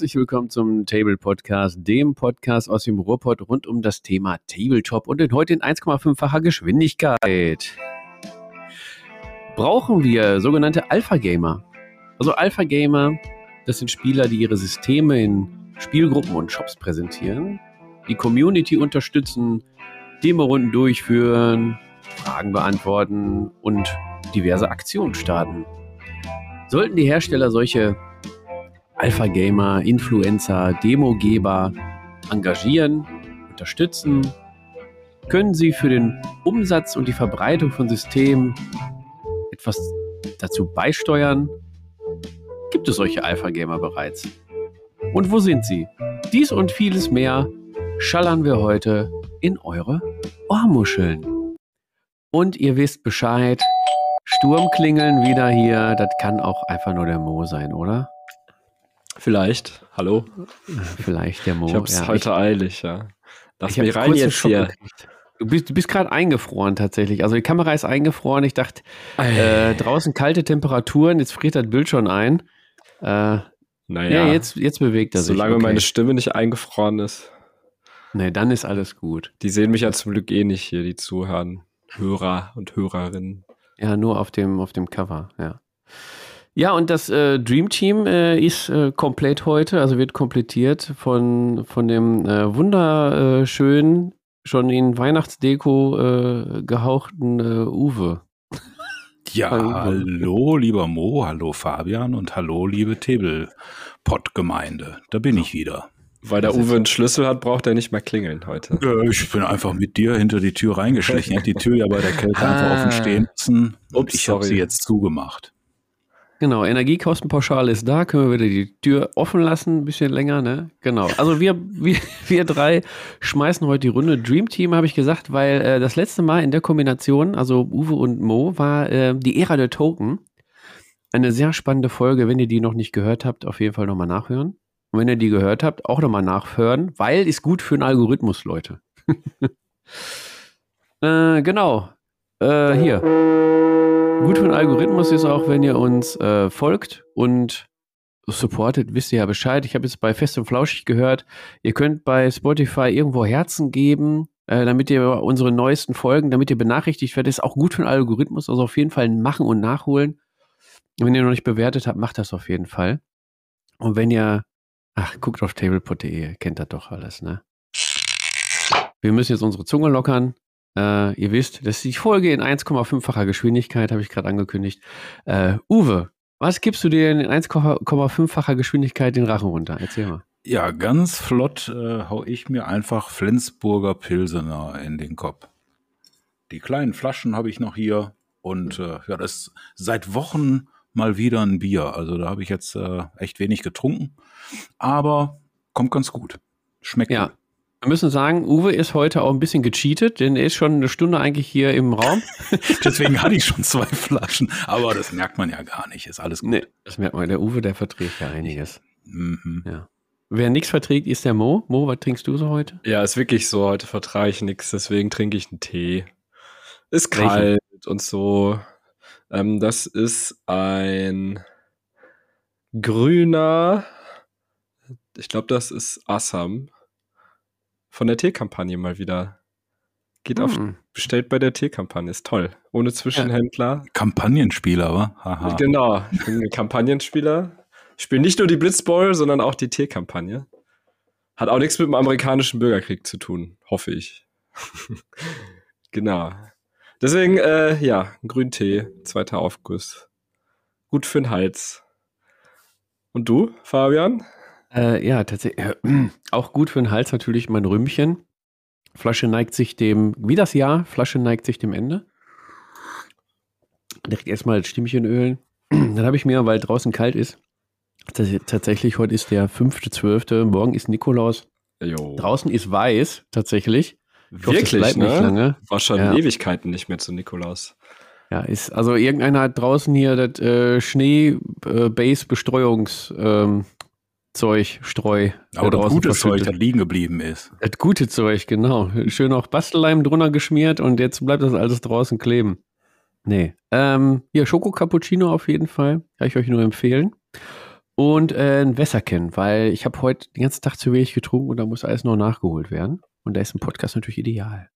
Herzlich willkommen zum Table Podcast, dem Podcast aus dem Ruhrpott rund um das Thema Tabletop und in heute in 1,5-facher Geschwindigkeit. Brauchen wir sogenannte Alpha Gamer? Also Alpha Gamer, das sind Spieler, die ihre Systeme in Spielgruppen und Shops präsentieren, die Community unterstützen, Demo-Runden durchführen, Fragen beantworten und diverse Aktionen starten. Sollten die Hersteller solche Alpha-Gamer, Influencer, Demogeber engagieren, unterstützen, können sie für den Umsatz und die Verbreitung von Systemen etwas dazu beisteuern? Gibt es solche Alpha-Gamer bereits? Und wo sind sie? Dies und vieles mehr schallern wir heute in eure Ohrmuscheln. Und ihr wisst Bescheid, Sturmklingeln wieder hier, das kann auch einfach nur der Mo sein, oder? Vielleicht. Hallo. Vielleicht der Mo. Ich hab's ja, heute ich, eilig, ja. Lass ich mich rein jetzt hier. gekriegt. Du bist, du bist gerade eingefroren tatsächlich. Also die Kamera ist eingefroren. Ich dachte, äh, draußen kalte Temperaturen, jetzt friert das Bild schon ein. Äh, ja, Naja, jetzt, jetzt bewegt er sich. solange okay. meine Stimme nicht eingefroren ist. Nee, dann ist alles gut. Die sehen mich ja zum Glück eh nicht hier, die zuhören. Hörer und Hörerinnen. Ja, nur auf dem, auf dem Cover, ja. Ja, und das äh, Dream Team äh, ist äh, komplett heute, also wird komplettiert von, von dem äh, wunderschönen, schon in Weihnachtsdeko äh, gehauchten äh, Uwe. Ja, Hallo. hallo, lieber Mo, hallo Fabian und hallo, liebe Table-Pod-Gemeinde. Da bin ich wieder. Weil der ist- Uwe einen Schlüssel hat, braucht er nicht mehr klingeln heute. Ich bin einfach mit dir hinter die Tür reingeschlichen. Hat die Tür ja bei der Kälte einfach Ah. offen stehen lassen. Und Ups, ich habe sie jetzt zugemacht. Genau, Energiekostenpauschale ist da, können wir wieder die Tür offen lassen, ein bisschen länger, ne? Genau. Also wir, wir, wir drei schmeißen heute die Runde. Dream Team habe ich gesagt, weil äh, das letzte Mal in der Kombination, also Uwe und Mo, war äh, die Ära der Token. Eine sehr spannende Folge. Wenn ihr die noch nicht gehört habt, auf jeden Fall nochmal nachhören. Und wenn ihr die gehört habt, auch nochmal nachhören, weil ist gut für einen Algorithmus, Leute. äh, genau. Äh, hier. Gut für den Algorithmus ist auch, wenn ihr uns äh, folgt und supportet, wisst ihr ja Bescheid. Ich habe jetzt bei Fest und Flauschig gehört, ihr könnt bei Spotify irgendwo Herzen geben, äh, damit ihr unsere neuesten Folgen, damit ihr benachrichtigt werdet. Ist auch gut für den Algorithmus, also auf jeden Fall machen und nachholen. Wenn ihr noch nicht bewertet habt, macht das auf jeden Fall. Und wenn ihr, ach, guckt auf tablepot.de, kennt das doch alles, ne? Wir müssen jetzt unsere Zunge lockern. Äh, ihr wisst, das ist die Folge in 1,5-facher Geschwindigkeit, habe ich gerade angekündigt. Äh, Uwe, was gibst du dir in 1,5-facher Geschwindigkeit den Rachen runter? Erzähl mal. Ja, ganz flott äh, hau ich mir einfach Flensburger Pilsener in den Kopf. Die kleinen Flaschen habe ich noch hier und äh, ja, das ist seit Wochen mal wieder ein Bier. Also da habe ich jetzt äh, echt wenig getrunken, aber kommt ganz gut. Schmeckt Ja. gut. Wir müssen sagen, Uwe ist heute auch ein bisschen gecheatet, denn er ist schon eine Stunde eigentlich hier im Raum. Deswegen hatte ich schon zwei Flaschen, aber das merkt man ja gar nicht. Ist alles gut. Nee, das merkt man. Der Uwe, der verträgt ja einiges. Mhm. Ja. Wer nichts verträgt, ist der Mo. Mo, was trinkst du so heute? Ja, ist wirklich so. Heute vertrage ich nichts, deswegen trinke ich einen Tee. Ist Welchen? kalt und so. Ähm, das ist ein grüner, ich glaube, das ist Assam. Von der Teekampagne mal wieder. Geht auf, Hm. bestellt bei der Teekampagne. Ist toll. Ohne Zwischenhändler. Kampagnenspieler, wa? Haha. Genau. Ich bin ein Kampagnenspieler. Ich spiele nicht nur die Blitzball, sondern auch die Teekampagne. Hat auch nichts mit dem amerikanischen Bürgerkrieg zu tun, hoffe ich. genau. Deswegen, äh, ja, ein Grüntee, zweiter Aufguss. Gut für den Hals. Und du, Fabian? Äh, ja, tatsächlich. Äh, auch gut für den Hals natürlich mein Rümmchen. Flasche neigt sich dem, wie das Jahr, Flasche neigt sich dem Ende. Direkt erstmal das Stimmchen ölen. Dann habe ich mir, weil draußen kalt ist, tats- tatsächlich, heute ist der 5.12., morgen ist Nikolaus. Jo. Draußen ist weiß, tatsächlich. Ich hoffe, das Wirklich, bleibt nicht ne? lange. War schon Ja. Ewigkeiten nicht mehr zu Nikolaus. Ja, ist, also irgendeiner hat draußen hier das äh, Schnee-Base-Bestreuungs- ähm, Zeug, Streu. Aber da das draußen gute Zeug, das liegen geblieben ist. Das gute Zeug, genau. Schön auch Bastelleim drunter geschmiert und jetzt bleibt das alles draußen kleben. Nee. Ähm, hier, Schoko Cappuccino auf jeden Fall. Kann ich euch nur empfehlen. und äh, ein Wässerchen, weil ich habe heute den ganzen Tag zu wenig getrunken und da muss alles noch nachgeholt werden. Und da ist ein Podcast natürlich ideal.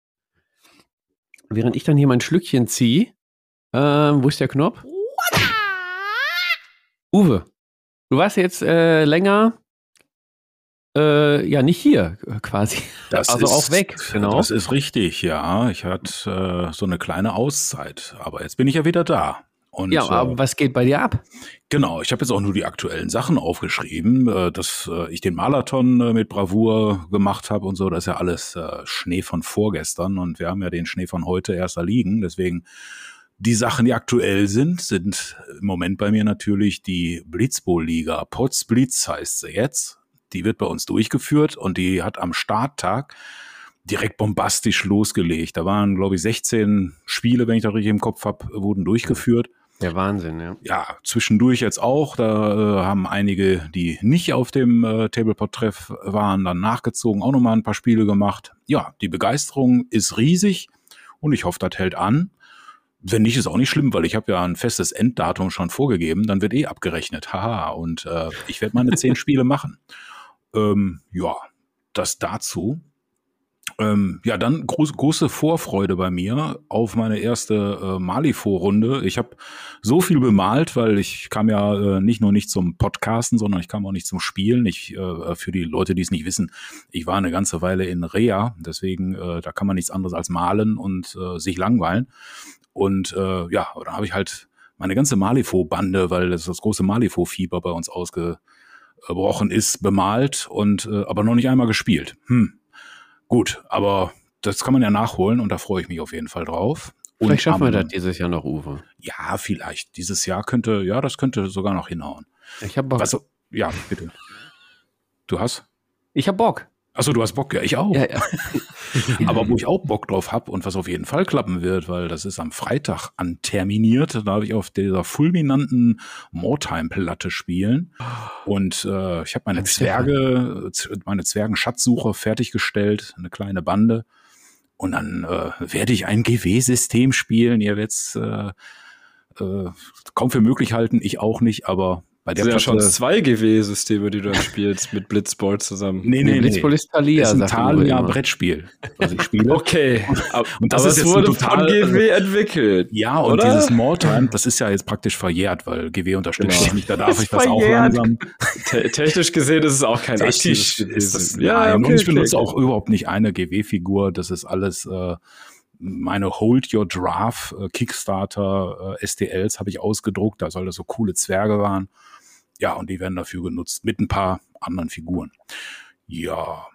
Während ich dann hier mein Schlückchen ziehe, ähm, wo ist der Knopf? Uwe, du warst jetzt äh, länger äh, ja nicht hier quasi. Das also ist, auch weg, genau. Das ist richtig, ja. Ich hatte äh, so eine kleine Auszeit, aber jetzt bin ich ja wieder da. Und, ja, aber äh, was geht bei dir ab? Genau, ich habe jetzt auch nur die aktuellen Sachen aufgeschrieben, äh, dass äh, ich den Marathon äh, mit Bravour gemacht habe und so. Das ist ja alles Schnee von vorgestern und wir haben ja den Schnee von heute erst da liegen. Deswegen die Sachen, die aktuell sind, sind im Moment bei mir natürlich die Blitzbowl-Liga. Pots Blitz heißt sie jetzt. Die wird bei uns durchgeführt und die hat am Starttag direkt bombastisch losgelegt. Da waren, glaube ich, 16 Spiele, wenn ich das richtig im Kopf habe, wurden durchgeführt. Der Wahnsinn, ja. Ja, zwischendurch jetzt auch. Da äh, haben einige, die nicht auf dem äh, Tablepot-Treff waren, dann nachgezogen, auch nochmal ein paar Spiele gemacht. Ja, die Begeisterung ist riesig und ich hoffe, das hält an. Wenn nicht, ist auch nicht schlimm, weil ich habe ja ein festes Enddatum schon vorgegeben. Dann wird eh abgerechnet. Haha. Und äh, ich werde meine zehn Spiele machen. Ähm, ja, das dazu. Ähm, ja, dann groß, große Vorfreude bei mir auf meine erste äh, Malifo-Runde. Ich habe so viel bemalt, weil ich kam ja äh, nicht nur nicht zum Podcasten, sondern ich kam auch nicht zum Spielen. Ich, äh, für die Leute, die es nicht wissen, ich war eine ganze Weile in Rea, deswegen äh, da kann man nichts anderes als malen und äh, sich langweilen. Und äh, ja, da habe ich halt meine ganze Malifo-Bande, weil das das große Malifo-Fieber bei uns ausgebrochen ist, bemalt und äh, aber noch nicht einmal gespielt. Hm. Gut, aber das kann man ja nachholen und da freue ich mich auf jeden Fall drauf. Und Vielleicht schaffen wir das dieses Jahr noch, Uwe. Ja, vielleicht. Dieses Jahr könnte, ja, das könnte sogar noch hinhauen. Ich habe Bock. Was, ja, bitte. Du hast? Ich hab Bock. Achso, du hast Bock, ja, ich auch. Ja, ja. Aber wo ich auch Bock drauf habe und was auf jeden Fall klappen wird, weil das ist am Freitag anterminiert, da habe ich auf dieser fulminanten Moretime-Platte spielen. Und äh, ich habe meine Zwerge, meine Zwergen-Schatzsuche fertiggestellt, eine kleine Bande. Und dann äh, werde ich ein GW-System spielen. Ihr werdet es äh, äh, kaum für möglich halten, ich auch nicht, aber bei Das der sind ja schon zwei GW-Systeme, die du dann spielst mit Blitzball zusammen. Nee, Nee, nee, nee. Blitzball ist Thalia, Das ist ein sagt Uwe Thalia immer. Brettspiel, was ich spiele. Okay, Und das aber ist es jetzt ein wurde total- von GW entwickelt. Ja, und Oder? dieses Moretime, das ist ja jetzt praktisch verjährt, weil GW unterstützt Genau. das nicht. Da darf ich das auch langsam. Te technisch gesehen ist es auch kein Technisch ist das, gewesen. ja, und ich benutze okay. auch überhaupt nicht eine GW-Figur. Das ist alles äh, meine Hold Your Draft äh, Kickstarter äh, STLs habe ich ausgedruckt, da soll das so coole Zwerge waren. Ja, und die werden dafür genutzt mit ein paar anderen Figuren. Ja.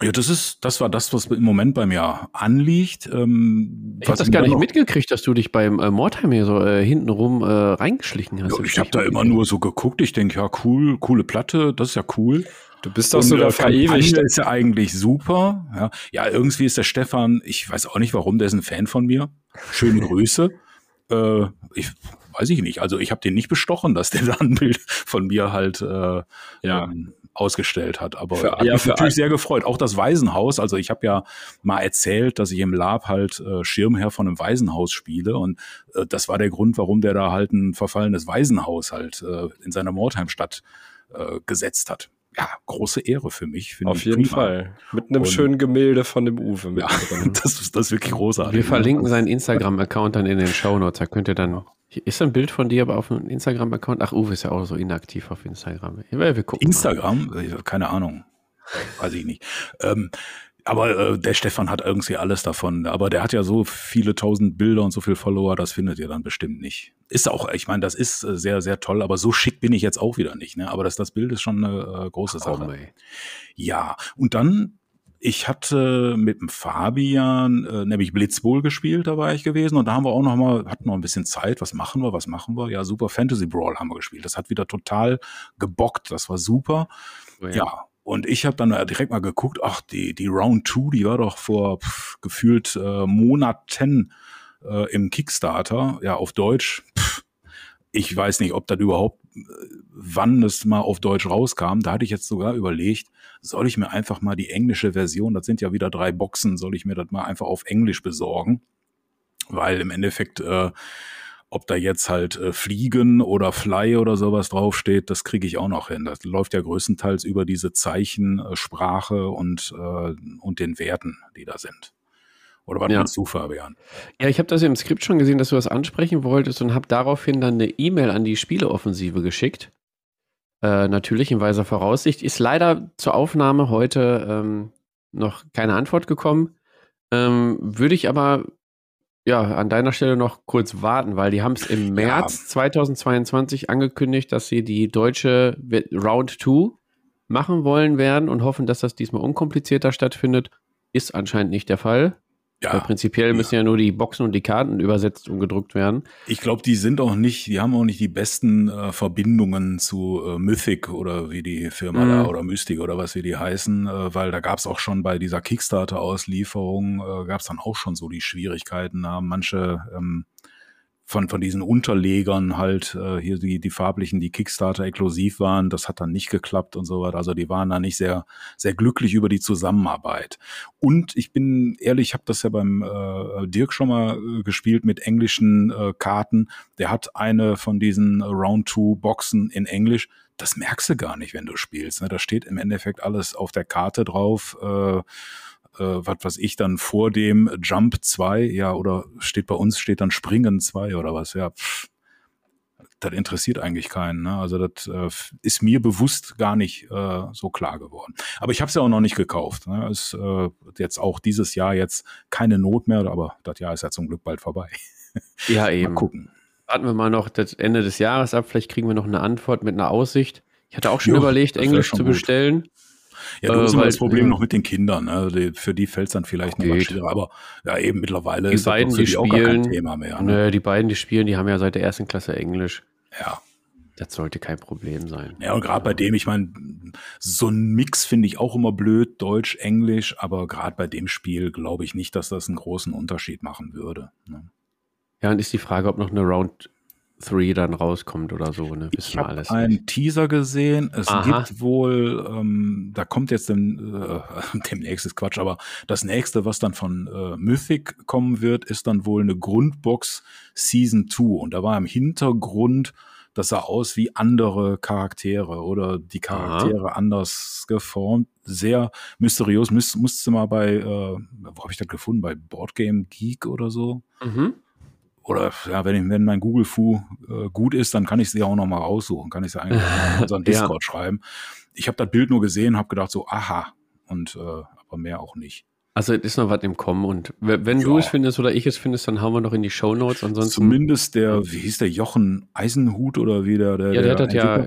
Ja, das ist, das war das, was im Moment bei mir anliegt. Ähm, Ich habe das gar nicht mitgekriegt, dass du dich beim äh, Mordheim hier so äh, hintenrum äh, reingeschlichen hast. Ja, ich habe da immer nur so geguckt. Ich denke, ja, cool, coole Platte, das ist ja cool. Du bist doch sogar äh, verewigt. Kampagne ist ja eigentlich super. Ja. ja, irgendwie ist der Stefan, ich weiß auch nicht warum, der ist ein Fan von mir. Schöne Grüße. Äh, ich weiß ich nicht. Also ich habe den nicht bestochen, dass der da ein Bild von mir halt äh, Ja. ähm, ausgestellt hat. Aber Für- hat ja, mich natürlich sehr gefreut. Auch das Waisenhaus. Also ich habe ja mal erzählt, dass ich im Lab halt äh, Schirmherr von einem Waisenhaus spiele. Und äh, das war der Grund, warum der da halt ein verfallenes Waisenhaus halt äh, in seiner Mordheimstadt äh, gesetzt hat. Ja, große Ehre für mich. finde Auf jeden prima. Fall. Mit einem Und- schönen Gemälde von dem Uwe mit Ja, das ist, das ist wirklich großartig. Wir verlinken seinen Instagram-Account dann in den Shownotes. Da könnt ihr dann. Ist ein Bild von dir aber auf dem Instagram-Account? Ach, Uwe ist ja auch so inaktiv auf Instagram. Ja, wir gucken. mal. Instagram, äh, keine Ahnung, weiß ich nicht. Ähm, aber äh, der Stefan hat irgendwie alles davon. Aber der hat ja so viele tausend Bilder und so viele Follower, das findet ihr dann bestimmt nicht. Ist auch, ich meine, das ist äh, sehr, sehr toll, aber so schick bin ich jetzt auch wieder nicht. Ne? Aber das, das Bild ist schon eine äh, große Sache. Ey. Ja, und dann, ich hatte mit dem Fabian äh, nämlich Blitzbowl gespielt, da war ich gewesen. Und da haben wir auch noch mal, hatten noch ein bisschen Zeit. Was machen wir, was machen wir? Ja, Super Fantasy Brawl haben wir gespielt. Das hat wieder total gebockt. Das war super. Oh Ja. Und ich habe dann direkt mal geguckt, ach, die, die Round 2, die war doch vor pff, gefühlt äh, Monaten äh, im Kickstarter, ja, auf Deutsch. Pff, ich weiß nicht, ob das überhaupt, äh, wann es mal auf Deutsch rauskam. Da hatte ich jetzt sogar überlegt, soll ich mir einfach mal die englische Version, das sind ja wieder drei Boxen, soll ich mir das mal einfach auf Englisch besorgen? Weil im Endeffekt äh, Ob da jetzt halt äh, Fliegen oder Fly oder sowas draufsteht, das kriege ich auch noch hin. Das läuft ja größtenteils über diese Zeichensprache und, äh, und den Werten, die da sind. Oder was Ja. meinst du, Fabian? Ja, ich habe das im Skript schon gesehen, dass du das ansprechen wolltest und habe daraufhin dann eine E-Mail an die Spieleoffensive geschickt. Äh, natürlich in weiser Voraussicht. Ist leider zur Aufnahme heute ähm, noch keine Antwort gekommen. Ähm, Würde ich aber ja an deiner Stelle noch kurz warten, weil die haben es im März 2022 angekündigt, dass sie die deutsche Round 2 machen wollen werden und hoffen, dass das diesmal unkomplizierter stattfindet. Ist anscheinend nicht der Fall. Weil prinzipiell müssen ja nur die Boxen und die Karten übersetzt und gedruckt werden. Ich glaube, die sind auch nicht, die haben auch nicht die besten äh, Verbindungen zu äh, Mythic oder wie die Firma Mhm. da oder Mystic oder was wie die heißen, äh, weil da gab es auch schon bei dieser Kickstarter-Auslieferung, äh, gab es dann auch schon so die Schwierigkeiten. Da haben manche ähm, von, von diesen Unterlegern halt, äh, hier die, die farblichen, die Kickstarter exklusiv waren, das hat dann nicht geklappt und so weiter. Also die waren da nicht sehr, sehr glücklich über die Zusammenarbeit. Und ich bin ehrlich, ich habe das ja beim äh, Dirk schon mal äh, gespielt mit englischen äh, Karten. Der hat eine von diesen Round-Two-Boxen in Englisch. Das merkst du gar nicht, wenn du spielst. Ne? Da steht im Endeffekt alles auf der Karte drauf. Äh, äh, was weiß ich dann vor dem Jump 2, ja, oder steht bei uns, steht dann Springen 2 oder was, ja, pff, das interessiert eigentlich keinen. Ne? Also das äh, ist mir bewusst gar nicht äh, so klar geworden. Aber ich habe es ja auch noch nicht gekauft. Ne? Ist äh, jetzt auch dieses Jahr jetzt keine Not mehr, aber das Jahr ist ja zum Glück bald vorbei. Ja, Mal eben. gucken. Warten wir mal noch das Ende des Jahres ab. Vielleicht kriegen wir noch eine Antwort mit einer Aussicht. Ich hatte auch schon Jo, überlegt, Englisch schon zu gut. bestellen. Ja, du Äh, hast immer weil- das Problem ja. noch mit den Kindern. Ne? Die, für die fällt es dann vielleicht noch was Geht. schwerer. Aber ja, eben mittlerweile Die ist das beiden, für die die auch gar kein spielen- Thema mehr. Ne? Nö, die beiden, die spielen, die haben ja seit der ersten Klasse Englisch. Ja. Das sollte kein Problem sein. Ja, und gerade bei dem, ich meine, so ein Mix finde ich auch immer blöd, Deutsch, Englisch, aber gerade bei dem Spiel glaube ich nicht, dass das einen großen Unterschied machen würde. Ne? Ja, und ist die Frage, ob noch eine Round 3 dann rauskommt oder so, ne? Wissen Ich habe einen nicht. Teaser gesehen. Es Aha. gibt wohl, ähm, da kommt jetzt dem, äh, demnächst ist Quatsch, aber das nächste, was dann von äh, Mythic kommen wird, ist dann wohl eine Grundbox Season 2. Und da war im Hintergrund, das sah aus wie andere Charaktere oder die Charaktere anders geformt. Sehr mysteriös. Müs musste mal bei, äh, wo habe ich das gefunden? Bei Boardgame Geek oder so Mhm. Oder ja, wenn, ich, wenn mein Google Fu äh, gut ist, dann kann ich sie auch noch mal raussuchen, kann ich sie eigentlich in unseren Ja. Discord schreiben. Ich habe das Bild nur gesehen, habe gedacht so, aha, und äh, aber mehr auch nicht. Also es ist noch was im Kommen und wenn Ja. du es findest oder ich es findest, dann hauen wir noch in die Show Notes. Ansonsten, Zumindest der, wie hieß der Jochen Eisenhut oder wie der, der, ja, der hat das ja.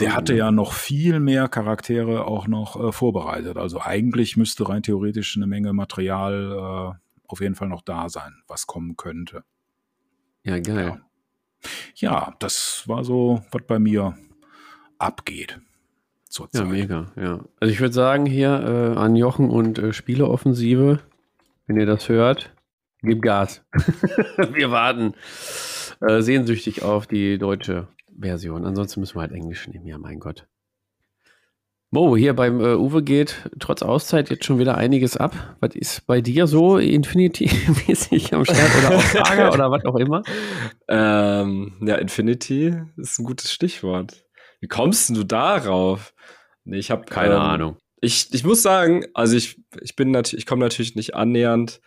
Der hatte ja noch viel mehr Charaktere auch noch äh, vorbereitet. Also eigentlich müsste rein theoretisch eine Menge Material äh, auf jeden Fall noch da sein, was kommen könnte. Ja, geil. Ja, das war so, was bei mir abgeht. Zurzeit. Ja, mega, ja. Also ich würde sagen hier äh, an Jochen und äh, Spieleoffensive, wenn ihr das hört, gebt Gas. wir warten äh, sehnsüchtig auf die deutsche Version. Ansonsten müssen wir halt Englisch nehmen, ja, mein Gott. Mo, hier beim äh, Uwe geht trotz Auszeit jetzt schon wieder einiges ab. Was ist bei dir so Infinity-mäßig am Start oder auf Lager oder was auch immer? Ähm, ja, Infinity ist ein gutes Stichwort. Wie kommst denn du darauf? Nee, ich habe Keine Ahnung. Ich, ich muss sagen, also ich, ich bin natürlich, ich komme natürlich nicht annähernd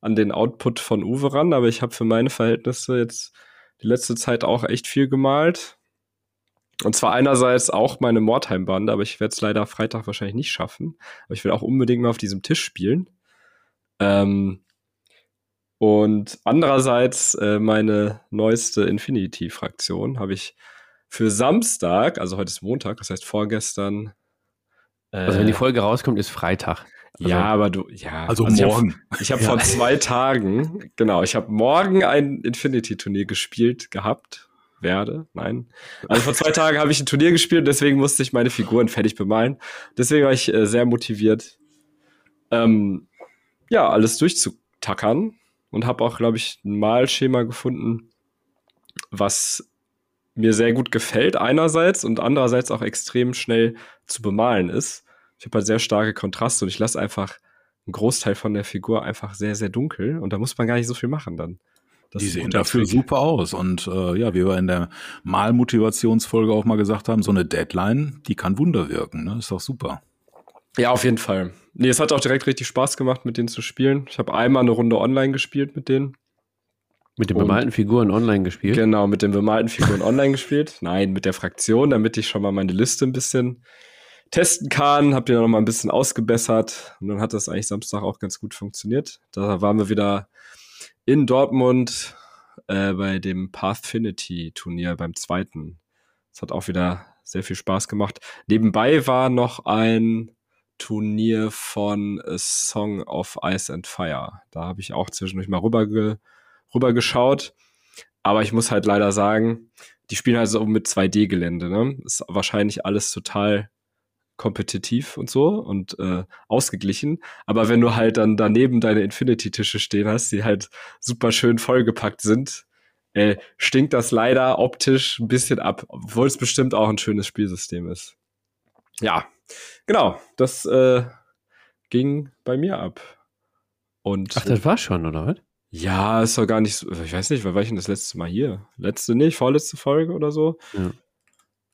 an den Output von Uwe ran, aber ich habe für meine Verhältnisse jetzt die letzte Zeit auch echt viel gemalt. Und zwar einerseits auch meine Mordheim-Bande, aber ich werde es leider Freitag wahrscheinlich nicht schaffen. Aber ich will auch unbedingt mal auf diesem Tisch spielen. Ähm, und andererseits äh, meine neueste Infinity-Fraktion habe ich für Samstag, also heute ist Montag, das heißt vorgestern. Äh, Also wenn die Folge rauskommt, ist Freitag. Also, ja, aber du, ja. Also, hab- morgen. ich habe vor zwei Tagen, genau, ich habe morgen ein Infinity-Turnier gespielt gehabt. Werde, nein. Also vor zwei Tagen habe ich ein Turnier gespielt, deswegen musste ich meine Figuren fertig bemalen. Deswegen war ich äh, sehr motiviert, ähm, ja, alles durchzutackern und habe auch, glaube ich, ein Malschema gefunden, was mir sehr gut gefällt, einerseits und andererseits auch extrem schnell zu bemalen ist. Ich habe halt sehr starke Kontraste und ich lasse einfach einen Großteil von der Figur einfach sehr, sehr dunkel und da muss man gar nicht so viel machen dann. Die sehen dafür super aus. Und äh, ja, wie wir in der Malmotivationsfolge auch mal gesagt haben, so eine Deadline, die kann Wunder wirken. Ne? Ist doch super. Ja, auf jeden Fall. Nee, es hat auch direkt richtig Spaß gemacht, mit denen zu spielen. Ich habe einmal eine Runde online gespielt mit denen. Mit den bemalten und, Figuren online gespielt? Genau, mit den bemalten Figuren online gespielt. Nein, mit der Fraktion, damit ich schon mal meine Liste ein bisschen testen kann. Hab die noch mal ein bisschen ausgebessert. Und dann hat das eigentlich Samstag auch ganz gut funktioniert. Da waren wir wieder in Dortmund äh, bei dem Pathfinity-Turnier beim zweiten. Das hat auch wieder sehr viel Spaß gemacht. Nebenbei war noch ein Turnier von A Song of Ice and Fire. Da habe ich auch zwischendurch mal rüber, ge rüber geschaut. Aber ich muss halt leider sagen, die spielen halt so mit 2D-Gelände. Ne? Ist wahrscheinlich alles total kompetitiv und so und äh, ausgeglichen. Aber wenn du halt dann daneben deine Infinity-Tische stehen hast, die halt super schön vollgepackt sind, äh, stinkt das leider optisch ein bisschen ab, obwohl es bestimmt auch ein schönes Spielsystem ist. Ja, genau, das äh, ging bei mir ab. Und Ach, das war schon, oder was? Ja, ist doch gar nicht so, ich weiß nicht, wann war ich denn das letzte Mal hier? Letzte nicht, vorletzte Folge oder so? Ja.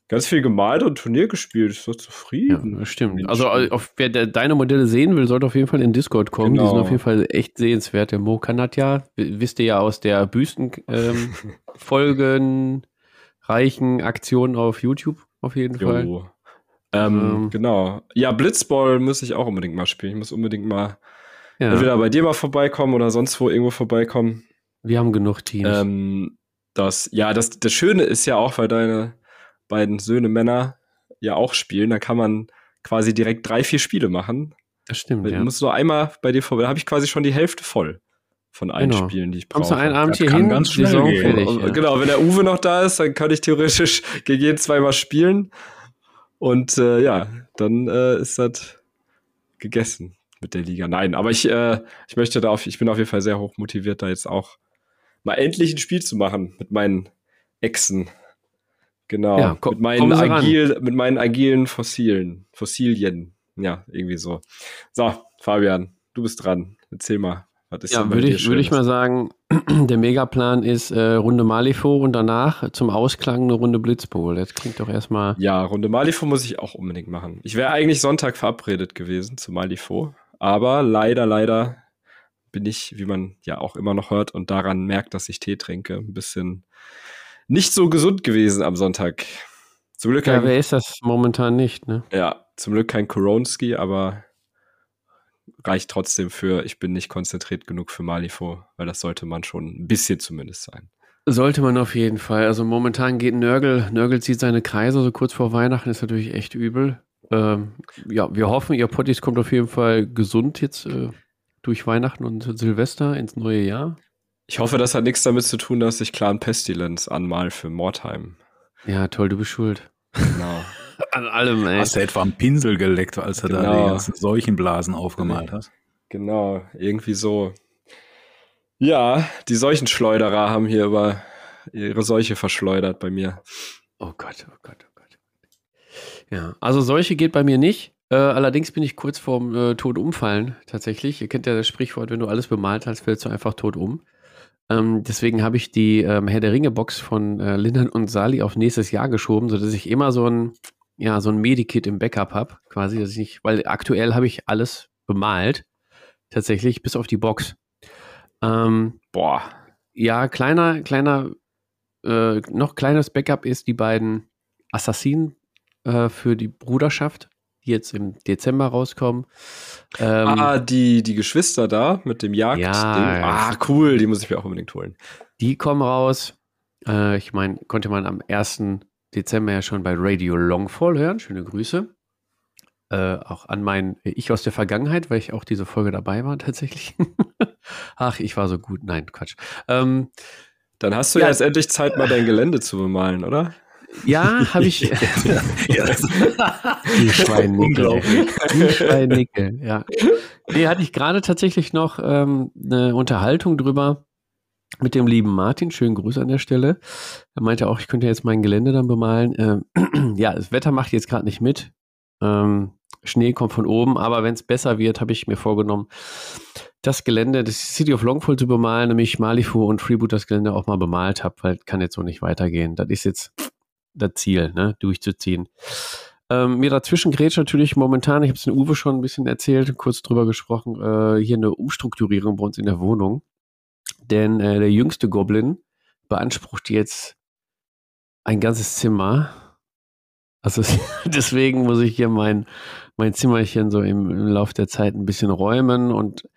Ganz viel gemalt und Turnier gespielt. Ich bin zufrieden. Ja, stimmt. Also, auf, wer deine Modelle sehen will, sollte auf jeden Fall in Discord kommen. Genau. Die sind genau. auf jeden Fall echt sehenswert. Der Mo Kanatja, wisst ihr ja aus der Büstenfolgen, ähm, reichen Aktionen auf YouTube auf jeden jo. Fall. Ähm, ähm, genau. Ja, Blitzball muss ich auch unbedingt mal spielen. Ich muss unbedingt mal ja. entweder bei dir mal vorbeikommen oder sonst wo irgendwo vorbeikommen. Wir haben genug Teams. Ähm, das, ja, das, das Schöne ist ja auch, weil deine beiden Söhne Männer ja auch spielen, da kann man quasi direkt drei, vier Spiele machen. Das stimmt. Du ja. musst nur einmal bei dir vorbei. Da habe ich quasi schon die Hälfte voll von allen genau. Spielen, die ich brauche. Kommst du einen Abend hier hin, ganz schnell Saison fertig, ja. Genau, wenn der Uwe noch da ist, dann kann ich theoretisch gegen jeden zweimal spielen. Und äh, ja, dann äh, ist das gegessen mit der Liga. Nein, aber ich, äh, ich möchte da auf, ich bin auf jeden Fall sehr hoch motiviert, da jetzt auch mal endlich ein Spiel zu machen mit meinen Echsen. Genau. Ja, mit, meinen agil, mit meinen agilen Fossilen. Fossilien. Ja, irgendwie so. So, Fabian, du bist dran. Erzähl mal. Was ist ja, würde ich, würd ich mal sagen, der Megaplan ist äh, Runde Malifo und danach zum Ausklang eine Runde Blitzbowl. Das klingt doch erstmal. Ja, Runde Malifo muss ich auch unbedingt machen. Ich wäre eigentlich Sonntag verabredet gewesen zu Malifo. Aber leider, leider bin ich, wie man ja auch immer noch hört und daran merkt, dass ich Tee trinke, ein bisschen nicht so gesund gewesen am Sonntag. Zum Glück ja, kein, wer ist das momentan nicht, ne? Ja, zum Glück kein Koronski, aber reicht trotzdem für, ich bin nicht konzentriert genug für Malifo, weil das sollte man schon ein bisschen zumindest sein. Sollte man auf jeden Fall. Also momentan geht Nörgel, Nörgel zieht seine Kreise, so kurz vor Weihnachten ist natürlich echt übel. Ähm, ja, wir hoffen, ihr Potties kommt auf jeden Fall gesund jetzt äh, durch Weihnachten und Silvester ins neue Jahr. Ich hoffe, das hat nichts damit zu tun, dass ich Clan Pestilence anmal für Mordheim. Ja, toll, du bist schuld. Genau. An allem, ey. Hast du etwa einen Pinsel geleckt, als er genau. da die ganzen Seuchenblasen aufgemalt hat? Genau, irgendwie so. Ja, die Seuchenschleuderer haben hier über ihre Seuche verschleudert bei mir. Oh Gott, oh Gott, oh Gott. Ja, also Seuche geht bei mir nicht. Äh, allerdings bin ich kurz vorm äh, Tod umfallen, tatsächlich. Ihr kennt ja das Sprichwort, wenn du alles bemalt hast, fällst du einfach tot um. Ähm, deswegen habe ich die ähm, Herr der Ringe-Box von äh, Lindern und Sali auf nächstes Jahr geschoben, sodass ich immer so ein, ja, so ein Medikit im Backup habe, quasi, dass ich nicht, weil aktuell habe ich alles bemalt, tatsächlich, bis auf die Box. Ähm, Boah. Ja, kleiner, kleiner, äh, noch kleines Backup ist die beiden Assassinen äh, für die Bruderschaft jetzt im Dezember rauskommen. Ähm, ah, die, die Geschwister da mit dem Jagd. Ja, ah, cool, die muss ich mir auch unbedingt holen. Die kommen raus. Äh, ich meine, konnte man am 1. Dezember ja schon bei Radio Longfall hören. Schöne Grüße. Äh, auch an mein Ich aus der Vergangenheit, weil ich auch diese Folge dabei war tatsächlich. Ach, ich war so gut. Nein, Quatsch. Ähm, Dann hast du ja, jetzt endlich Zeit, mal dein Gelände zu bemalen, oder? Ja, habe ich. Die Schweinnickel. Die Schweinnickel, ja. Nee, hatte ich gerade tatsächlich noch ähm, eine Unterhaltung drüber mit dem lieben Martin. Schönen Gruß an der Stelle. Er meinte auch, ich könnte jetzt mein Gelände dann bemalen. Ähm, ja, das Wetter macht jetzt gerade nicht mit. Ähm, Schnee kommt von oben, aber wenn es besser wird, habe ich mir vorgenommen, das Gelände, das City of Longfall zu bemalen, nämlich Malifu und Freeboot das Gelände auch mal bemalt habe, weil kann jetzt so nicht weitergehen. Das ist jetzt das Ziel, ne, durchzuziehen. Ähm, mir dazwischen grätscht natürlich momentan, ich habe es in Uwe schon ein bisschen erzählt, kurz drüber gesprochen, äh, hier eine Umstrukturierung bei uns in der Wohnung. Denn äh, der jüngste Goblin beansprucht jetzt ein ganzes Zimmer. Also deswegen muss ich hier mein, mein Zimmerchen so im, im Laufe der Zeit ein bisschen räumen und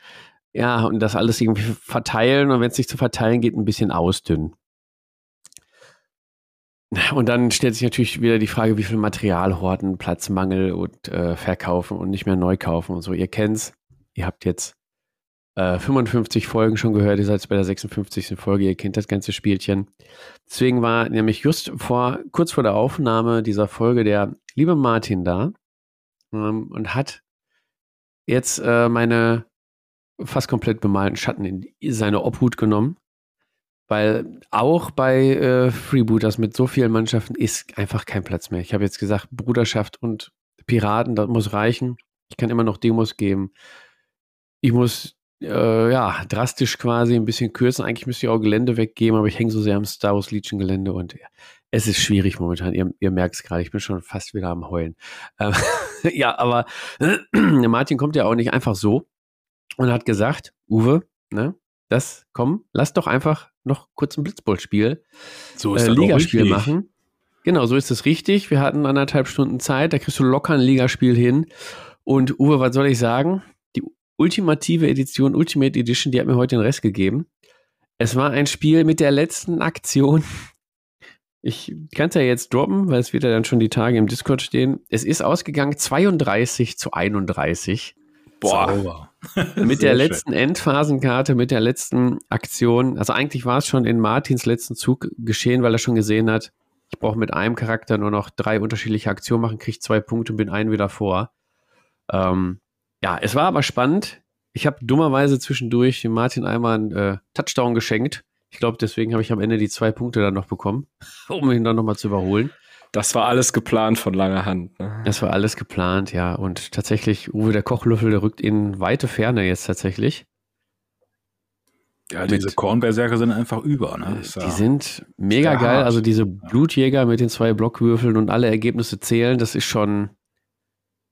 ja, und das alles irgendwie verteilen und wenn es nicht zu verteilen geht, ein bisschen ausdünnen. Und dann stellt sich natürlich wieder die Frage, wie viel Material horten, Platzmangel und äh, verkaufen und nicht mehr neu kaufen und so. Ihr kennt's. Ihr habt jetzt äh, 55 Folgen schon gehört. Ihr seid bei der 56. Folge. Ihr kennt das ganze Spielchen. Deswegen war nämlich just vor, kurz vor der Aufnahme dieser Folge der liebe Martin da ähm, und hat jetzt äh, meine fast komplett bemalten Schatten in seine Obhut genommen weil auch bei äh, Freebooters mit so vielen Mannschaften ist einfach kein Platz mehr. Ich habe jetzt gesagt, Bruderschaft und Piraten, das muss reichen. Ich kann immer noch Demos geben. Ich muss äh, ja drastisch quasi ein bisschen kürzen. Eigentlich müsste ich auch Gelände weggeben, aber ich hänge so sehr am Star Wars Legion Gelände und ja, es ist schwierig momentan. Ihr, ihr merkt es gerade, ich bin schon fast wieder am Heulen. Ähm, ja, aber Martin kommt ja auch nicht einfach so und hat gesagt, Uwe, ne, das, komm, lass doch einfach noch kurz ein Blitzball-Spiel, so ist äh, Ligaspiel machen. Genau, so ist es richtig. Wir hatten anderthalb Stunden Zeit, da kriegst du locker ein Ligaspiel hin. Und Uwe, was soll ich sagen? Die ultimative Edition, Ultimate Edition, die hat mir heute den Rest gegeben. Es war ein Spiel mit der letzten Aktion. Ich kann es ja jetzt droppen, weil es wird ja dann schon die Tage im Discord stehen. Es ist ausgegangen 32 zu 31. Boah. mit der letzten schön. Endphasenkarte, mit der letzten Aktion. Also eigentlich war es schon in Martins letzten Zug geschehen, weil er schon gesehen hat, ich brauche mit einem Charakter nur noch drei unterschiedliche Aktionen machen, kriege zwei Punkte und bin einen wieder vor. Ähm, ja, es war aber spannend. Ich habe dummerweise zwischendurch dem Martin einmal einen äh, Touchdown geschenkt. Ich glaube, deswegen habe ich am Ende die zwei Punkte dann noch bekommen, um ihn dann nochmal zu überholen. Das war alles geplant von langer Hand. Ne? Das war alles geplant, ja. Und tatsächlich, Uwe, der Kochlöffel, der rückt in weite Ferne jetzt tatsächlich. Ja, diese Kornberserker sind einfach über. Ne? die ja, sind mega geil. Hart. Also diese Blutjäger mit den zwei Blockwürfeln und alle Ergebnisse zählen, das ist schon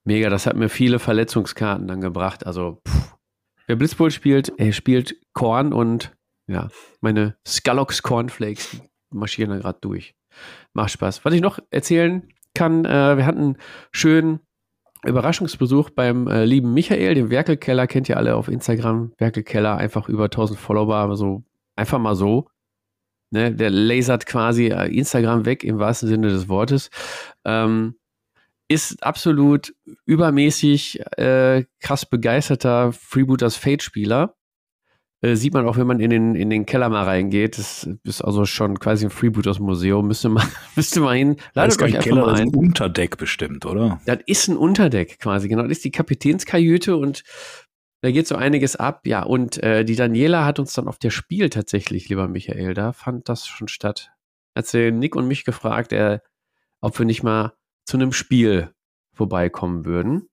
mega. Das hat mir viele Verletzungskarten dann gebracht. Also, pff. wer Blitzbowl spielt, er spielt Korn und ja, meine Skullox Cornflakes marschieren da gerade durch macht Spaß. Was ich noch erzählen kann, äh, wir hatten einen schönen Überraschungsbesuch beim äh, lieben Michael, dem Werkelkeller, kennt ihr alle auf Instagram. Werkelkeller, einfach über 1000 Follower, aber so einfach mal so. Ne, der lasert quasi äh, Instagram weg im wahrsten Sinne des Wortes. Ähm, ist absolut übermäßig äh, krass begeisterter Freebooters Fate-Spieler äh, sieht man auch, wenn man in den, in den Keller mal reingeht. Das ist also schon quasi ein Freebooters-Museum. Müsste man, müsste man hin. Ladet das ist euch Keller, mal ein. Das ist ein Unterdeck bestimmt, oder? Das ist ein Unterdeck quasi, genau. Das ist die Kapitänskajüte und da geht so einiges ab. Ja, und äh, die Daniela hat uns dann auf der Spiel tatsächlich, lieber Michael, da fand das schon statt. Hat sie Nick und mich gefragt, äh, ob wir nicht mal zu einem Spiel vorbeikommen würden,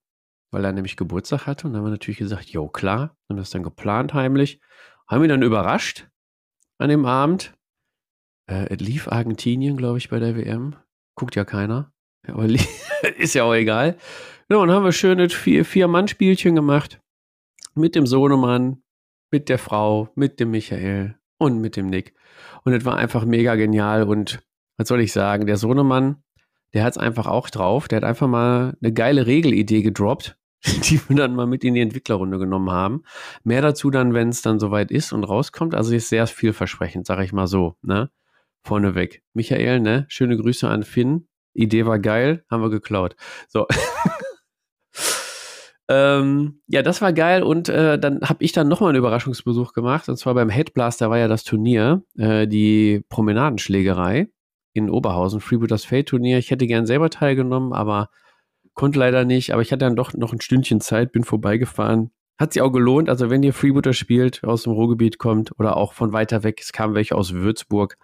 weil er nämlich Geburtstag hatte. Und dann haben wir natürlich gesagt, jo, klar. Haben das dann geplant heimlich. Haben ihn dann überrascht an dem Abend. Äh, lief Argentinien, glaube ich, bei der WM. Guckt ja keiner. Aber ist ja auch egal. Ja, und haben wir schöne vier, vier Mann-Spielchen gemacht. Mit dem Sohnemann, mit der Frau, mit dem Michael und mit dem Nick. Und es war einfach mega genial. Und was soll ich sagen? Der Sohnemann, der hat es einfach auch drauf. Der hat einfach mal eine geile Regelidee gedroppt. die wir dann mal mit in die Entwicklerrunde genommen haben. Mehr dazu dann, wenn es dann soweit ist und rauskommt. Also ist sehr vielversprechend, sage ich mal so, ne? Vorneweg. Michael, ne? Schöne Grüße an Finn. Idee war geil, haben wir geklaut. So. ähm, ja, das war geil und äh, dann habe ich dann nochmal einen Überraschungsbesuch gemacht und zwar beim Headblaster war ja das Turnier, äh, die Promenadenschlägerei in Oberhausen, Freebooters Fate Turnier. Ich hätte gern selber teilgenommen, aber Konnte leider nicht, aber ich hatte dann doch noch ein Stündchen Zeit, bin vorbeigefahren. Hat sich auch gelohnt. Also, wenn ihr Freebooter spielt, aus dem Ruhrgebiet kommt oder auch von weiter weg, es kamen welche aus Würzburg,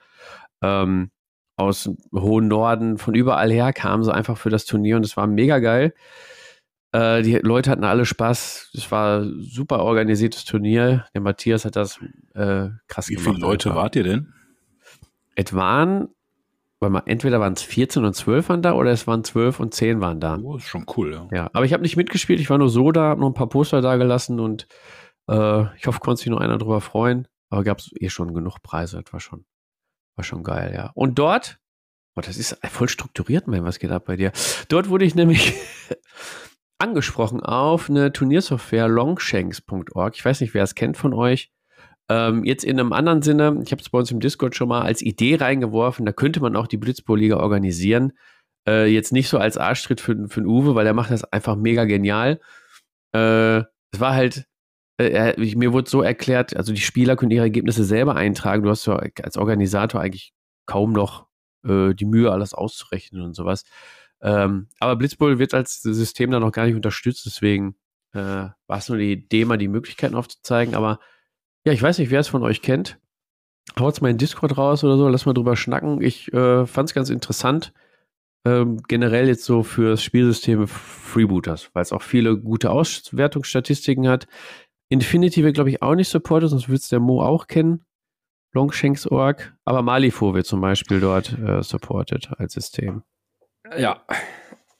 ähm, aus dem hohen Norden, von überall her kamen sie einfach für das Turnier und es war mega geil. Äh, die Leute hatten alle Spaß. Es war ein super organisiertes Turnier. Der Matthias hat das äh, krass Wie gemacht. viele Leute einfach. wart ihr denn? Es waren, weil entweder waren es 14 und 12 waren da oder es waren 12 und 10 waren da. Oh, ist schon cool, ja. Ja, aber ich habe nicht mitgespielt. Ich war nur so da, habe noch ein paar Poster da gelassen und äh, ich hoffe, konnte sich noch einer drüber freuen. Aber gab es eh schon genug Preise. Das war schon, war schon geil, ja. Und dort, oh, das ist voll strukturiert, mein, was geht ab bei dir? Dort wurde ich nämlich angesprochen auf eine Turniersoftware longshanks.org. Ich weiß nicht, wer es kennt von euch. Ähm, jetzt in einem anderen Sinne, ich habe es bei uns im Discord schon mal als Idee reingeworfen, da könnte man auch die Blitzbowl-Liga organisieren. Äh, jetzt nicht so als Arschtritt für, für den Uwe, weil der macht das einfach mega genial. Äh, es war halt, äh, er, mir wurde so erklärt, also die Spieler können ihre Ergebnisse selber eintragen. Du hast ja als Organisator eigentlich kaum noch äh, die Mühe, alles auszurechnen und sowas. Ähm, aber Blitzbowl wird als System da noch gar nicht unterstützt, deswegen äh, war es nur die Idee, mal die Möglichkeiten aufzuzeigen. Aber ja, ich weiß nicht, wer es von euch kennt. Haut's mal in Discord raus oder so, lass mal drüber schnacken. Ich äh, fand es ganz interessant. Ähm, generell jetzt so fürs Spielsystem Freebooters, weil es auch viele gute Auswertungsstatistiken hat. Infinity wird, glaube ich, auch nicht supportet, sonst würde es der Mo auch kennen. Longshanks.org. Aber Malifaux wird zum Beispiel dort äh, supported als System. Ja.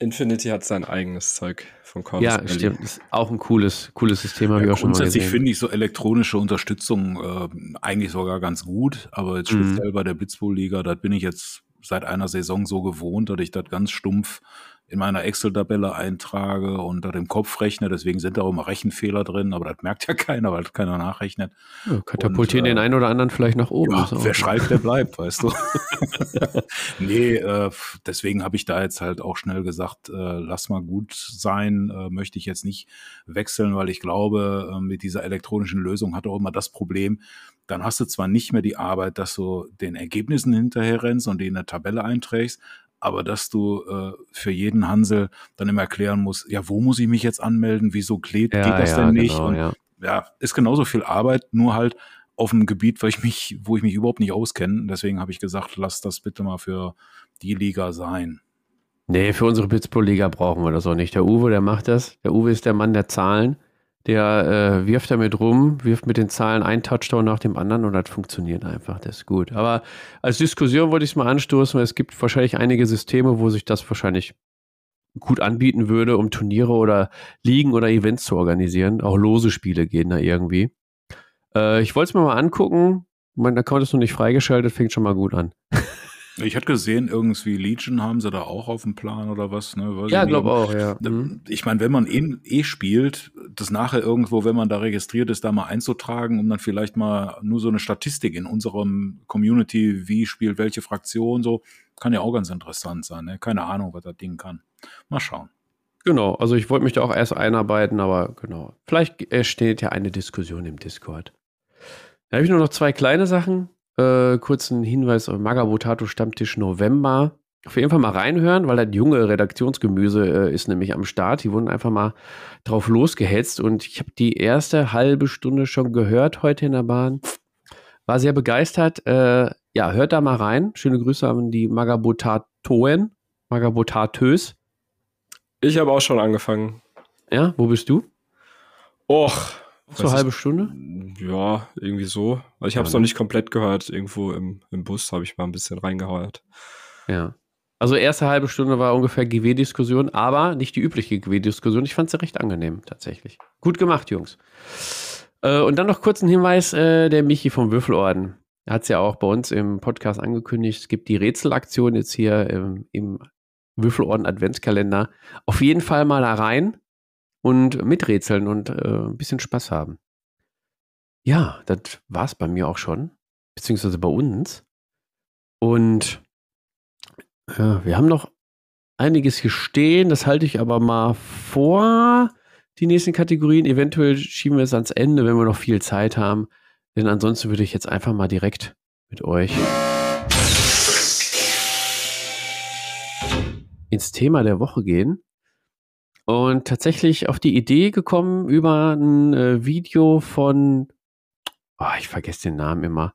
Infinity hat sein eigenes Zeug von Corvus Ja, Belli. stimmt. Ist auch ein cooles, cooles System, habe ich Ja, auch schon mal grundsätzlich finde ich so elektronische Unterstützung äh, eigentlich sogar ganz gut, aber jetzt Mhm. speziell bei der Blitzbowl-Liga, da bin ich jetzt seit einer Saison so gewohnt, dass ich das ganz stumpf in meiner Excel-Tabelle eintrage und das im Kopf rechne. Deswegen sind da auch immer Rechenfehler drin, aber das merkt ja keiner, weil keiner nachrechnet. Ja, katapultieren Und, äh, den einen oder anderen vielleicht nach oben. Ja, wer schreibt, der bleibt, weißt du. nee, äh, deswegen habe ich da jetzt halt auch schnell gesagt, äh, lass mal gut sein, äh, möchte ich jetzt nicht wechseln, weil ich glaube, äh, mit dieser elektronischen Lösung hat auch immer das Problem, dann hast du zwar nicht mehr die Arbeit, dass du den Ergebnissen hinterher rennst und die in der Tabelle einträgst, aber dass du äh, für jeden Hansel dann immer erklären musst, ja, wo muss ich mich jetzt anmelden, wieso geht, ja, geht das ja, denn nicht? Genau, und ja. ja, ist genauso viel Arbeit, nur halt auf einem Gebiet, wo ich mich, wo ich mich überhaupt nicht auskenne. Deswegen habe ich gesagt, lass das bitte mal für die Liga sein. Nee, für unsere Blitzbowl-Liga brauchen wir das auch nicht. Der Uwe, der macht das. Der Uwe ist der Mann der Zahlen. Der äh, wirft damit rum, wirft mit den Zahlen ein Touchdown nach dem anderen und das funktioniert einfach. Das ist gut. Aber als Diskussion wollte ich es mal anstoßen, weil es gibt wahrscheinlich einige Systeme, wo sich das wahrscheinlich gut anbieten würde, um Turniere oder Ligen oder Events zu organisieren. Auch lose Spiele gehen da irgendwie. Äh, ich wollte es mir mal angucken. Mein Account ist noch nicht freigeschaltet, fängt schon mal gut an. Ich hatte gesehen, irgendwie Legion haben sie da auch auf dem Plan oder was, ne? Weiß Ja, glaube auch, ja. Mhm. Ich meine, wenn man eh, eh spielt, das nachher irgendwo, wenn man da registriert ist, da mal einzutragen, um dann vielleicht mal nur so eine Statistik in unserem Community, wie spielt welche Fraktion, so, kann ja auch ganz interessant sein. Ne? Keine Ahnung, was das Ding kann. Mal schauen. Genau, also ich wollte mich da auch erst einarbeiten, aber genau. Vielleicht entsteht ja eine Diskussion im Discord. Da habe ich nur noch zwei kleine Sachen. Äh, kurzen Hinweis auf Magabotato Stammtisch November. Auf jeden Fall mal reinhören, weil das junge Redaktionsgemüse äh, ist nämlich am Start. Die wurden einfach mal drauf losgehetzt und ich habe die erste halbe Stunde schon gehört heute in der Bahn. War sehr begeistert. Äh, ja, hört da mal rein. Schöne Grüße an die Magabotatoen, Magabotatös. Ich habe auch schon angefangen. Ja, wo bist du? Och. So eine halbe Stunde? Ja, irgendwie so. Also ich habe es Ja, noch ne? nicht komplett gehört. Irgendwo im, im Bus habe ich mal ein bisschen reingeheuert. Ja. Also erste halbe Stunde war ungefähr GW-Diskussion, aber nicht die übliche GW-Diskussion. Ich fand sie recht angenehm, tatsächlich. Gut gemacht, Jungs. Äh, und dann noch kurz ein Hinweis, äh, der Michi vom Würfelorden. Er hat es ja auch bei uns im Podcast angekündigt. Es gibt die Rätselaktion jetzt hier im, im Würfelorden Adventskalender. Auf jeden Fall mal da rein und miträtseln und äh, ein bisschen Spaß haben. Ja, das war's bei mir auch schon. Beziehungsweise bei uns. Und ja, wir haben noch einiges hier stehen. Das halte ich aber mal vor. Die nächsten Kategorien. Eventuell schieben wir es ans Ende, wenn wir noch viel Zeit haben. Denn ansonsten würde ich jetzt einfach mal direkt mit euch ins Thema der Woche gehen. Und tatsächlich auf die Idee gekommen über ein äh, Video von, oh, ich vergesse den Namen immer,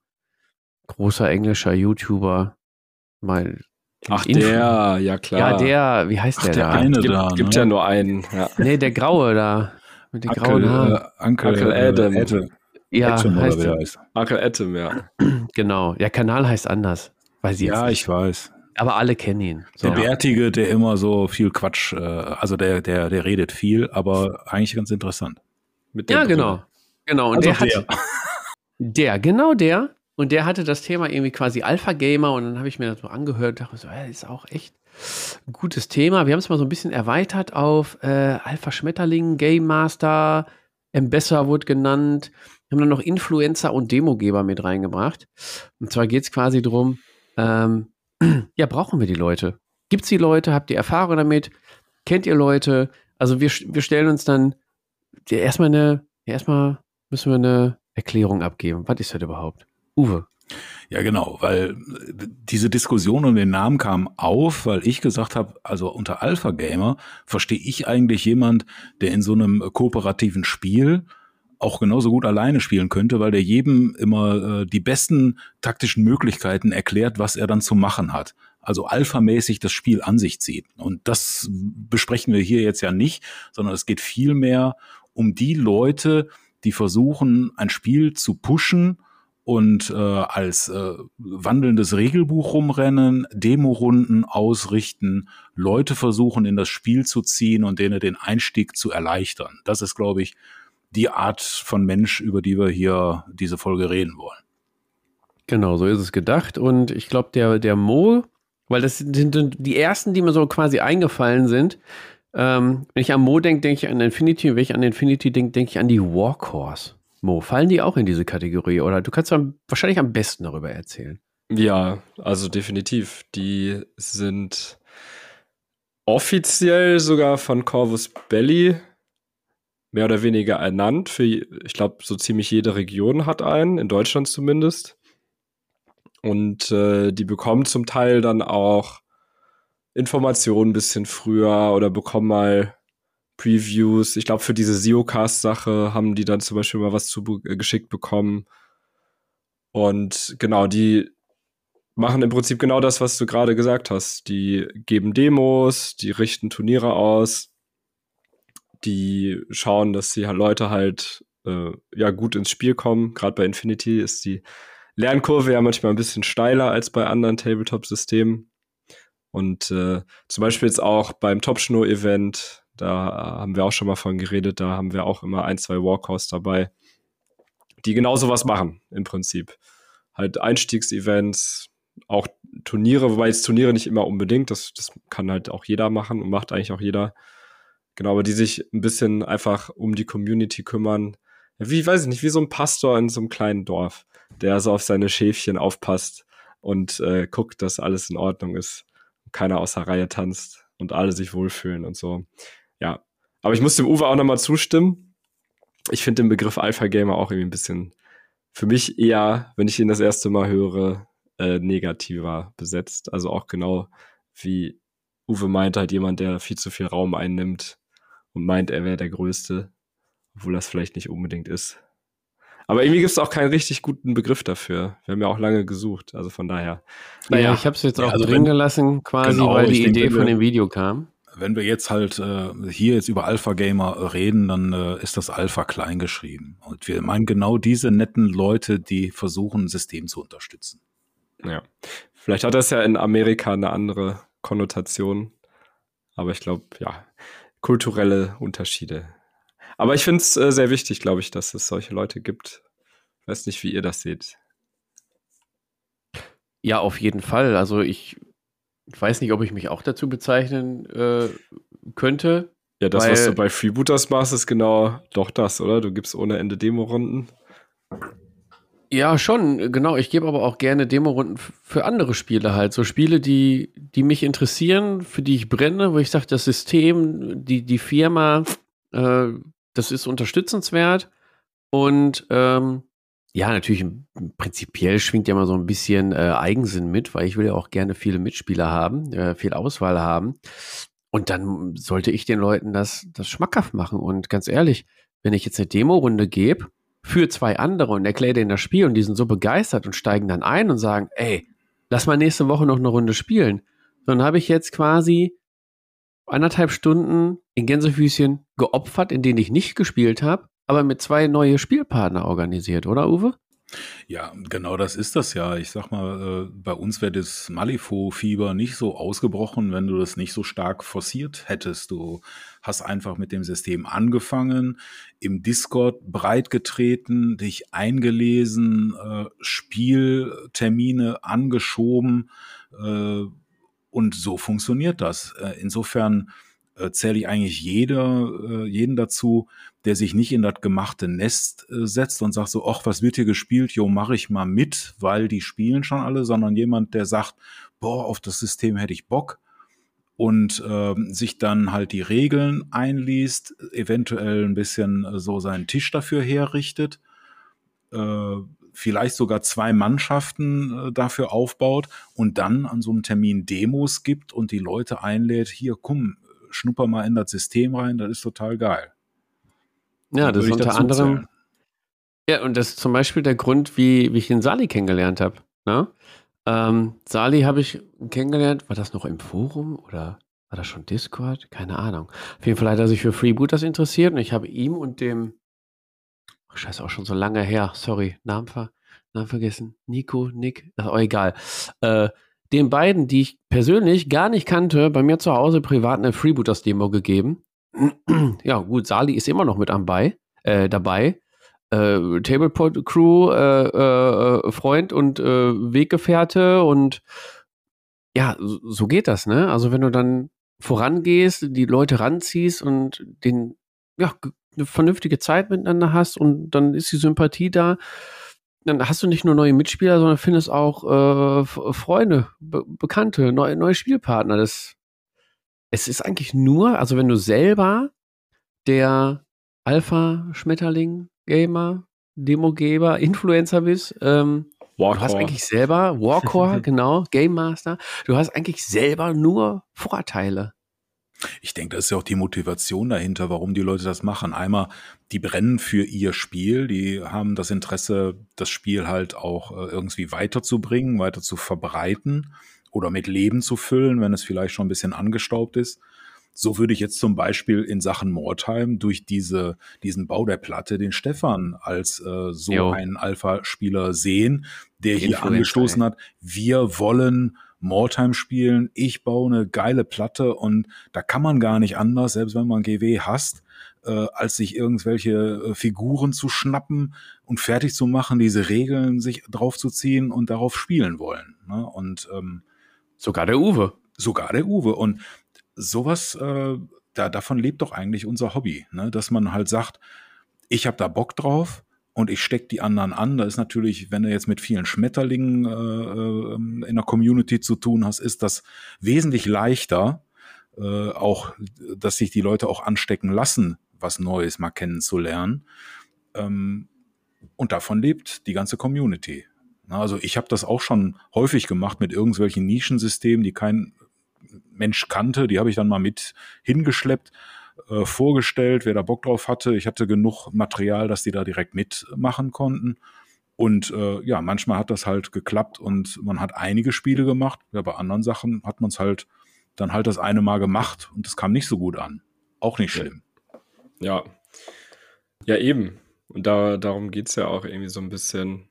großer englischer YouTuber, mal Ach, Info- der, ja klar. Ja, der, wie heißt Ach, der, der da? eine Gibt, da. gibt ne? ja nur einen. Ja. Nee, der Graue da. Mit den grauen Uncle, Haaren. äh, Uncle, Uncle äh, Adam. Adam. ja, Adam oder heißt heißt. Uncle Atom, ja. Genau. Der Kanal heißt anders. Weiß ich jetzt Ja, nicht. ich weiß. Aber alle kennen ihn. So. Der Bärtige, der immer so viel Quatsch, äh, also der, der, der redet viel, aber eigentlich ganz interessant. Mit der Ja, genau. Genau. Und Also der hat, der, genau der. Und der hatte das Thema irgendwie quasi Alpha Gamer und dann habe ich mir das so angehört und dachte mir so, ja, ist auch echt ein gutes Thema. Wir haben es mal so ein bisschen erweitert auf äh, Alpha Schmetterling, Game Master, Ambassador wurde genannt. Wir haben dann noch Influencer und Demogeber mit reingebracht. Und zwar geht es quasi darum, ähm, ja, brauchen wir die Leute? Gibt es die Leute? Habt ihr Erfahrung damit? Kennt ihr Leute? Also wir, wir stellen uns dann ja, erstmal eine, ja, erstmal müssen wir eine Erklärung abgeben. Was ist das überhaupt? Uwe. Ja, genau, weil äh, diese Diskussion um den Namen kam auf, weil ich gesagt habe, also unter Alpha Gamer verstehe ich eigentlich jemand, der in so einem kooperativen Spiel auch genauso gut alleine spielen könnte, weil der jedem immer äh, die besten taktischen Möglichkeiten erklärt, was er dann zu machen hat. Also alphamäßig das Spiel an sich zieht. Und das besprechen wir hier jetzt ja nicht, sondern es geht vielmehr um die Leute, die versuchen, ein Spiel zu pushen und äh, als äh, wandelndes Regelbuch rumrennen, Demorunden ausrichten, Leute versuchen in das Spiel zu ziehen und denen den Einstieg zu erleichtern. Das ist, glaube ich, die Art von Mensch, über die wir hier diese Folge reden wollen. Genau, so ist es gedacht. Und ich glaube, der, der Mo, weil das sind die ersten, die mir so quasi eingefallen sind. Ähm, wenn ich an Mo denke, denke ich an Infinity. Und wenn ich an Infinity denke, denke ich an die Warcores. Mo, fallen die auch in diese Kategorie? Oder du kannst wahrscheinlich am besten darüber erzählen. Ja, also definitiv. Die sind offiziell sogar von Corvus Belli mehr oder weniger ernannt. Für, ich glaube, so ziemlich jede Region hat einen, in Deutschland zumindest. Und äh, die bekommen zum Teil dann auch Informationen ein bisschen früher oder bekommen mal Previews. Ich glaube, für diese Zeocast-Sache haben die dann zum Beispiel mal was zu äh, bekommen. Und genau, die machen im Prinzip genau das, was du gerade gesagt hast. Die geben Demos, die richten Turniere aus, die schauen, dass die Leute halt äh, ja gut ins Spiel kommen. Gerade bei Infinity ist die Lernkurve ja manchmal ein bisschen steiler als bei anderen Tabletop-Systemen. Und äh, zum Beispiel jetzt auch beim Top Schno Event, da haben wir auch schon mal von geredet, da haben wir auch immer ein, zwei Walkouts dabei, die genau sowas machen im Prinzip. Halt Einstiegsevents, auch Turniere, wobei jetzt Turniere nicht immer unbedingt, das, das kann halt auch jeder machen und macht eigentlich auch jeder. Genau, aber die sich ein bisschen einfach um die Community kümmern. Wie, weiß ich nicht, wie so ein Pastor in so einem kleinen Dorf, der so auf seine Schäfchen aufpasst und äh, guckt, dass alles in Ordnung ist, keiner außer Reihe tanzt und alle sich wohlfühlen und so. Ja, aber ich muss dem Uwe auch nochmal zustimmen. Ich finde den Begriff Alpha Gamer auch irgendwie ein bisschen für mich eher, wenn ich ihn das erste Mal höre, äh, negativer besetzt. Also auch genau wie Uwe meint, halt jemand, der viel zu viel Raum einnimmt und meint, er wäre der Größte, obwohl das vielleicht nicht unbedingt ist. Aber irgendwie gibt es auch keinen richtig guten Begriff dafür. Wir haben ja auch lange gesucht, also von daher. Naja, ich habe es jetzt Ja, auch also drin wenn- gelassen, quasi, Genau, weil die denke, Idee wenn von dem Video kam. Wenn wir jetzt halt äh, hier jetzt über Alpha Gamer reden, dann äh, ist das Alpha klein geschrieben. Und wir meinen genau diese netten Leute, die versuchen, ein System zu unterstützen. Ja. Vielleicht hat das ja in Amerika eine andere Konnotation. Aber ich glaube, ja, kulturelle Unterschiede. Aber ich finde es äh, sehr wichtig, glaube ich, dass es solche Leute gibt. Ich weiß nicht, wie ihr das seht. Ja, auf jeden Fall. Also ich, weiß nicht, ob ich mich auch dazu bezeichnen äh, könnte. Ja, das, was du bei Freebooters machst, ist genau doch das, oder? Du gibst ohne Ende Demo-Runden. Ja, schon, genau. Ich gebe aber auch gerne Demorunden für andere Spiele halt. So Spiele, die, die mich interessieren, für die ich brenne, wo ich sage, das System, die, die Firma, äh, das ist unterstützenswert. Und ähm, ja, natürlich prinzipiell schwingt ja mal so ein bisschen äh, Eigensinn mit, weil ich will ja auch gerne viele Mitspieler haben, äh, viel Auswahl haben. Und dann sollte ich den Leuten das, das schmackhaft machen. Und ganz ehrlich, wenn ich jetzt eine Demo-Runde gebe für zwei andere und erkläre denen das Spiel und die sind so begeistert und steigen dann ein und sagen, ey, lass mal nächste Woche noch eine Runde spielen. Dann habe ich jetzt quasi anderthalb Stunden in Gänsefüßchen geopfert, in denen ich nicht gespielt habe, aber mit zwei neue Spielpartner organisiert, oder Uwe? Ja, genau das ist das ja. Ich sag mal, äh, bei uns wäre das Malifaux-Fieber nicht so ausgebrochen, wenn du das nicht so stark forciert hättest. Du hast einfach mit dem System angefangen, im Discord breitgetreten, dich eingelesen, äh, Spieltermine angeschoben äh, und so funktioniert das. Äh, insofern äh, zähle ich eigentlich jeder, jeden dazu, der sich nicht in das gemachte Nest setzt und sagt so, ach, was wird hier gespielt? Jo, mache ich mal mit, weil die spielen schon alle, sondern jemand, der sagt, boah, auf das System hätte ich Bock und äh, sich dann halt die Regeln einliest, eventuell ein bisschen äh, so seinen Tisch dafür herrichtet, äh, vielleicht sogar zwei Mannschaften äh, dafür aufbaut und dann an so einem Termin Demos gibt und die Leute einlädt, hier komm, schnupper mal in das System rein, das ist total geil. Ja, das ist unter anderem. Zählen. Ja, und das ist zum Beispiel der Grund, wie, wie ich den Sali kennengelernt habe. Ne? Ähm, Sali habe ich kennengelernt, war das noch im Forum oder war das schon Discord? Keine Ahnung. Auf jeden Fall hat er sich für Freebooters interessiert und ich habe ihm und dem, oh, scheiße, auch schon so lange her, sorry, Namen, ver, Namen vergessen, Nico, Nick, auch egal. Äh, den beiden, die ich persönlich gar nicht kannte, bei mir zu Hause privat eine Freebooters-Demo gegeben. ja, gut, Sali ist immer noch mit am bei, äh, dabei. Äh, Tablepod Crew, äh, äh, Freund und äh, Weggefährte und ja, so, so geht das, ne? Also wenn du dann vorangehst, die Leute ranziehst und den, ja, eine vernünftige Zeit miteinander hast und dann ist die Sympathie da, dann hast du nicht nur neue Mitspieler, sondern findest auch äh, Freunde, Be Bekannte, neue, neue Spielpartner. Das, es ist eigentlich nur, also wenn du selber der Alpha-Schmetterling, Gamer, Demogeber, Influencer bist, ähm, du hast eigentlich selber, Warcore, genau, Game Master, du hast eigentlich selber nur Vorteile. Ich denke, das ist ja auch die Motivation dahinter, warum die Leute das machen. Einmal, die brennen für ihr Spiel, die haben das Interesse, das Spiel halt auch äh, irgendwie weiterzubringen, weiter zu verbreiten oder mit Leben zu füllen, wenn es vielleicht schon ein bisschen angestaubt ist. So würde ich jetzt zum Beispiel in Sachen Mordheim durch diese, diesen Bau der Platte den Stefan als äh, so jo. einen Alpha-Spieler sehen, der hier angestoßen hat. Wir wollen Moretime spielen, ich baue eine geile Platte und da kann man gar nicht anders, selbst wenn man GW hasst, äh, als sich irgendwelche äh, Figuren zu schnappen und fertig zu machen, diese Regeln sich draufzuziehen und darauf spielen wollen. Ne? Und ähm, sogar der Uwe. Sogar der Uwe. Und sowas, äh, da, davon lebt doch eigentlich unser Hobby, ne? dass man halt sagt, ich habe da Bock drauf, und ich stecke die anderen an. Da ist natürlich, wenn du jetzt mit vielen Schmetterlingen äh, ähm, in der Community zu tun hast, ist das wesentlich leichter, äh, auch, dass sich die Leute auch anstecken lassen, was Neues mal kennenzulernen. Ähm, und davon lebt die ganze Community. Also ich habe das auch schon häufig gemacht mit irgendwelchen Nischensystemen, die kein Mensch kannte. Die habe ich dann mal mit hingeschleppt äh, vorgestellt, wer da Bock drauf hatte. Ich hatte genug Material, dass die da direkt mitmachen konnten. Und äh, ja, manchmal hat das halt geklappt und man hat einige Spiele gemacht. Ja, bei anderen Sachen hat man es halt dann halt das eine Mal gemacht und es kam nicht so gut an. Auch nicht schlimm. Ja. Ja, eben. Und da, darum geht es ja auch irgendwie so ein bisschen,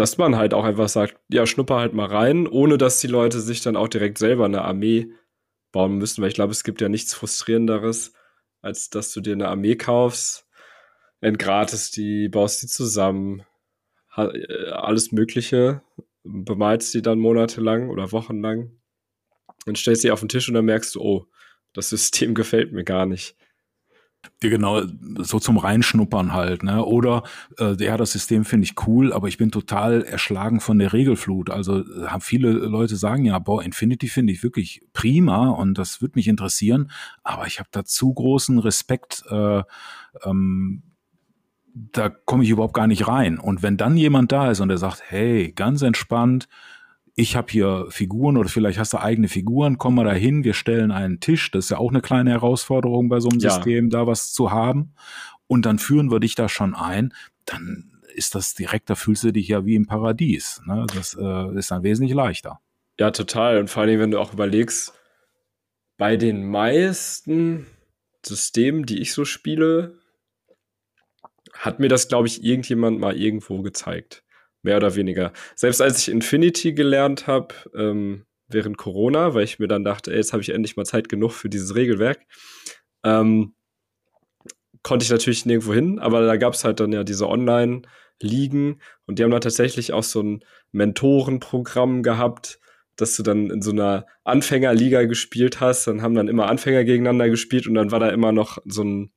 dass man halt auch einfach sagt, ja, schnupper halt mal rein, ohne dass die Leute sich dann auch direkt selber eine Armee bauen müssen, weil ich glaube, es gibt ja nichts Frustrierenderes, als dass du dir eine Armee kaufst, entgratest die, baust die zusammen, äh, alles Mögliche, bemalst die dann monatelang oder wochenlang und stellst sie auf den Tisch und dann merkst du, oh, das System gefällt mir gar nicht. Ja, genau, so zum Reinschnuppern halt, ne? Oder äh, ja, das System finde ich cool, aber ich bin total erschlagen von der Regelflut. Also äh, haben viele Leute sagen ja, boah, Infinity finde ich wirklich prima und das würde mich interessieren, aber ich habe da zu großen Respekt. Äh, ähm, da komme ich überhaupt gar nicht rein. Und wenn dann jemand da ist und der sagt, hey, ganz entspannt, ich habe hier Figuren oder vielleicht hast du eigene Figuren, komm mal dahin, wir stellen einen Tisch. Das ist ja auch eine kleine Herausforderung bei so einem ja. System, da was zu haben. Und dann führen wir dich da schon ein. Dann ist das direkt, da fühlst du dich ja wie im Paradies. Ne? Das äh, ist dann wesentlich leichter. Ja, total. Und vor allem, wenn du auch überlegst, bei den meisten Systemen, die ich so spiele, hat mir das, glaube ich, irgendjemand mal irgendwo gezeigt. Mehr oder weniger. Selbst als ich Infinity gelernt habe, ähm, während Corona, weil ich mir dann dachte, ey, jetzt habe ich endlich mal Zeit genug für dieses Regelwerk, ähm, konnte ich natürlich nirgendwo hin, aber da gab es halt dann ja diese Online-Ligen und die haben da tatsächlich auch so ein Mentorenprogramm gehabt, dass du dann in so einer Anfängerliga gespielt hast, dann haben dann immer Anfänger gegeneinander gespielt und dann war da immer noch so ein,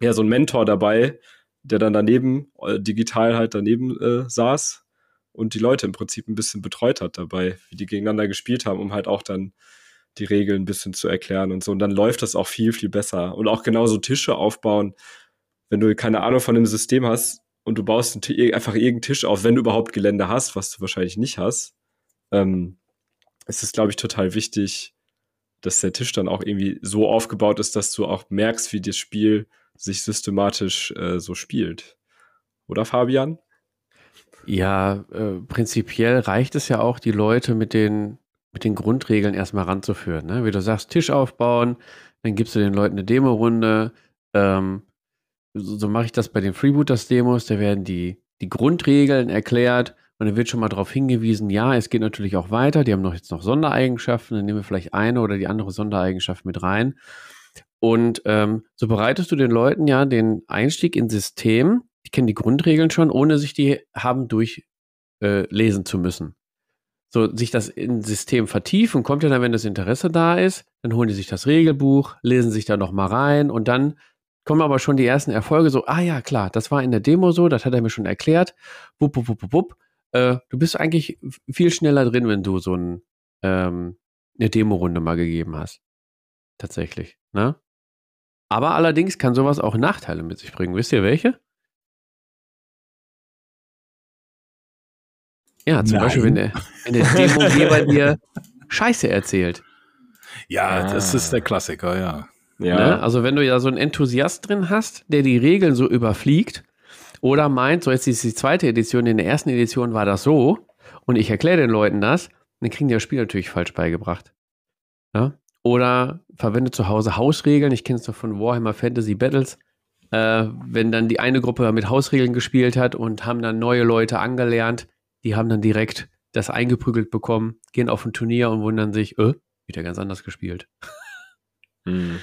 ja, so ein Mentor dabei, der dann daneben, äh, digital halt daneben äh, saß und die Leute im Prinzip ein bisschen betreut hat dabei, wie die gegeneinander gespielt haben, um halt auch dann die Regeln ein bisschen zu erklären und so. Und dann läuft das auch viel, viel besser. Und auch genauso Tische aufbauen. Wenn du keine Ahnung von dem System hast und du baust einfach irgendeinen Tisch auf, wenn du überhaupt Gelände hast, was du wahrscheinlich nicht hast, ähm, ist es, glaube ich, total wichtig, dass der Tisch dann auch irgendwie so aufgebaut ist, dass du auch merkst, wie das Spiel sich systematisch äh, so spielt. Oder Fabian? Ja, äh, prinzipiell reicht es ja auch, die Leute mit den mit den Grundregeln erstmal ranzuführen. Ne? Wie du sagst, Tisch aufbauen, dann gibst du den Leuten eine Demo-Runde. Ähm, so, so mache ich das bei den Freebooters-Demos. Da werden die, die Grundregeln erklärt und dann wird schon mal darauf hingewiesen, ja, es geht natürlich auch weiter. Die haben noch jetzt noch Sondereigenschaften. Dann nehmen wir vielleicht eine oder die andere Sondereigenschaft mit rein. Und ähm, so bereitest du den Leuten ja den Einstieg ins System. Die kennen die Grundregeln schon, ohne sich die haben durchlesen äh, zu müssen so sich das in System vertiefen, kommt ja dann, wenn das Interesse da ist, dann holen die sich das Regelbuch, lesen sich da noch mal rein und dann kommen aber schon die ersten Erfolge so, ah ja, klar, das war in der Demo so, das hat er mir schon erklärt, wupp, wupp, wupp, wupp. Äh, du bist eigentlich viel schneller drin, wenn du so ein, ähm, eine Demo-Runde mal gegeben hast. Tatsächlich, ne? Aber allerdings kann sowas auch Nachteile mit sich bringen. Wisst ihr welche? Ja, zum Nein. Beispiel, wenn der, wenn der Demogeber dir Scheiße erzählt. Ja, ah. das ist der Klassiker, ja. ja. Ne? Also, wenn du ja so einen Enthusiast drin hast, der die Regeln so überfliegt oder meint, so jetzt ist die zweite Edition, in der ersten Edition war das so und ich erkläre den Leuten das, dann kriegen die das Spiel natürlich falsch beigebracht. Ja? Oder verwende zu Hause Hausregeln. Ich kenne es doch von Warhammer Fantasy Battles. Äh, wenn dann die eine Gruppe mit Hausregeln gespielt hat und haben dann neue Leute angelernt, die haben dann direkt das eingeprügelt bekommen, gehen auf ein Turnier und wundern sich, äh, wird ja ganz anders gespielt. Hm.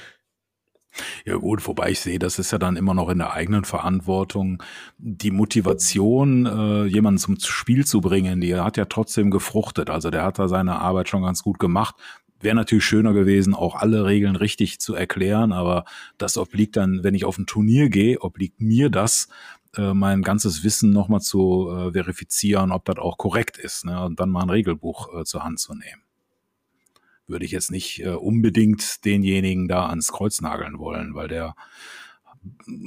Ja gut, wobei ich sehe, das ist ja dann immer noch in der eigenen Verantwortung. Die Motivation, äh, jemanden zum Spiel zu bringen, die hat ja trotzdem gefruchtet. Also der hat da seine Arbeit schon ganz gut gemacht. Wäre natürlich schöner gewesen, auch alle Regeln richtig zu erklären, aber das obliegt dann, wenn ich auf ein Turnier gehe, obliegt mir das, äh, mein ganzes Wissen nochmal zu äh, verifizieren, ob das auch korrekt ist ne? und dann mal ein Regelbuch äh, zur Hand zu nehmen. Würde ich jetzt nicht äh, unbedingt denjenigen da ans Kreuz nageln wollen, weil der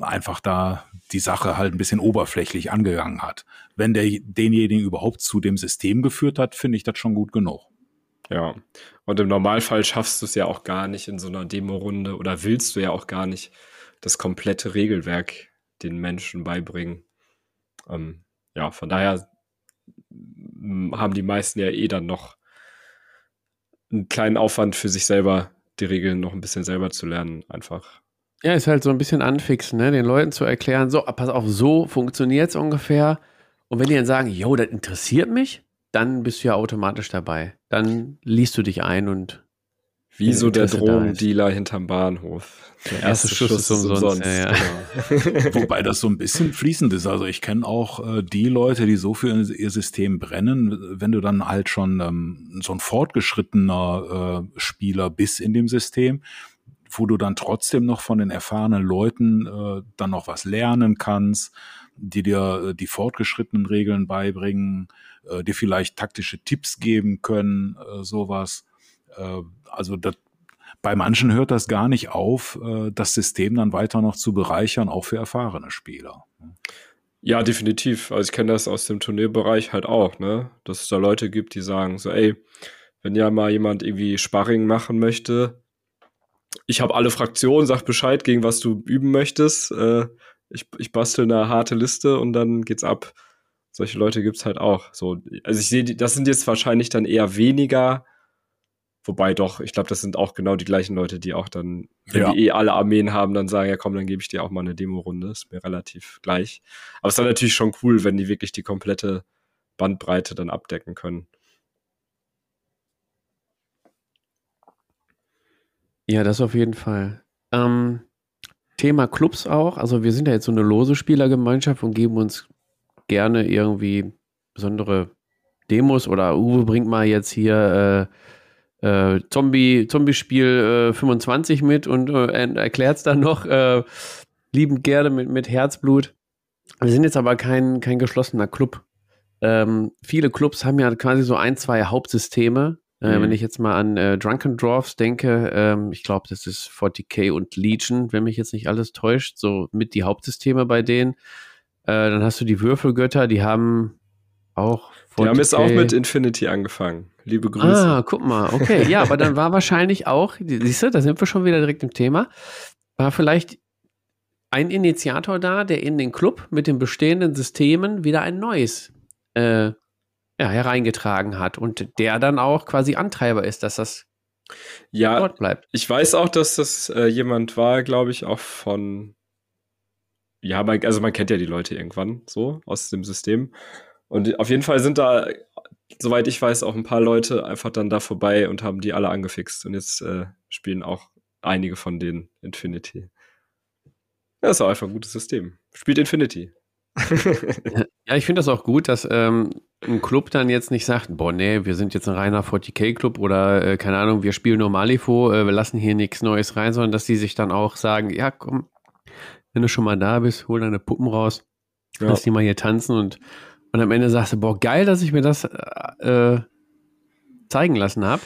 einfach da die Sache halt ein bisschen oberflächlich angegangen hat. Wenn der denjenigen überhaupt zu dem System geführt hat, finde ich das schon gut genug. Ja, und im Normalfall schaffst du es ja auch gar nicht in so einer Demo-Runde oder willst du ja auch gar nicht das komplette Regelwerk den Menschen beibringen. Ähm, ja, von daher haben die meisten ja eh dann noch einen kleinen Aufwand für sich selber, die Regeln noch ein bisschen selber zu lernen, einfach. Ja, ist halt so ein bisschen anfixen, ne? den Leuten zu erklären, so, pass auf, so funktioniert es ungefähr. Und wenn die dann sagen, jo, das interessiert mich, dann bist du ja automatisch dabei. Dann liest du dich ein und wie so der Drogendealer hinterm Bahnhof. Der erste, erste Schuss, Schuss, ist umsonst. umsonst. Ja, ja. Genau. Wobei das so ein bisschen fließend ist. Also ich kenne auch äh, die Leute, die so für ihr System brennen, wenn du dann halt schon ähm, so ein fortgeschrittener äh, Spieler bist in dem System, wo du dann trotzdem noch von den erfahrenen Leuten äh, dann noch was lernen kannst, die dir äh, die fortgeschrittenen Regeln beibringen, äh, dir vielleicht taktische Tipps geben können, äh, sowas äh, also das, bei manchen hört das gar nicht auf, äh, das System dann weiter noch zu bereichern, auch für erfahrene Spieler. Ja, definitiv. Also ich kenne das aus dem Turnierbereich halt auch, ne? Dass es da Leute gibt, die sagen so, ey, wenn ja mal jemand irgendwie Sparring machen möchte, ich habe alle Fraktionen, sag Bescheid, gegen was du üben möchtest. Äh, ich, ich bastel eine harte Liste und dann geht's ab. Solche Leute gibt's halt auch. So, also ich sehe, das sind jetzt wahrscheinlich dann eher weniger, wobei doch, ich glaube, das sind auch genau die gleichen Leute, die auch dann, wenn Ja. die eh alle Armeen haben, dann sagen, ja komm, dann gebe ich dir auch mal eine Demo-Runde. Ist mir relativ gleich. Aber es ist dann natürlich schon cool, wenn die wirklich die komplette Bandbreite dann abdecken können. Ja, das auf jeden Fall. Ähm, Thema Clubs auch. Also wir sind ja jetzt so eine lose Spielergemeinschaft und geben uns gerne irgendwie besondere Demos oder Uwe bringt mal jetzt hier äh, äh, Zombie, Zombie-Spiel äh, 25 mit und äh, erklärt es dann noch äh, liebend gerne mit, mit Herzblut. Wir sind jetzt aber kein, kein geschlossener Club. Ähm, viele Clubs haben ja quasi so ein, zwei Hauptsysteme. Äh, Mhm. Wenn ich jetzt mal an äh, Drunken Dwarfs denke, ähm, ich glaube, das ist 40k und Legion, wenn mich jetzt nicht alles täuscht, so mit die Hauptsysteme bei denen. Äh, dann hast du die Würfelgötter, die haben auch 40k. Die haben jetzt auch mit Infinity angefangen. Liebe Grüße. Ah, guck mal, okay. Ja, aber dann war wahrscheinlich auch, siehst du, da sind wir schon wieder direkt im Thema, war vielleicht ein Initiator da, der in den Club mit den bestehenden Systemen wieder ein neues äh, ja, hereingetragen hat und der dann auch quasi Antreiber ist, dass das ja, dort bleibt. Ich weiß auch, dass das äh, jemand war, glaube ich, auch von. Ja, man, also man kennt ja die Leute irgendwann so aus dem System. Und auf jeden Fall sind da, soweit ich weiß, auch ein paar Leute einfach dann da vorbei und haben die alle angefixt. Und jetzt äh, spielen auch einige von denen Infinity. Ja, ist auch einfach ein gutes System. Spielt Infinity. Ja, ich finde das auch gut, dass ähm, ein Club dann jetzt nicht sagt, boah, nee, wir sind jetzt ein reiner 40k-Club oder äh, keine Ahnung, wir spielen nur Malifaux, äh, wir lassen hier nichts Neues rein, sondern dass die sich dann auch sagen, ja, komm, wenn du schon mal da bist, hol deine Puppen raus, Ja. lass die mal hier tanzen und, und am Ende sagst du, boah, geil, dass ich mir das äh, zeigen lassen habe.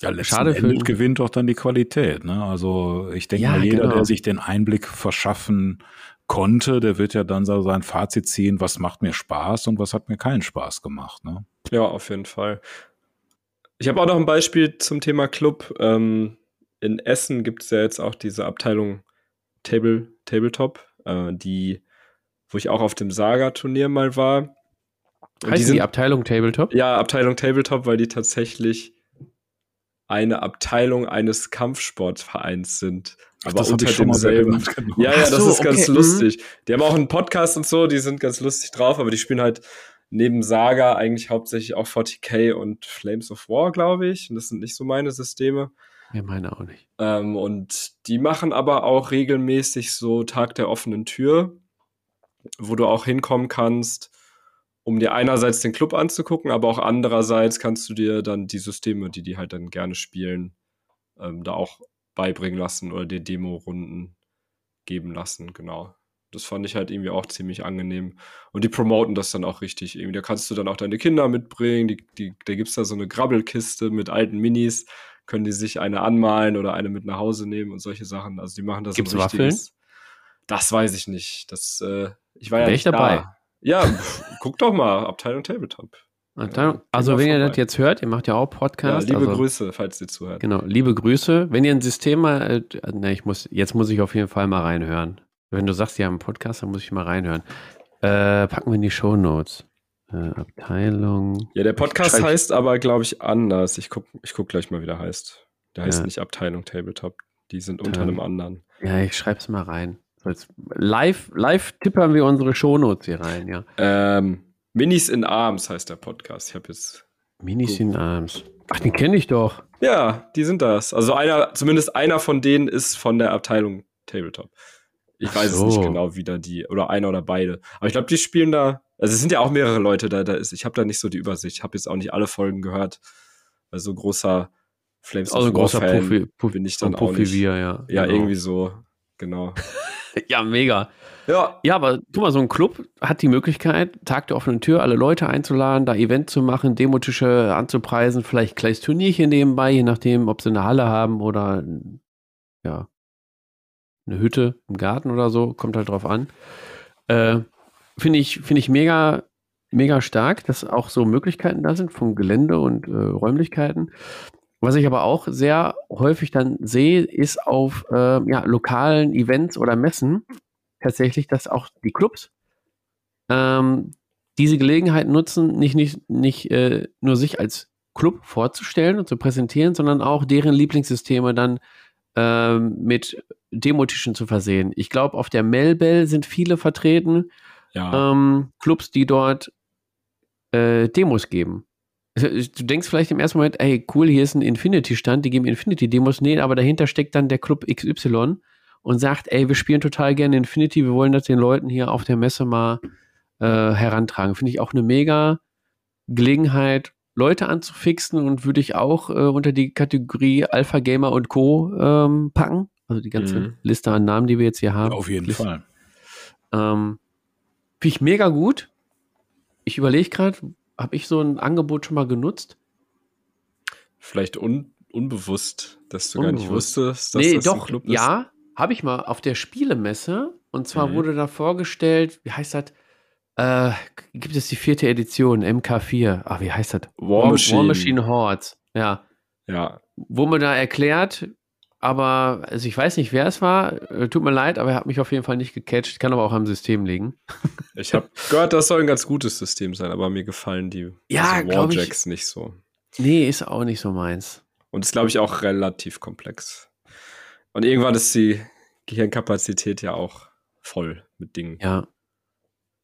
Ja, Schade für- Endes gewinnt doch dann die Qualität. Ne? Also ich denke Ja, mal, jeder, genau. der sich den Einblick verschaffen konnte, der wird ja dann so sein Fazit ziehen, was macht mir Spaß und was hat mir keinen Spaß gemacht. Ne? Ja, auf jeden Fall. Ich habe auch noch ein Beispiel zum Thema Club. Ähm, in Essen gibt es ja jetzt auch diese Abteilung Table, Tabletop, äh, die, wo ich auch auf dem Saga-Turnier mal war. Und Heißt die, sind- Abteilung Tabletop? ja, Abteilung Tabletop, weil die tatsächlich eine Abteilung eines Kampfsportvereins sind. Aber das hab unter demselben. genau. Ja, ja, Ach das so, ist ganz mhm. lustig. Die haben auch einen Podcast und so, die sind ganz lustig drauf, aber die spielen halt neben Saga eigentlich hauptsächlich auch 40k und Flames of War, glaube ich. Und das sind nicht so meine Systeme. Ja, meine auch nicht. Ähm, und die machen aber auch regelmäßig so Tag der offenen Tür, wo du auch hinkommen kannst, um dir einerseits den Club anzugucken, aber auch andererseits kannst du dir dann die Systeme, die die halt dann gerne spielen, ähm, da auch beibringen lassen oder dir Demo-Runden geben lassen, genau. Das fand ich halt irgendwie auch ziemlich angenehm. Und die promoten das dann auch richtig. Irgendwie, da kannst du dann auch deine Kinder mitbringen. Die, die, da gibt's da so eine Grabbelkiste mit alten Minis. Können die sich eine anmalen oder eine mit nach Hause nehmen und solche Sachen. Also die machen das Gibt's Waffeln? Das weiß ich nicht. Das, äh, ich war ja Wär ich dabei. Da. Ja, guck doch mal, Abteilung Tabletop. Abteilung- also wenn ihr vorbei. das jetzt hört, ihr macht ja auch Ja, Podcast. liebe also, Grüße, falls ihr zuhört. Genau, liebe Grüße. Wenn ihr ein System mal, äh, ne, ich muss, jetzt muss ich auf jeden Fall mal reinhören. Wenn du sagst, ihr habt einen Podcast, dann muss ich mal reinhören. Äh, packen wir in die Shownotes. Äh, Abteilung. Ja, der Podcast Schreib- heißt aber, glaube ich, anders. Ich guck, ich guck gleich mal, wie der heißt. Der heißt Ja. nicht Abteilung Tabletop. Die sind unter einem anderen. Ja, ich schreib's mal rein. So, jetzt live, live tippern wir unsere Shownotes hier rein, ja. Ähm, Minis in Arms heißt der Podcast. Ich habe jetzt. Minis in Arms. Ach, den kenne ich doch. Ja, die sind das. Also einer, zumindest einer von denen ist von der Abteilung Tabletop. Ich weiß es so. nicht genau, wie da die, oder einer oder beide. Aber ich glaube, die spielen da, also es sind ja auch mehrere Leute da, da ist, ich habe da nicht so die Übersicht. Ich habe jetzt auch nicht alle Folgen gehört. Also großer Flames Also ein großer Fan Profi, Profi, bin ich so ein dann auch Profi nicht. wie er, ja. Ja, Genau. irgendwie so, genau. Ja, mega. Ja, Ja, aber guck mal, so ein Club hat die Möglichkeit, Tag der offenen Tür, alle Leute einzuladen, da Event zu machen, Demotische anzupreisen, vielleicht ein kleines Turnierchen nebenbei, je nachdem, ob sie eine Halle haben oder ja, eine Hütte im Garten oder so, kommt halt drauf an. Äh, Finde ich, finde ich mega, mega stark, dass auch so Möglichkeiten da sind von Gelände und äh, Räumlichkeiten. Was ich aber auch sehr häufig dann sehe, ist auf äh, ja, lokalen Events oder Messen tatsächlich, dass auch die Clubs ähm, diese Gelegenheit nutzen, nicht, nicht, nicht äh, nur sich als Club vorzustellen und zu präsentieren, sondern auch deren Lieblingssysteme dann ähm, mit Demotischen zu versehen. Ich glaube, auf der Melbell sind viele vertreten, Ja. ähm, Clubs, die dort äh, Demos geben. Du denkst vielleicht im ersten Moment, ey, cool, hier ist ein Infinity-Stand, die geben Infinity-Demos. Nee, aber dahinter steckt dann der Club XY und sagt, ey, wir spielen total gerne Infinity, wir wollen das den Leuten hier auf der Messe mal äh, herantragen. Finde ich auch eine mega Gelegenheit, Leute anzufixen und würde ich auch äh, unter die Kategorie Alpha Gamer und Co. Ähm, packen. Also die ganze Mhm. Liste an Namen, die wir jetzt hier haben. Auf jeden Liste. Fall. Ähm, Finde ich mega gut. Ich überlege gerade, habe ich so ein Angebot schon mal genutzt? Vielleicht un unbewusst, dass du gar nicht Unbewusst. wusstest, dass nee, das doch, ein Club ist. ja, habe ich mal auf der Spielemesse. Und zwar Mhm. wurde da vorgestellt, wie heißt das? Äh, gibt es die vierte Edition, MK4. Ah, wie heißt das? War Machine. War Machine Hordes. Ja. Ja, Wo mir da erklärt, aber, also ich weiß nicht, wer es war. Äh, tut mir leid, aber er hat mich auf jeden Fall nicht gecatcht. Kann aber auch am System liegen. ich habe gehört, das soll ein ganz gutes System sein, aber mir gefallen die Ja, also glaub ich. Warjacks nicht so. Nee, ist auch nicht so meins. Und ist, glaube ich, auch relativ komplex. Und irgendwann ist die Gehirnkapazität ja auch voll mit Dingen. Ja.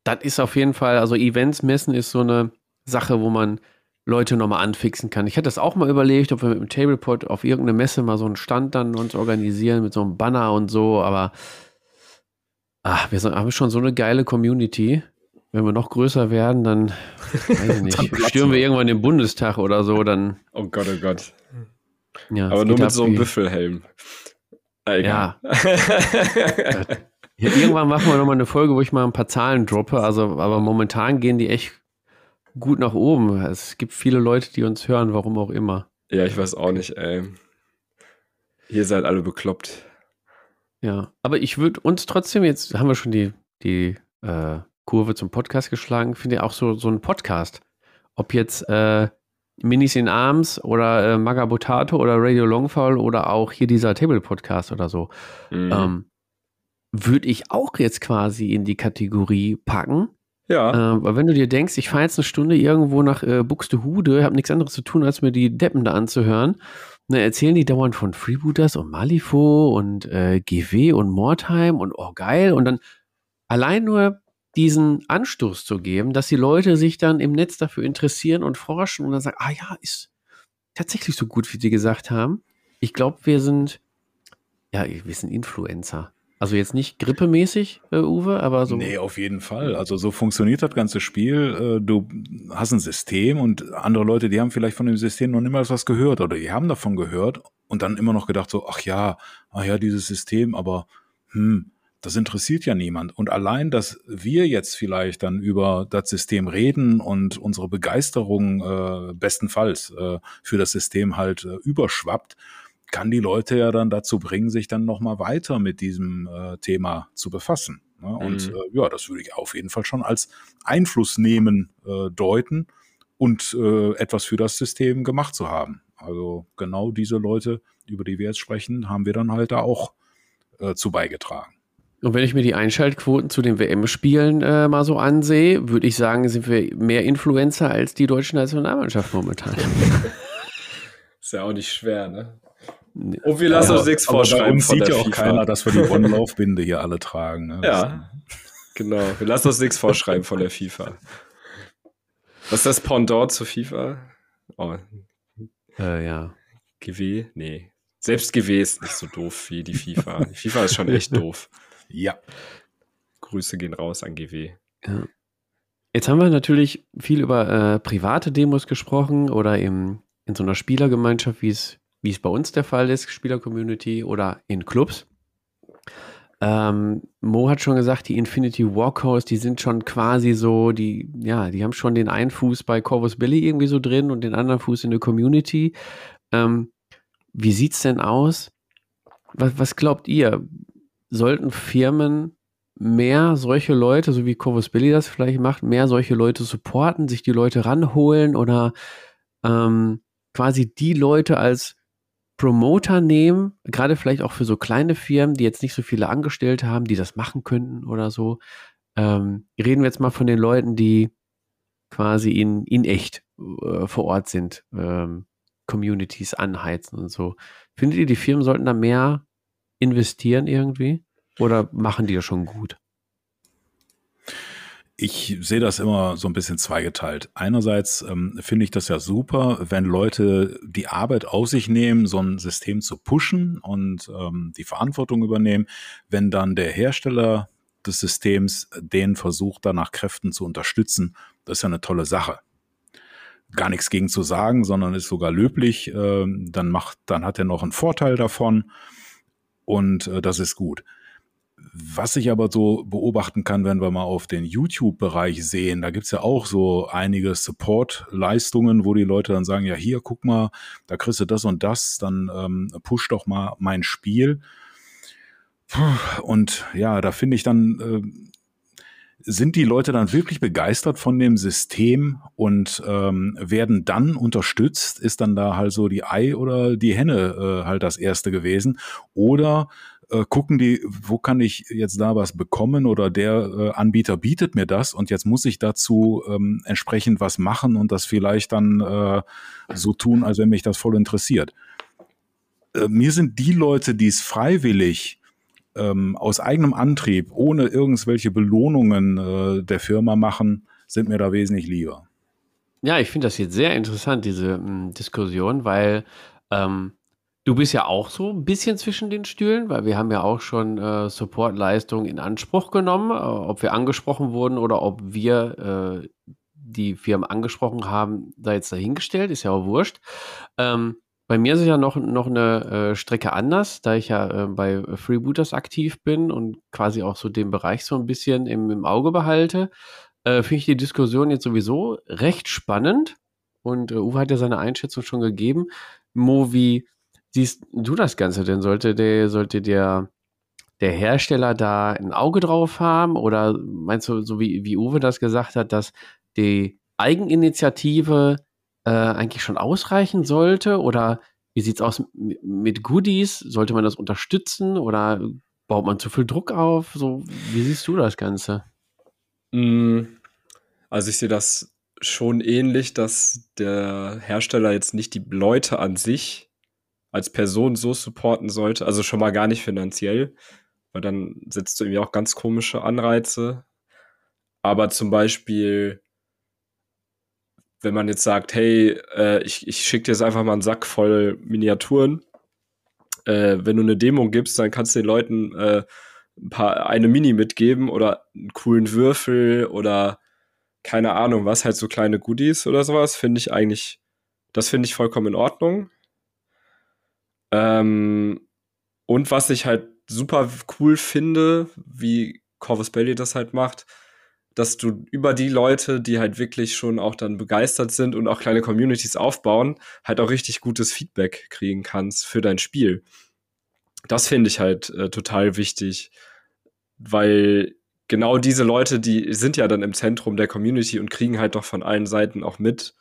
Das ist auf jeden Fall, also Events messen ist so eine Sache, wo man Leute nochmal anfixen kann. Ich hatte das auch mal überlegt, ob wir mit dem Tablepod auf irgendeine Messe mal so einen Stand dann uns organisieren mit so einem Banner und so, aber ach, wir haben schon so eine geile Community. Wenn wir noch größer werden, dann weiß ich Dann nicht, platzen stürmen wir irgendwann den Bundestag oder so, dann Oh Gott, oh Gott. ja. aber nur mit so einem Büffelhelm. Äh, egal. Ja, irgendwann machen wir nochmal eine Folge, wo ich mal ein paar Zahlen droppe. Also, aber momentan gehen die echt gut nach oben. Es gibt viele Leute, die uns hören, warum auch immer. ja, ich weiß auch nicht, ey. Ihr seid alle bekloppt. Ja. Aber ich würde uns trotzdem, jetzt haben wir schon die, die äh, Kurve zum Podcast geschlagen, finde ich auch so, so ein Podcast. Ob jetzt äh, Minis in Arms oder äh, Magabotato oder Radio Longfall oder auch hier dieser Table-Podcast oder so. Mhm. Ähm, würde ich auch jetzt quasi in die Kategorie packen. ja, Äh, weil wenn du dir denkst, ich fahre jetzt eine Stunde irgendwo nach äh, Buxtehude, habe nichts anderes zu tun, als mir die Deppen da anzuhören. Dann erzählen die dauernd von Freebooters und Malifaux und äh, GW und Mordheim und oh geil. Und dann allein nur diesen Anstoß zu geben, dass die Leute sich dann im Netz dafür interessieren und forschen und dann sagen, ah ja, ist tatsächlich so gut, wie die gesagt haben. Ich glaube, wir sind, ja, wir sind Influencer. Also jetzt nicht grippemäßig, äh, Uwe, aber so. Nee, auf jeden Fall. Also so funktioniert das ganze Spiel. Äh, Du hast ein System und andere Leute, die haben vielleicht von dem System noch niemals was gehört oder die haben davon gehört und dann immer noch gedacht so, ach ja, ach ja, dieses System, aber hm, das interessiert ja niemand. Und allein, dass wir jetzt vielleicht dann über das System reden und unsere Begeisterung äh, bestenfalls äh, für das System halt äh, überschwappt, kann die Leute ja dann dazu bringen, sich dann nochmal weiter mit diesem äh, Thema zu befassen. Ne? Und Mhm. äh, ja, das würde ich auf jeden Fall schon als Einfluss nehmen äh, deuten und äh, etwas für das System gemacht zu haben. Also genau diese Leute, über die wir jetzt sprechen, haben wir dann halt da auch äh, zu beigetragen. Und wenn ich mir die Einschaltquoten zu den WM-Spielen äh, mal so ansehe, würde ich sagen, sind wir mehr Influencer als die deutsche Nationalmannschaft momentan. ist ja auch nicht schwer, ne? Und wir lassen uns nichts aber bei vorschreiben uns von sieht der ja auch FIFA. keiner, dass wir die One-Laufbinde hier alle tragen. Ne? Ja, genau. Wir lassen uns nichts vorschreiben von der FIFA. Was ist das Pendant zu FIFA? Oh, Äh, ja. GW? Nee. Selbst GW ist nicht so doof wie die FIFA. Die FIFA ist schon echt doof. Ja. Grüße gehen raus an GW. Jetzt haben wir natürlich viel über äh, private Demos gesprochen oder im, in so einer Spielergemeinschaft, wie es, wie es bei uns der Fall ist, Spielercommunity oder in Clubs. Ähm, Mo hat schon gesagt, die Infinity Warcoast, die sind schon quasi so, die, ja, die haben schon den einen Fuß bei Corvus Billy irgendwie so drin und den anderen Fuß in der Community. Ähm, wie sieht's denn aus? Was, was glaubt ihr? Sollten Firmen mehr solche Leute, so wie Corvus Billy das vielleicht macht, mehr solche Leute supporten, sich die Leute ranholen oder ähm, quasi die Leute als Promoter nehmen, gerade vielleicht auch für so kleine Firmen, die jetzt nicht so viele Angestellte haben, die das machen könnten oder so. Ähm, reden wir jetzt mal von den Leuten, die quasi in, in echt äh, vor Ort sind, ähm, Communities anheizen und so. Findet ihr, die Firmen sollten da mehr investieren irgendwie? Oder machen die das schon gut? Ich sehe das immer so ein bisschen zweigeteilt. Einerseits ähm, finde ich das ja super, wenn Leute die Arbeit auf sich nehmen, so ein System zu pushen und ähm, die Verantwortung übernehmen. Wenn dann der Hersteller des Systems den versucht, da nach Kräften zu unterstützen, das ist ja eine tolle Sache. Gar nichts gegen zu sagen, sondern ist sogar löblich. Äh, dann macht, dann hat er noch einen Vorteil davon und äh, das ist gut. Was ich aber so beobachten kann, wenn wir mal auf den YouTube-Bereich sehen, da gibt's ja auch so einige Support-Leistungen, wo die Leute dann sagen, ja, hier, guck mal, da kriegst du das und das, dann ähm, push doch mal mein Spiel. Und ja, da finde ich dann, äh, sind die Leute dann wirklich begeistert von dem System und ähm, werden dann unterstützt? Ist dann da halt so die Ei oder die Henne äh, halt das erste gewesen? Oder äh, gucken die, wo kann ich jetzt da was bekommen oder der äh, Anbieter bietet mir das und jetzt muss ich dazu ähm, entsprechend was machen und das vielleicht dann äh, so tun, als wenn mich das voll interessiert. Äh, mir sind die Leute, die es freiwillig ähm, aus eigenem Antrieb, ohne irgendwelche Belohnungen äh, der Firma machen, sind mir da wesentlich lieber. Ja, ich finde das jetzt sehr interessant, diese m, hm, Diskussion, weil ähm, du bist ja auch so ein bisschen zwischen den Stühlen, weil wir haben ja auch schon äh, Supportleistungen in Anspruch genommen, äh, ob wir angesprochen wurden oder ob wir äh, die Firmen angesprochen haben, da jetzt dahingestellt, ist ja auch wurscht. Ähm, bei mir ist es ja noch, noch eine äh, Strecke anders, da ich ja äh, bei Freebooters aktiv bin und quasi auch so den Bereich so ein bisschen im, im Auge behalte. Äh, Finde ich die Diskussion jetzt sowieso recht spannend. Und äh, Uwe hat ja seine Einschätzung schon gegeben. Mo, wie siehst du das Ganze denn? Sollte der, sollte der, der Hersteller da ein Auge drauf haben? Oder meinst du, so wie, wie Uwe das gesagt hat, dass die Eigeninitiative äh, eigentlich schon ausreichen sollte? Oder wie sieht es aus mit Goodies? Sollte man das unterstützen oder baut man zu viel Druck auf? So, wie siehst du das Ganze? Mm, also ich sehe das schon ähnlich, dass der Hersteller jetzt nicht die Leute an sich als Person so supporten sollte. Also schon mal gar nicht finanziell, weil dann setzt du irgendwie auch ganz komische Anreize. Aber zum Beispiel wenn man jetzt sagt, hey, äh, ich, ich schicke dir jetzt einfach mal einen Sack voll Miniaturen. Äh, wenn du eine Demo gibst, dann kannst du den Leuten äh, ein paar, eine Mini mitgeben oder einen coolen Würfel oder keine Ahnung was, halt so kleine Goodies oder sowas, finde ich eigentlich, das finde ich vollkommen in Ordnung. Ähm, und was ich halt super cool finde, wie Corvus Belly das halt macht, dass du über die Leute, die halt wirklich schon auch dann begeistert sind und auch kleine Communities aufbauen, halt auch richtig gutes Feedback kriegen kannst für dein Spiel. Das finde ich halt äh, total wichtig, weil genau diese Leute, die sind ja dann im Zentrum der Community und kriegen halt doch von allen Seiten auch mit,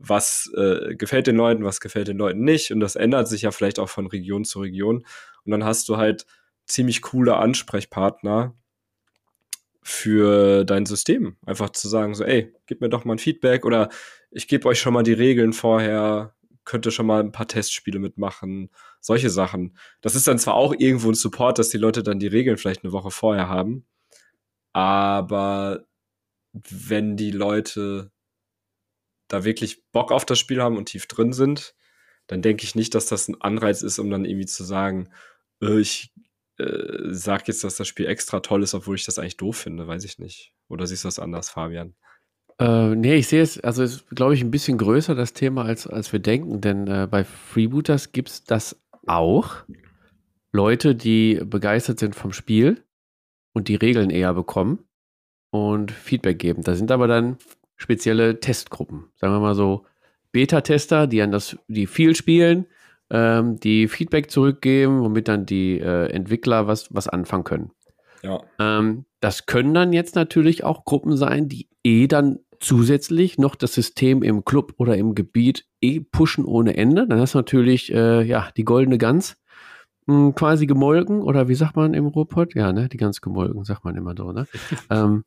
was äh, gefällt den Leuten, was gefällt den Leuten nicht. Und das ändert sich ja vielleicht auch von Region zu Region. Und dann hast du halt ziemlich coole Ansprechpartner, für dein System. Einfach zu sagen, so, ey, gib mir doch mal ein Feedback oder ich gebe euch schon mal die Regeln vorher, könnte schon mal ein paar Testspiele mitmachen, solche Sachen. Das ist dann zwar auch irgendwo ein Support, dass die Leute dann die Regeln vielleicht eine Woche vorher haben, aber wenn die Leute da wirklich Bock auf das Spiel haben und tief drin sind, dann denke ich nicht, dass das ein Anreiz ist, um dann irgendwie zu sagen, äh, ich äh, sag jetzt, dass das Spiel extra toll ist, obwohl ich das eigentlich doof finde, weiß ich nicht. Oder siehst du das anders, Fabian? Äh, nee, ich sehe es, also ist, glaube ich, ein bisschen größer, das Thema, als, als wir denken, denn äh, bei Freebooters gibt es das auch. Leute, die begeistert sind vom Spiel und die Regeln eher bekommen und Feedback geben. Da sind aber dann spezielle Testgruppen, sagen wir mal so Beta-Tester, die an das, die viel spielen, ähm, die Feedback zurückgeben, womit dann die äh, Entwickler was, was anfangen können. Ja. Ähm, das können dann jetzt natürlich auch Gruppen sein, die eh dann zusätzlich noch das System im Club oder im Gebiet eh pushen ohne Ende. Dann hast du natürlich äh, ja, die goldene Gans mh, hm, quasi gemolken oder wie sagt man im Ruhrpott? Ja, ne, die Gans gemolken, sagt man immer so, ne? ähm,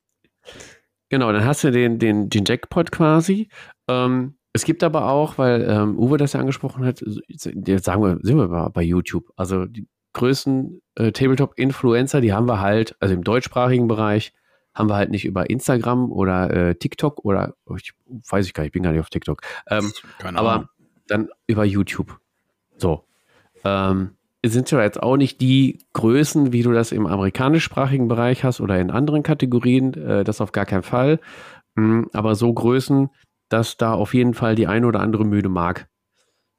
Genau, dann hast du den, den, den Jackpot quasi. Ähm, es gibt aber auch, weil ähm, Uwe das ja angesprochen hat, jetzt sagen wir, sind wir mal bei YouTube. Also die größten äh, Tabletop-Influencer, die haben wir halt, also im deutschsprachigen Bereich, haben wir halt nicht über Instagram oder äh, TikTok oder oh, ich weiß ich gar nicht, ich bin gar nicht auf TikTok. Ähm, aber dann über YouTube. So. Ähm, sind ja jetzt auch nicht die Größen, wie du das im amerikanischsprachigen Bereich hast oder in anderen Kategorien, äh, das auf gar keinen Fall. Mhm, aber so Größen, dass da auf jeden Fall die eine oder andere müde Mark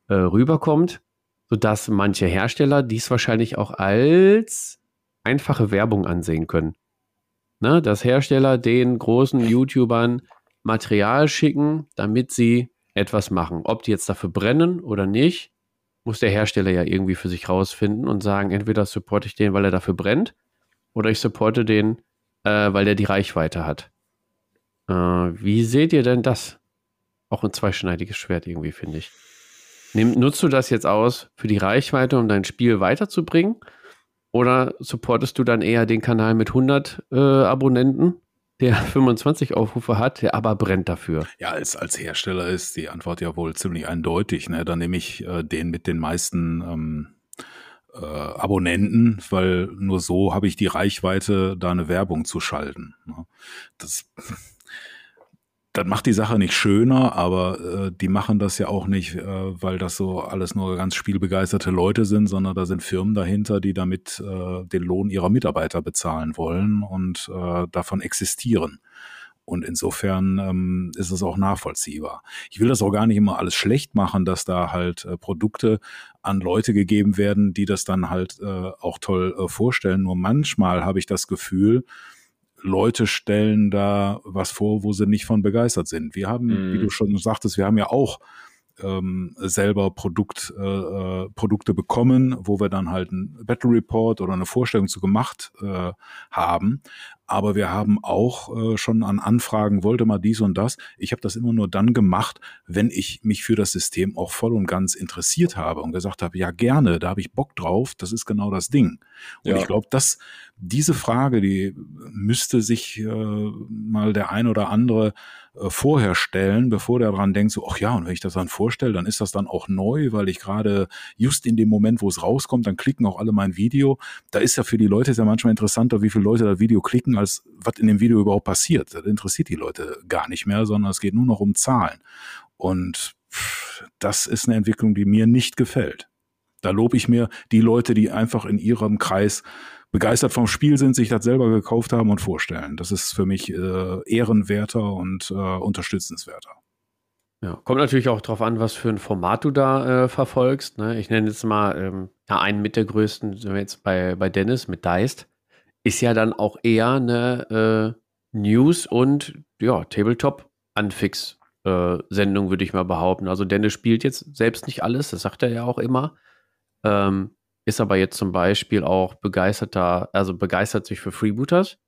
äh, rüberkommt, sodass manche Hersteller dies wahrscheinlich auch als einfache Werbung ansehen können. Ne, dass Hersteller den großen YouTubern Material schicken, damit sie etwas machen. Ob die jetzt dafür brennen oder nicht, muss der Hersteller ja irgendwie für sich rausfinden und sagen, entweder supporte ich den, weil er dafür brennt, oder ich supporte den, äh, weil der die Reichweite hat. Äh, wie seht ihr denn das? Auch ein zweischneidiges Schwert irgendwie, finde ich. Nimm, nutzt du das jetzt aus für die Reichweite, um dein Spiel weiterzubringen? Oder supportest du dann eher den Kanal mit 100 äh, Abonnenten der 25 Aufrufe hat, der aber brennt dafür. Ja, als, als Hersteller ist die Antwort ja wohl ziemlich eindeutig. Ne? Dann nehme ich äh, den mit den meisten ähm, äh, Abonnenten, weil nur so habe ich die Reichweite, da eine Werbung zu schalten. Ne? Das das macht die Sache nicht schöner, aber äh, die machen das ja auch nicht, äh, weil das so alles nur ganz spielbegeisterte Leute sind, sondern da sind Firmen dahinter, die damit äh, den Lohn ihrer Mitarbeiter bezahlen wollen und äh, davon existieren. Und insofern ähm, ist es auch nachvollziehbar. Ich will das auch gar nicht immer alles schlecht machen, dass da halt äh, Produkte an Leute gegeben werden, die das dann halt äh, auch toll äh, vorstellen. Nur manchmal habe ich das Gefühl, Leute stellen da was vor, wo sie nicht von begeistert sind. Wir haben, mm. wie du mhm. schon sagtest, wir haben ja auch ähm, selber Produkt, äh, äh, Produkte bekommen, wo wir dann halt ein Battle Report oder eine Vorstellung zu gemacht äh, haben. Aber wir haben auch äh, schon an Anfragen, wollte mal dies und das. Ich habe das immer nur dann gemacht, wenn ich mich für das System auch voll und ganz interessiert habe und gesagt habe, ja gerne, da habe ich Bock drauf, das ist genau das Ding. Und ja. ich glaube, dass diese Frage, die müsste sich äh, mal der ein oder andere äh, vorher stellen, bevor der daran denkt, so, ach ja, und wenn ich das dann vorstelle, dann ist das dann auch neu, weil ich gerade just in dem Moment, wo es rauskommt, dann klicken auch alle mein Video. Da ist ja für die Leute ist ja manchmal interessanter, wie viele Leute das Video klicken, als was in dem Video überhaupt passiert. Das interessiert die Leute gar nicht mehr, sondern es geht nur noch um Zahlen. Und das ist eine Entwicklung, die mir nicht gefällt. Da lobe ich mir die Leute, die einfach in ihrem Kreis begeistert vom Spiel sind, sich das selber gekauft haben und vorstellen. Das ist für mich äh, ehrenwerter und äh, unterstützenswerter. Ja, kommt natürlich auch darauf an, was für ein Format du da äh, verfolgst. Ne? Ich nenne jetzt mal ähm, einen mit der größten, sind wir jetzt bei, bei Dennis mit Deist, ist ja dann auch eher eine äh, News- und ja, Tabletop-Anfix-Sendung, äh, würde ich mal behaupten. Also Dennis spielt jetzt selbst nicht alles, das sagt er ja auch immer. Ähm, ist aber jetzt zum Beispiel auch begeisterter, also begeistert sich für Freebooters.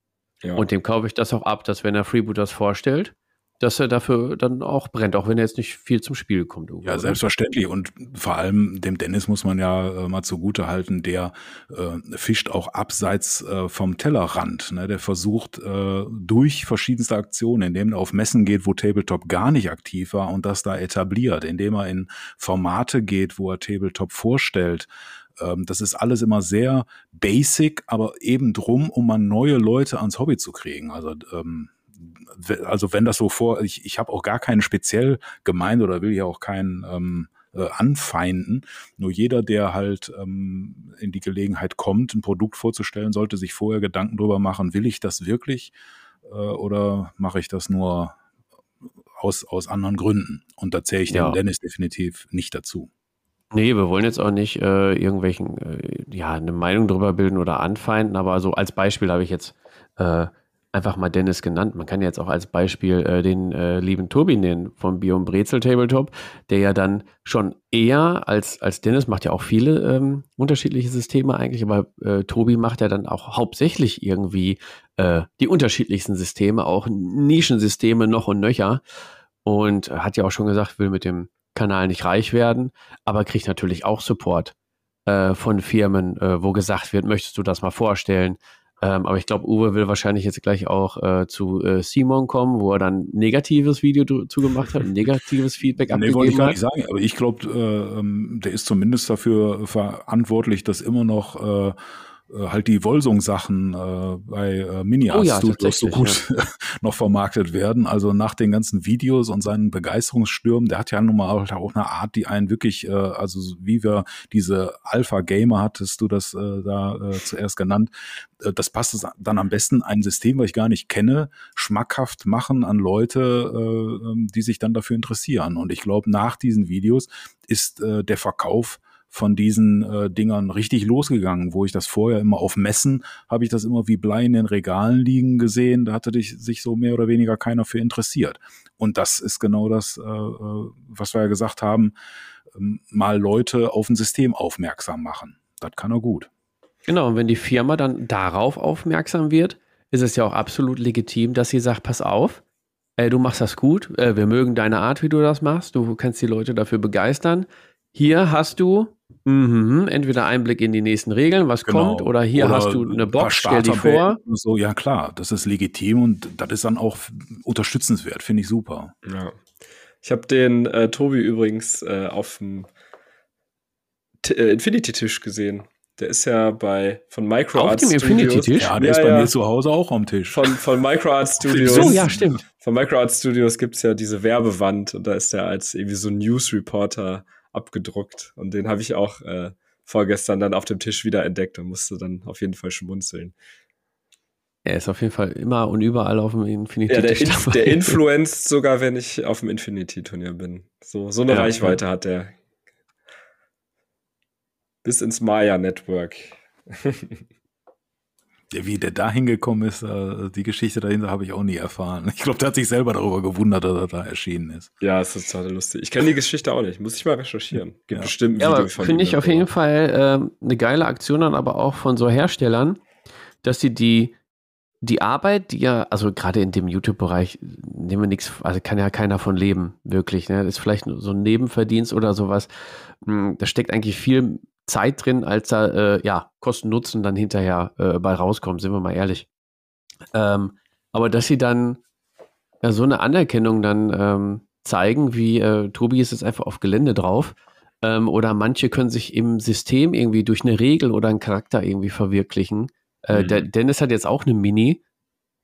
Ja. Und dem kaufe ich das auch ab, dass wenn er Freebooters vorstellt, dass er dafür dann auch brennt, auch wenn er jetzt nicht viel zum Spiel kommt. Irgendwo, ja, selbstverständlich. Und vor allem dem Dennis muss man ja äh, mal zugute halten, der äh, fischt auch abseits äh, vom Tellerrand. Ne? Der versucht äh, durch verschiedenste Aktionen, indem er auf Messen geht, wo Tabletop gar nicht aktiv war und das da etabliert, indem er in Formate geht, wo er Tabletop vorstellt, ähm, das ist alles immer sehr basic, aber eben drum, um mal neue Leute ans Hobby zu kriegen. Also ähm, also wenn das so vor, ich, ich habe auch gar keinen speziell gemeint oder will ja auch keinen ähm, äh, anfeinden. Nur jeder, der halt ähm, in die Gelegenheit kommt, ein Produkt vorzustellen, sollte sich vorher Gedanken drüber machen, will ich das wirklich äh, oder mache ich das nur aus, aus anderen Gründen? Und da zähle ich ja. den Dennis definitiv nicht dazu. Nee, wir wollen jetzt auch nicht äh, irgendwelchen, äh, ja, eine Meinung drüber bilden oder anfeinden, aber so als Beispiel habe ich jetzt äh, einfach mal Dennis genannt. Man kann jetzt auch als Beispiel äh, den äh, lieben Tobi nehmen vom Biom Brezel Tabletop, der ja dann schon eher als, als Dennis macht ja auch viele ähm, unterschiedliche Systeme eigentlich, aber äh, Tobi macht ja dann auch hauptsächlich irgendwie äh, die unterschiedlichsten Systeme, auch Nischensysteme noch und nöcher. Und hat ja auch schon gesagt, will mit dem Kanal nicht reich werden, aber kriegt natürlich auch Support äh, von Firmen, äh, wo gesagt wird, möchtest du das mal vorstellen? Ähm, aber ich glaube, Uwe will wahrscheinlich jetzt gleich auch äh, zu äh, Simon kommen, wo er dann negatives Video zugemacht hat, negatives Feedback nee, abgegeben wollte ich gar hat. nicht sagen, aber ich glaube, äh, ähm, der ist zumindest dafür verantwortlich, dass immer noch äh, halt die Wolsung-Sachen äh, bei äh, mini Oh ja, Studios so gut noch vermarktet werden. Also nach den ganzen Videos und seinen Begeisterungsstürmen, der hat ja nun mal halt auch eine Art, die einen wirklich, äh, also so wie wir diese Alpha-Gamer hattest du das äh, da äh, zuerst genannt, äh, das passt dann am besten, ein System, was ich gar nicht kenne, schmackhaft machen an Leute, äh, ähm, die sich dann dafür interessieren. Und ich glaube, nach diesen Videos ist äh, der Verkauf von diesen äh, Dingern richtig losgegangen, wo ich das vorher immer auf Messen habe ich das immer wie Blei in den Regalen liegen gesehen. Da hatte dich, sich so mehr oder weniger keiner für interessiert. Und das ist genau das, äh, äh, was wir ja gesagt haben, ähm, mal Leute auf ein System aufmerksam machen. Das kann er gut. Genau, und wenn die Firma dann darauf aufmerksam wird, ist es ja auch absolut legitim, dass sie sagt, pass auf, äh, du machst das gut, äh, wir mögen deine Art, wie du das machst, du kannst die Leute dafür begeistern. Hier hast du mhm, entweder Einblick in die nächsten Regeln, was kommt, oder hier Genau. Oder hast du eine Box, stell die vor. So, ja klar, das ist legitim und das ist dann auch unterstützenswert, finde ich super. Ja. Ich habe den äh, Tobi übrigens äh, auf dem äh, Infinity-Tisch gesehen. Der ist ja bei von Microart Auf dem Studios. Infinity-Tisch? Ja, der Ja, ist bei ja. mir zu Hause auch am Tisch. Von, von Microart Studios. So, ja, stimmt. Von Microart Studios gibt's ja diese Werbewand und da ist der als irgendwie so News Reporter abgedruckt. Und den habe ich auch äh, vorgestern dann auf dem Tisch wieder entdeckt und musste dann auf jeden Fall schmunzeln. Er ist auf jeden Fall immer und überall auf dem Infinity Ja, der, der influenzt sogar, wenn ich auf dem Infinity-Turnier bin. So, so eine Ja, Reichweite hat der. Bis ins Maya-Network. Wie der da hingekommen ist, äh, die Geschichte dahinter habe ich auch nie erfahren. Ich glaube, der hat sich selber darüber gewundert, dass er da erschienen ist. Ja, es ist total lustig. Ich kenne die Geschichte auch nicht. Muss ich mal recherchieren. Gibt Ja. bestimmt ein Ja, Video finde ich auf darüber. jeden Fall ähm, eine geile Aktion dann aber auch von so Herstellern, dass sie die, die Arbeit, die ja, also gerade in dem YouTube-Bereich, nehmen wir nichts, also kann ja keiner von leben, wirklich. Ne? Das ist vielleicht so ein Nebenverdienst oder sowas. Hm, Da steckt eigentlich viel Zeit drin, als da, äh, ja, Kosten-Nutzen dann hinterher äh, bei rauskommt, sind wir mal ehrlich. Ähm, aber dass sie dann ja, so eine Anerkennung dann ähm, zeigen, wie äh, Tobi ist jetzt einfach auf Gelände drauf. Ähm, oder manche können sich im System irgendwie durch eine Regel oder einen Charakter irgendwie verwirklichen. Äh, Mhm. der Dennis hat jetzt auch eine Mini.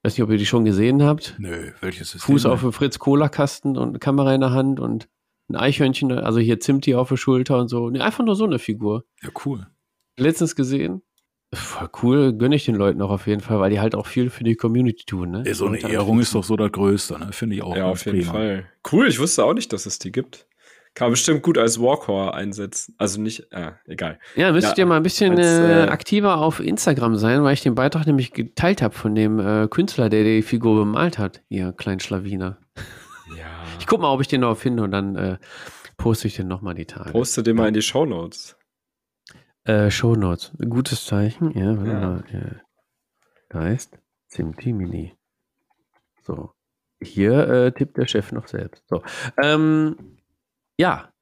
Weiß nicht, ob ihr die schon gesehen habt. Nö, welches System? Fuß auf dem Fritz-Cola-Kasten und eine Kamera in der Hand und ein Eichhörnchen, also hier Zimti auf der Schulter und so. Nee, einfach nur so eine Figur. Ja, cool. Letztens gesehen. Voll cool, gönne ich den Leuten auch auf jeden Fall, weil die halt auch viel für die Community tun. Ne? Ja, so eine Ehrung ist doch so das Größte, ne? Finde ich auch. Ja, auf jeden prima. Fall. Cool, ich wusste auch nicht, dass es die gibt. Kann man bestimmt gut als Warcore einsetzen. Also nicht, ah, egal. Ja, müsstet Ja, ihr mal ein bisschen als, äh, äh, aktiver auf Instagram sein, weil ich den Beitrag nämlich geteilt habe von dem äh, Künstler, der die Figur bemalt hat. Ihr kleinen Schlawiner. Ich guck mal, ob ich den noch finde und dann äh, poste ich den nochmal die Tage. Poste den mal in die Shownotes. Äh, Shownotes. Gutes Zeichen. Ja, warte Ja. mal. Äh, Geist. Zimti Mini. So. Hier äh, tippt der Chef noch selbst. So. Ähm, ja.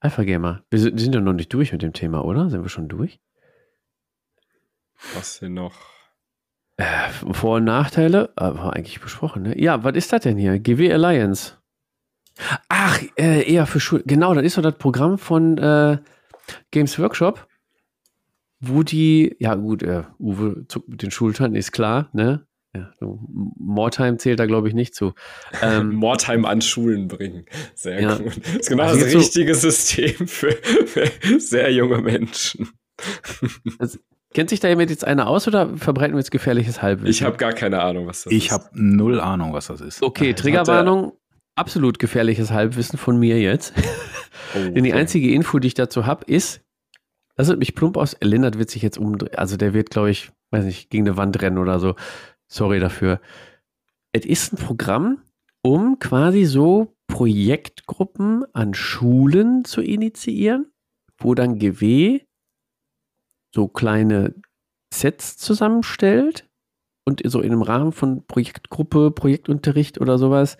Alpha Gamer. Wir sind, wir sind ja noch nicht durch mit dem Thema, oder? Sind wir schon durch? Was hier noch? Äh, Vor- und Nachteile, aber eigentlich besprochen, ne? Ja, was ist das denn hier? GW Alliance. Ach, äh, eher für Schul. Genau, das ist so das Programm von äh, Games Workshop, wo die, ja gut, äh, Uwe zuckt mit den Schultern, ist klar, ne? Ja, so, Moretime zählt da, glaube ich, nicht zu. Ähm, Mordheim an Schulen bringen. Sehr Ja. gut. Das ist genau Also das jetzt so- richtige System für, für sehr junge Menschen. kennt sich da jemand jetzt einer aus oder verbreiten wir jetzt gefährliches Halbwissen? Ich habe gar keine Ahnung, was das ist. Ich habe null Ahnung, was das ist. Okay, Hat Triggerwarnung, absolut gefährliches Halbwissen von mir jetzt. Oh, Denn die okay. einzige Info, die ich dazu habe, ist, das wird mich plump aus. Lennart wird sich jetzt umdrehen. Also der wird, glaube ich, weiß nicht, gegen eine Wand rennen oder so. Sorry dafür. Es ist ein Programm, um quasi so Projektgruppen an Schulen zu initiieren, wo dann GW so kleine Sets zusammenstellt und so in einem Rahmen von Projektgruppe, Projektunterricht oder sowas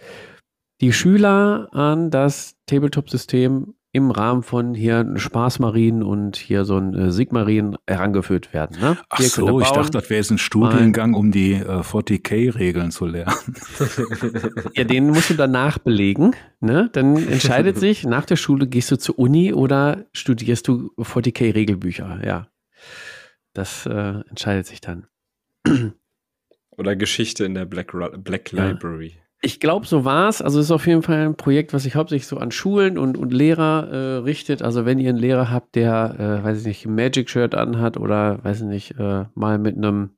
die Schüler an das Tabletop-System im Rahmen von hier Spaßmarien und hier so ein äh, Sigmarien herangeführt werden. Ne? Ach so, ich dachte, das wäre jetzt ein Studiengang, um die äh, 40k-Regeln zu lernen. ja, den musst du danach belegen. Ne? Dann entscheidet sich, nach der Schule gehst du zur Uni oder studierst du 40k-Regelbücher. Ja, das äh, entscheidet sich dann. Oder Geschichte in der Black, Black Library. Ja. Ich glaube, so war es. Also es ist auf jeden Fall ein Projekt, was sich hauptsächlich so an Schulen und, und Lehrer äh, richtet. Also wenn ihr einen Lehrer habt, der, äh, weiß ich nicht, ein Magic-Shirt anhat oder, weiß ich nicht, äh, mal mit einem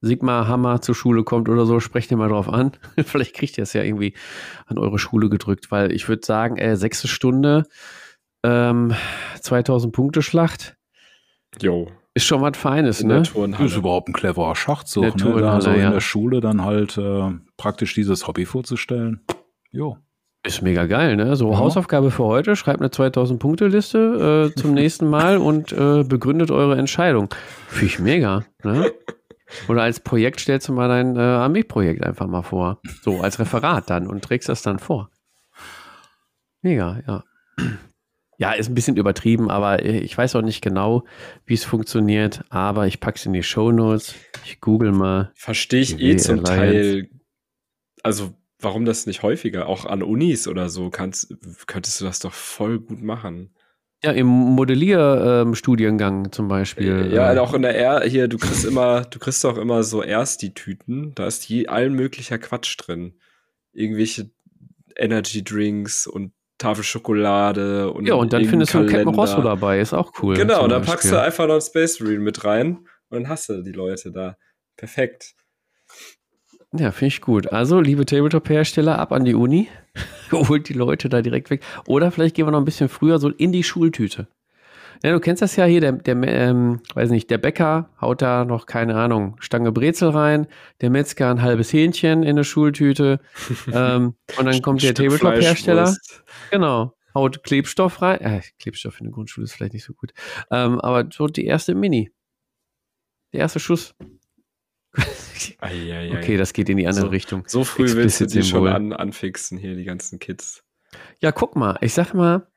Sigma-Hammer zur Schule kommt oder so, sprecht ihr mal drauf an. Vielleicht kriegt ihr es ja irgendwie an eure Schule gedrückt, weil ich würde sagen, äh, sechste Stunde, ähm, 2000 Punkte Schlacht. Jo. Ist schon was Feines, in ne? Das ist überhaupt ein cleverer Schachzug, ne? Da so ja. in der Schule dann halt äh, praktisch dieses Hobby vorzustellen. Jo. Ist mega geil, ne? So ja. Hausaufgabe für heute, schreibt eine 2000-Punkte-Liste äh, zum nächsten Mal und äh, begründet eure Entscheidung. Finde ich mega, ne? Oder als Projekt stellst du mal dein äh, Armeeprojekt einfach mal vor. So, als Referat dann und trägst das dann vor. Mega, ja. Ja, ist ein bisschen übertrieben, aber ich weiß auch nicht genau, wie es funktioniert, aber ich packe es in die Show Notes. Ich google mal. Verstehe ich eh zum Teil. Also, warum das nicht häufiger? Auch an Unis oder so kannst, könntest du das doch voll gut machen. Ja, im Modellierstudiengang ähm, zum Beispiel. Ja, äh, auch in der R hier, du kriegst immer, du kriegst auch immer so erst die Tüten, da ist je, allen möglicher Quatsch drin. Irgendwelche Energy Drinks und Tafel Schokolade und Ja, und dann findest du Captain Rosso dabei, ist auch cool. Genau, da packst du einfach noch ein Space Marine mit rein und dann hast du die Leute da. Perfekt. Ja, finde ich gut. Also, liebe Tabletop-Hersteller, ab an die Uni. Holt die Leute da direkt weg. Oder vielleicht gehen wir noch ein bisschen früher so in die Schultüte. Ja, du kennst das ja hier, der, der ähm, weiß nicht, der Bäcker haut da noch, keine Ahnung, Stange Brezel rein, der Metzger ein halbes Hähnchen in eine Schultüte ähm, und dann kommt der Tabletop-Hersteller, genau, haut Klebstoff rein, äh, Klebstoff in der Grundschule ist vielleicht nicht so gut, ähm, aber so die erste Mini, der erste Schuss. okay, das geht in die andere so, Richtung. So früh willst du die schon an, anfixen hier, die ganzen Kids. Ja, guck mal, ich sag mal,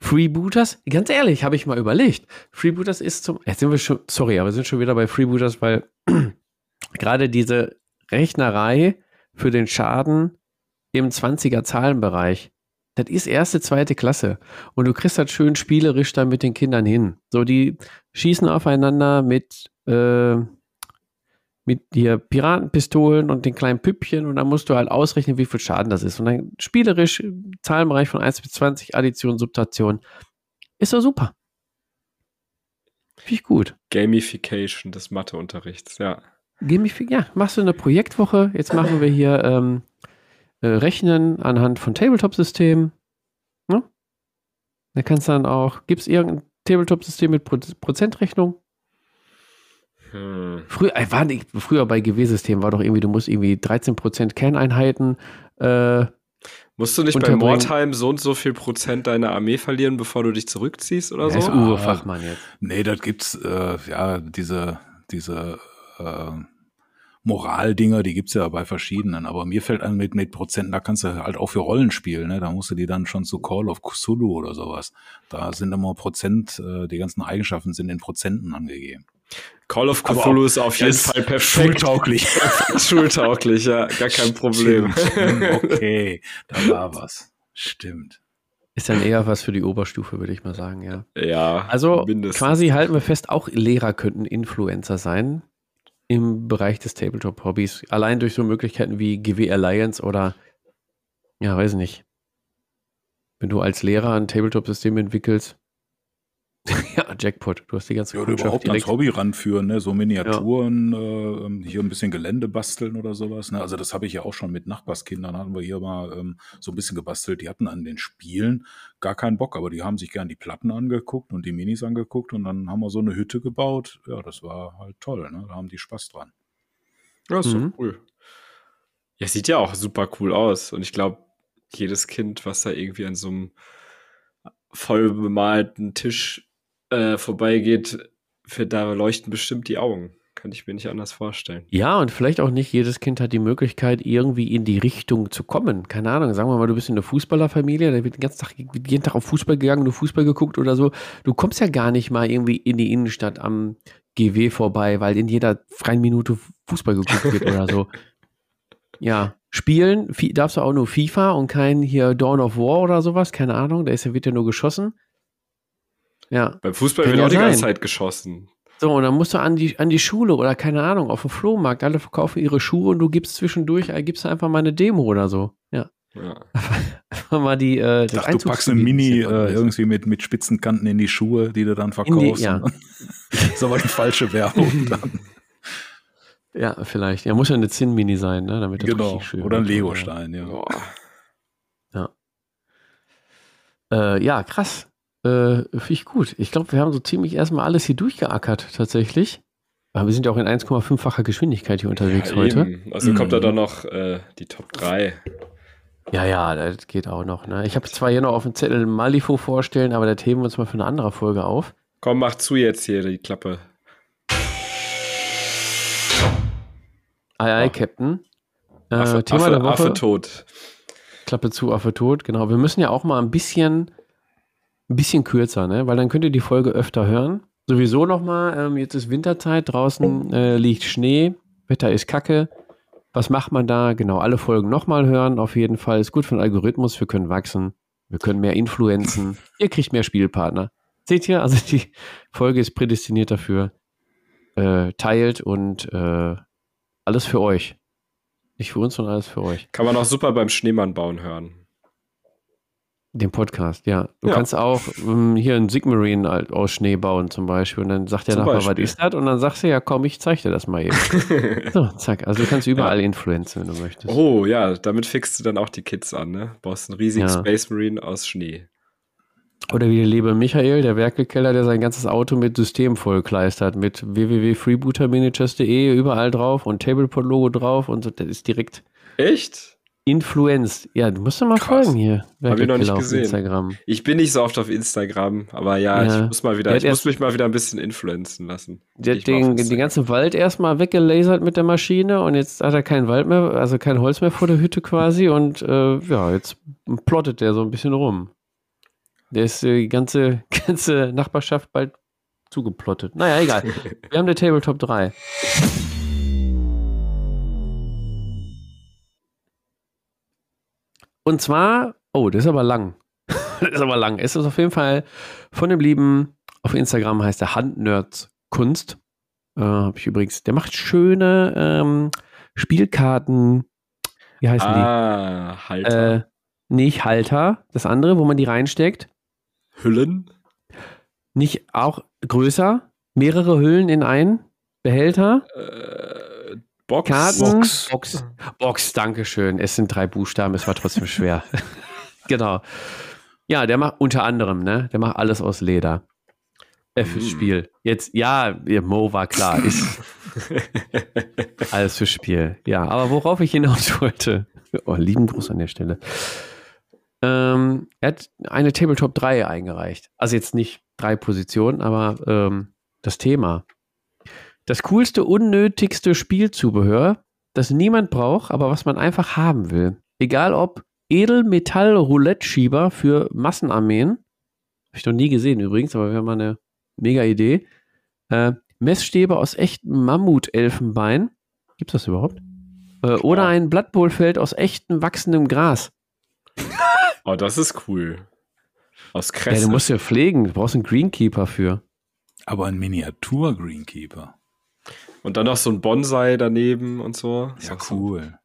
Freebooters, ganz ehrlich, habe ich mal überlegt. Freebooters ist zum, jetzt sind wir schon, sorry, aber wir sind schon wieder bei Freebooters, weil gerade diese Rechnerei für den Schaden im 20er Zahlenbereich, das ist erste, zweite Klasse. Und du kriegst das schön spielerisch dann mit den Kindern hin. So, die schießen aufeinander mit, äh, mit dir Piratenpistolen und den kleinen Püppchen und dann musst du halt ausrechnen, wie viel Schaden das ist. Und dann spielerisch, Zahlenbereich von 1 bis 20, Addition, Subtraktion. Ist doch super. Finde ich gut. Gamification des Matheunterrichts, ja. Gamification, ja, machst du eine Projektwoche. Jetzt machen wir hier ähm, äh, Rechnen anhand von Tabletop-Systemen. Ne? Da kannst du dann auch, gibt es irgendein Tabletop-System mit Pro Prozentrechnung? Hm. Früher, äh, war nicht, früher bei GW-Systemen war doch irgendwie, du musst irgendwie 13% Kerneinheiten. Äh, Musst du nicht bei Mordheim so und so viel Prozent deiner Armee verlieren, bevor du dich zurückziehst oder ja, so? Ist Uwe Fachmann jetzt. Nee, das gibt's, äh, ja, diese, diese äh, Moraldinger, die gibt's ja bei verschiedenen. Aber mir fällt an mit, mit Prozenten, da kannst du halt auch für Rollen spielen, ne? Da musst du die dann schon zu Call of Cthulhu oder sowas. Da sind immer Prozent, äh, die ganzen Eigenschaften sind in Prozenten angegeben. Call of Cthulhu ist auf jeden Fall perfekt. Schultauglich. Schultauglich, ja, gar kein Problem. okay, da war was. Stimmt. Ist dann eher was für die Oberstufe, würde ich mal sagen, ja. Ja. Also mindestens. quasi halten wir fest, auch Lehrer könnten Influencer sein im Bereich des Tabletop-Hobbys. Allein durch so Möglichkeiten wie GW Alliance oder, ja, weiß nicht. Wenn du als Lehrer ein Tabletop-System entwickelst, ja, Jackpot. Du hast die ganze ja, oder überhaupt direkt. ans Hobby ranführen, ne? so Miniaturen, ja. äh, ähm, hier ein bisschen Gelände basteln oder sowas. Ne? Also das habe ich ja auch schon mit Nachbarskindern, hatten wir hier mal ähm, so ein bisschen gebastelt. Die hatten an den Spielen gar keinen Bock, aber die haben sich gern die Platten angeguckt und die Minis angeguckt und dann haben wir so eine Hütte gebaut. Ja, das war halt toll, ne? da haben die Spaß dran. Ja, ist mhm. cool. Ja, sieht ja auch super cool aus und ich glaube, jedes Kind, was da irgendwie an so einem voll bemalten Tisch äh, vorbeigeht, für, da leuchten bestimmt die Augen. Kann ich mir nicht anders vorstellen. Ja, und vielleicht auch nicht jedes Kind hat die Möglichkeit, irgendwie in die Richtung zu kommen. Keine Ahnung, sagen wir mal, du bist in einer Fußballerfamilie, da wird den ganzen Tag, jeden Tag auf Fußball gegangen, du Fußball geguckt oder so. Du kommst ja gar nicht mal irgendwie in die Innenstadt am GW vorbei, weil in jeder freien Minute Fußball geguckt wird oder so. Ja, spielen darfst du auch nur FIFA und kein hier Dawn of War oder sowas, keine Ahnung, da ist ja, wird ja nur geschossen. Ja, Beim Fußball Kann wird ja auch die ganze. Zeit geschossen. so, und dann musst du an die, an die Schule oder keine Ahnung, auf dem Flohmarkt, alle verkaufen ihre Schuhe und du gibst zwischendurch, äh, gibst einfach mal eine Demo oder so. Ja. Ja. Einfach mal die, äh, Ich das dachte, du packst ein Einzugsgebiet Mini äh, irgendwie mit, mit spitzen Kanten in die Schuhe, die du dann verkaufst. ja. Und dann- das ist aber die falsche Werbung dann. Ja, vielleicht. Ja, muss ja eine Zinn-Mini sein, ne? Damit das genau. richtig schön Oder ein. Legostein, ja. Boah. Äh, ja, krass. Äh, Finde ich gut. Ich glaube, wir haben so ziemlich erstmal alles hier durchgeackert, tatsächlich. Aber wir sind ja auch in 1,5-facher Geschwindigkeit hier unterwegs Ja, heute. Also kommt da Mhm. dann noch äh, die Top 3. Ja, ja, das geht auch noch. Ne? Ich habe zwar hier noch auf dem Zettel Malifo vorstellen, aber das heben wir uns mal für eine andere Folge auf. Komm, mach zu jetzt hier die Klappe. Ei, ei, Ach. Captain. Äh, Affe, Thema Affe, der Woche. Affe tot. Klappe zu, Affe tot. Genau. Wir müssen ja auch mal ein bisschen, ein bisschen kürzer, ne? Weil dann könnt ihr die Folge öfter hören. Sowieso nochmal, ähm, jetzt ist Winterzeit, draußen äh, liegt Schnee, Wetter ist kacke. Was macht man da? Genau, alle Folgen nochmal hören. Auf jeden Fall ist gut für den Algorithmus. Wir können wachsen. Wir können mehr influenzen. ihr kriegt mehr Spielpartner. Seht ihr? Also die Folge ist prädestiniert dafür. Äh, teilt und äh, alles für euch. Nicht für uns, sondern alles für euch. Kann man auch super beim Schneemann bauen hören. Den Podcast, ja. Du Ja. kannst auch ähm, hier einen Sigmarine halt aus Schnee bauen zum Beispiel und dann sagt der Zum Nachbar, was ist das? Und dann sagst du, ja komm, ich zeig dir das mal eben. so, zack. Also du kannst überall influenzen, wenn du möchtest. oh ja, damit fixst du dann auch die Kids an, ne? Baust einen riesigen Ja. Space Marine aus Schnee. Oder wie der liebe Michael, der Werkelkeller, der sein ganzes Auto mit System vollkleistert, mit www.freebootermanagers.de überall drauf und Tablepod-Logo drauf und so, das ist direkt Echt? Influenced. Ja, du musst doch mal Krass. folgen hier. Hab ich noch nicht gesehen. Instagram. Ich bin nicht so oft auf Instagram, aber ja, Ja. ich muss mal wieder, Der ich muss mich mal wieder ein bisschen influenzen lassen. Der hat den, den ganzen Wald erstmal weggelasert mit der Maschine und jetzt hat er keinen Wald mehr, also kein Holz mehr vor der Hütte quasi und äh, ja, jetzt plottet der so ein bisschen rum. Der ist äh, die ganze, ganze Nachbarschaft bald zugeplottet. Naja, egal. Wir haben der Tabletop 3. Und zwar, oh, das ist aber lang. das ist aber lang. Es ist auf jeden Fall von dem lieben, auf Instagram heißt er Handnerds Kunst. Äh, Habe ich übrigens, der macht schöne ähm, Spielkarten. Wie heißen Ah, die? Halter. Äh, nicht Halter, das andere, wo man die reinsteckt. Hüllen? Nicht auch größer, mehrere Hüllen in einen Behälter. Äh, Box? Karten. Box. Box. Box, Dankeschön. Es sind drei Buchstaben, es war trotzdem schwer. genau. Ja, der macht unter anderem, ne? Der macht alles aus Leder. Äh, fürs Mm. Spiel. Jetzt, ja, ja, Mo war klar, ist alles fürs Spiel. Ja, aber worauf ich hinaus wollte. Oh, lieben Gruß an der Stelle. Ähm, er hat eine Tabletop 3 eingereicht. Also jetzt nicht drei Positionen, aber ähm, das Thema. Das coolste, unnötigste Spielzubehör, das niemand braucht, aber was man einfach haben will. Egal ob Edelmetall-Roulette-Schieber für Massenarmeen. Habe ich noch nie gesehen übrigens, aber wäre mal eine mega Idee. Äh, Messstäbe aus echtem Mammutelfenbein. Gibt es das überhaupt? Äh, oder Ja. ein Blattbohlfeld aus echtem wachsendem Gras. Oh, das ist cool. Aus Ja, Kresse. du musst ja pflegen. Du brauchst einen Greenkeeper für. Aber ein Miniatur-Greenkeeper. Und dann noch so ein Bonsai daneben und so. Ja, Ist auch cool.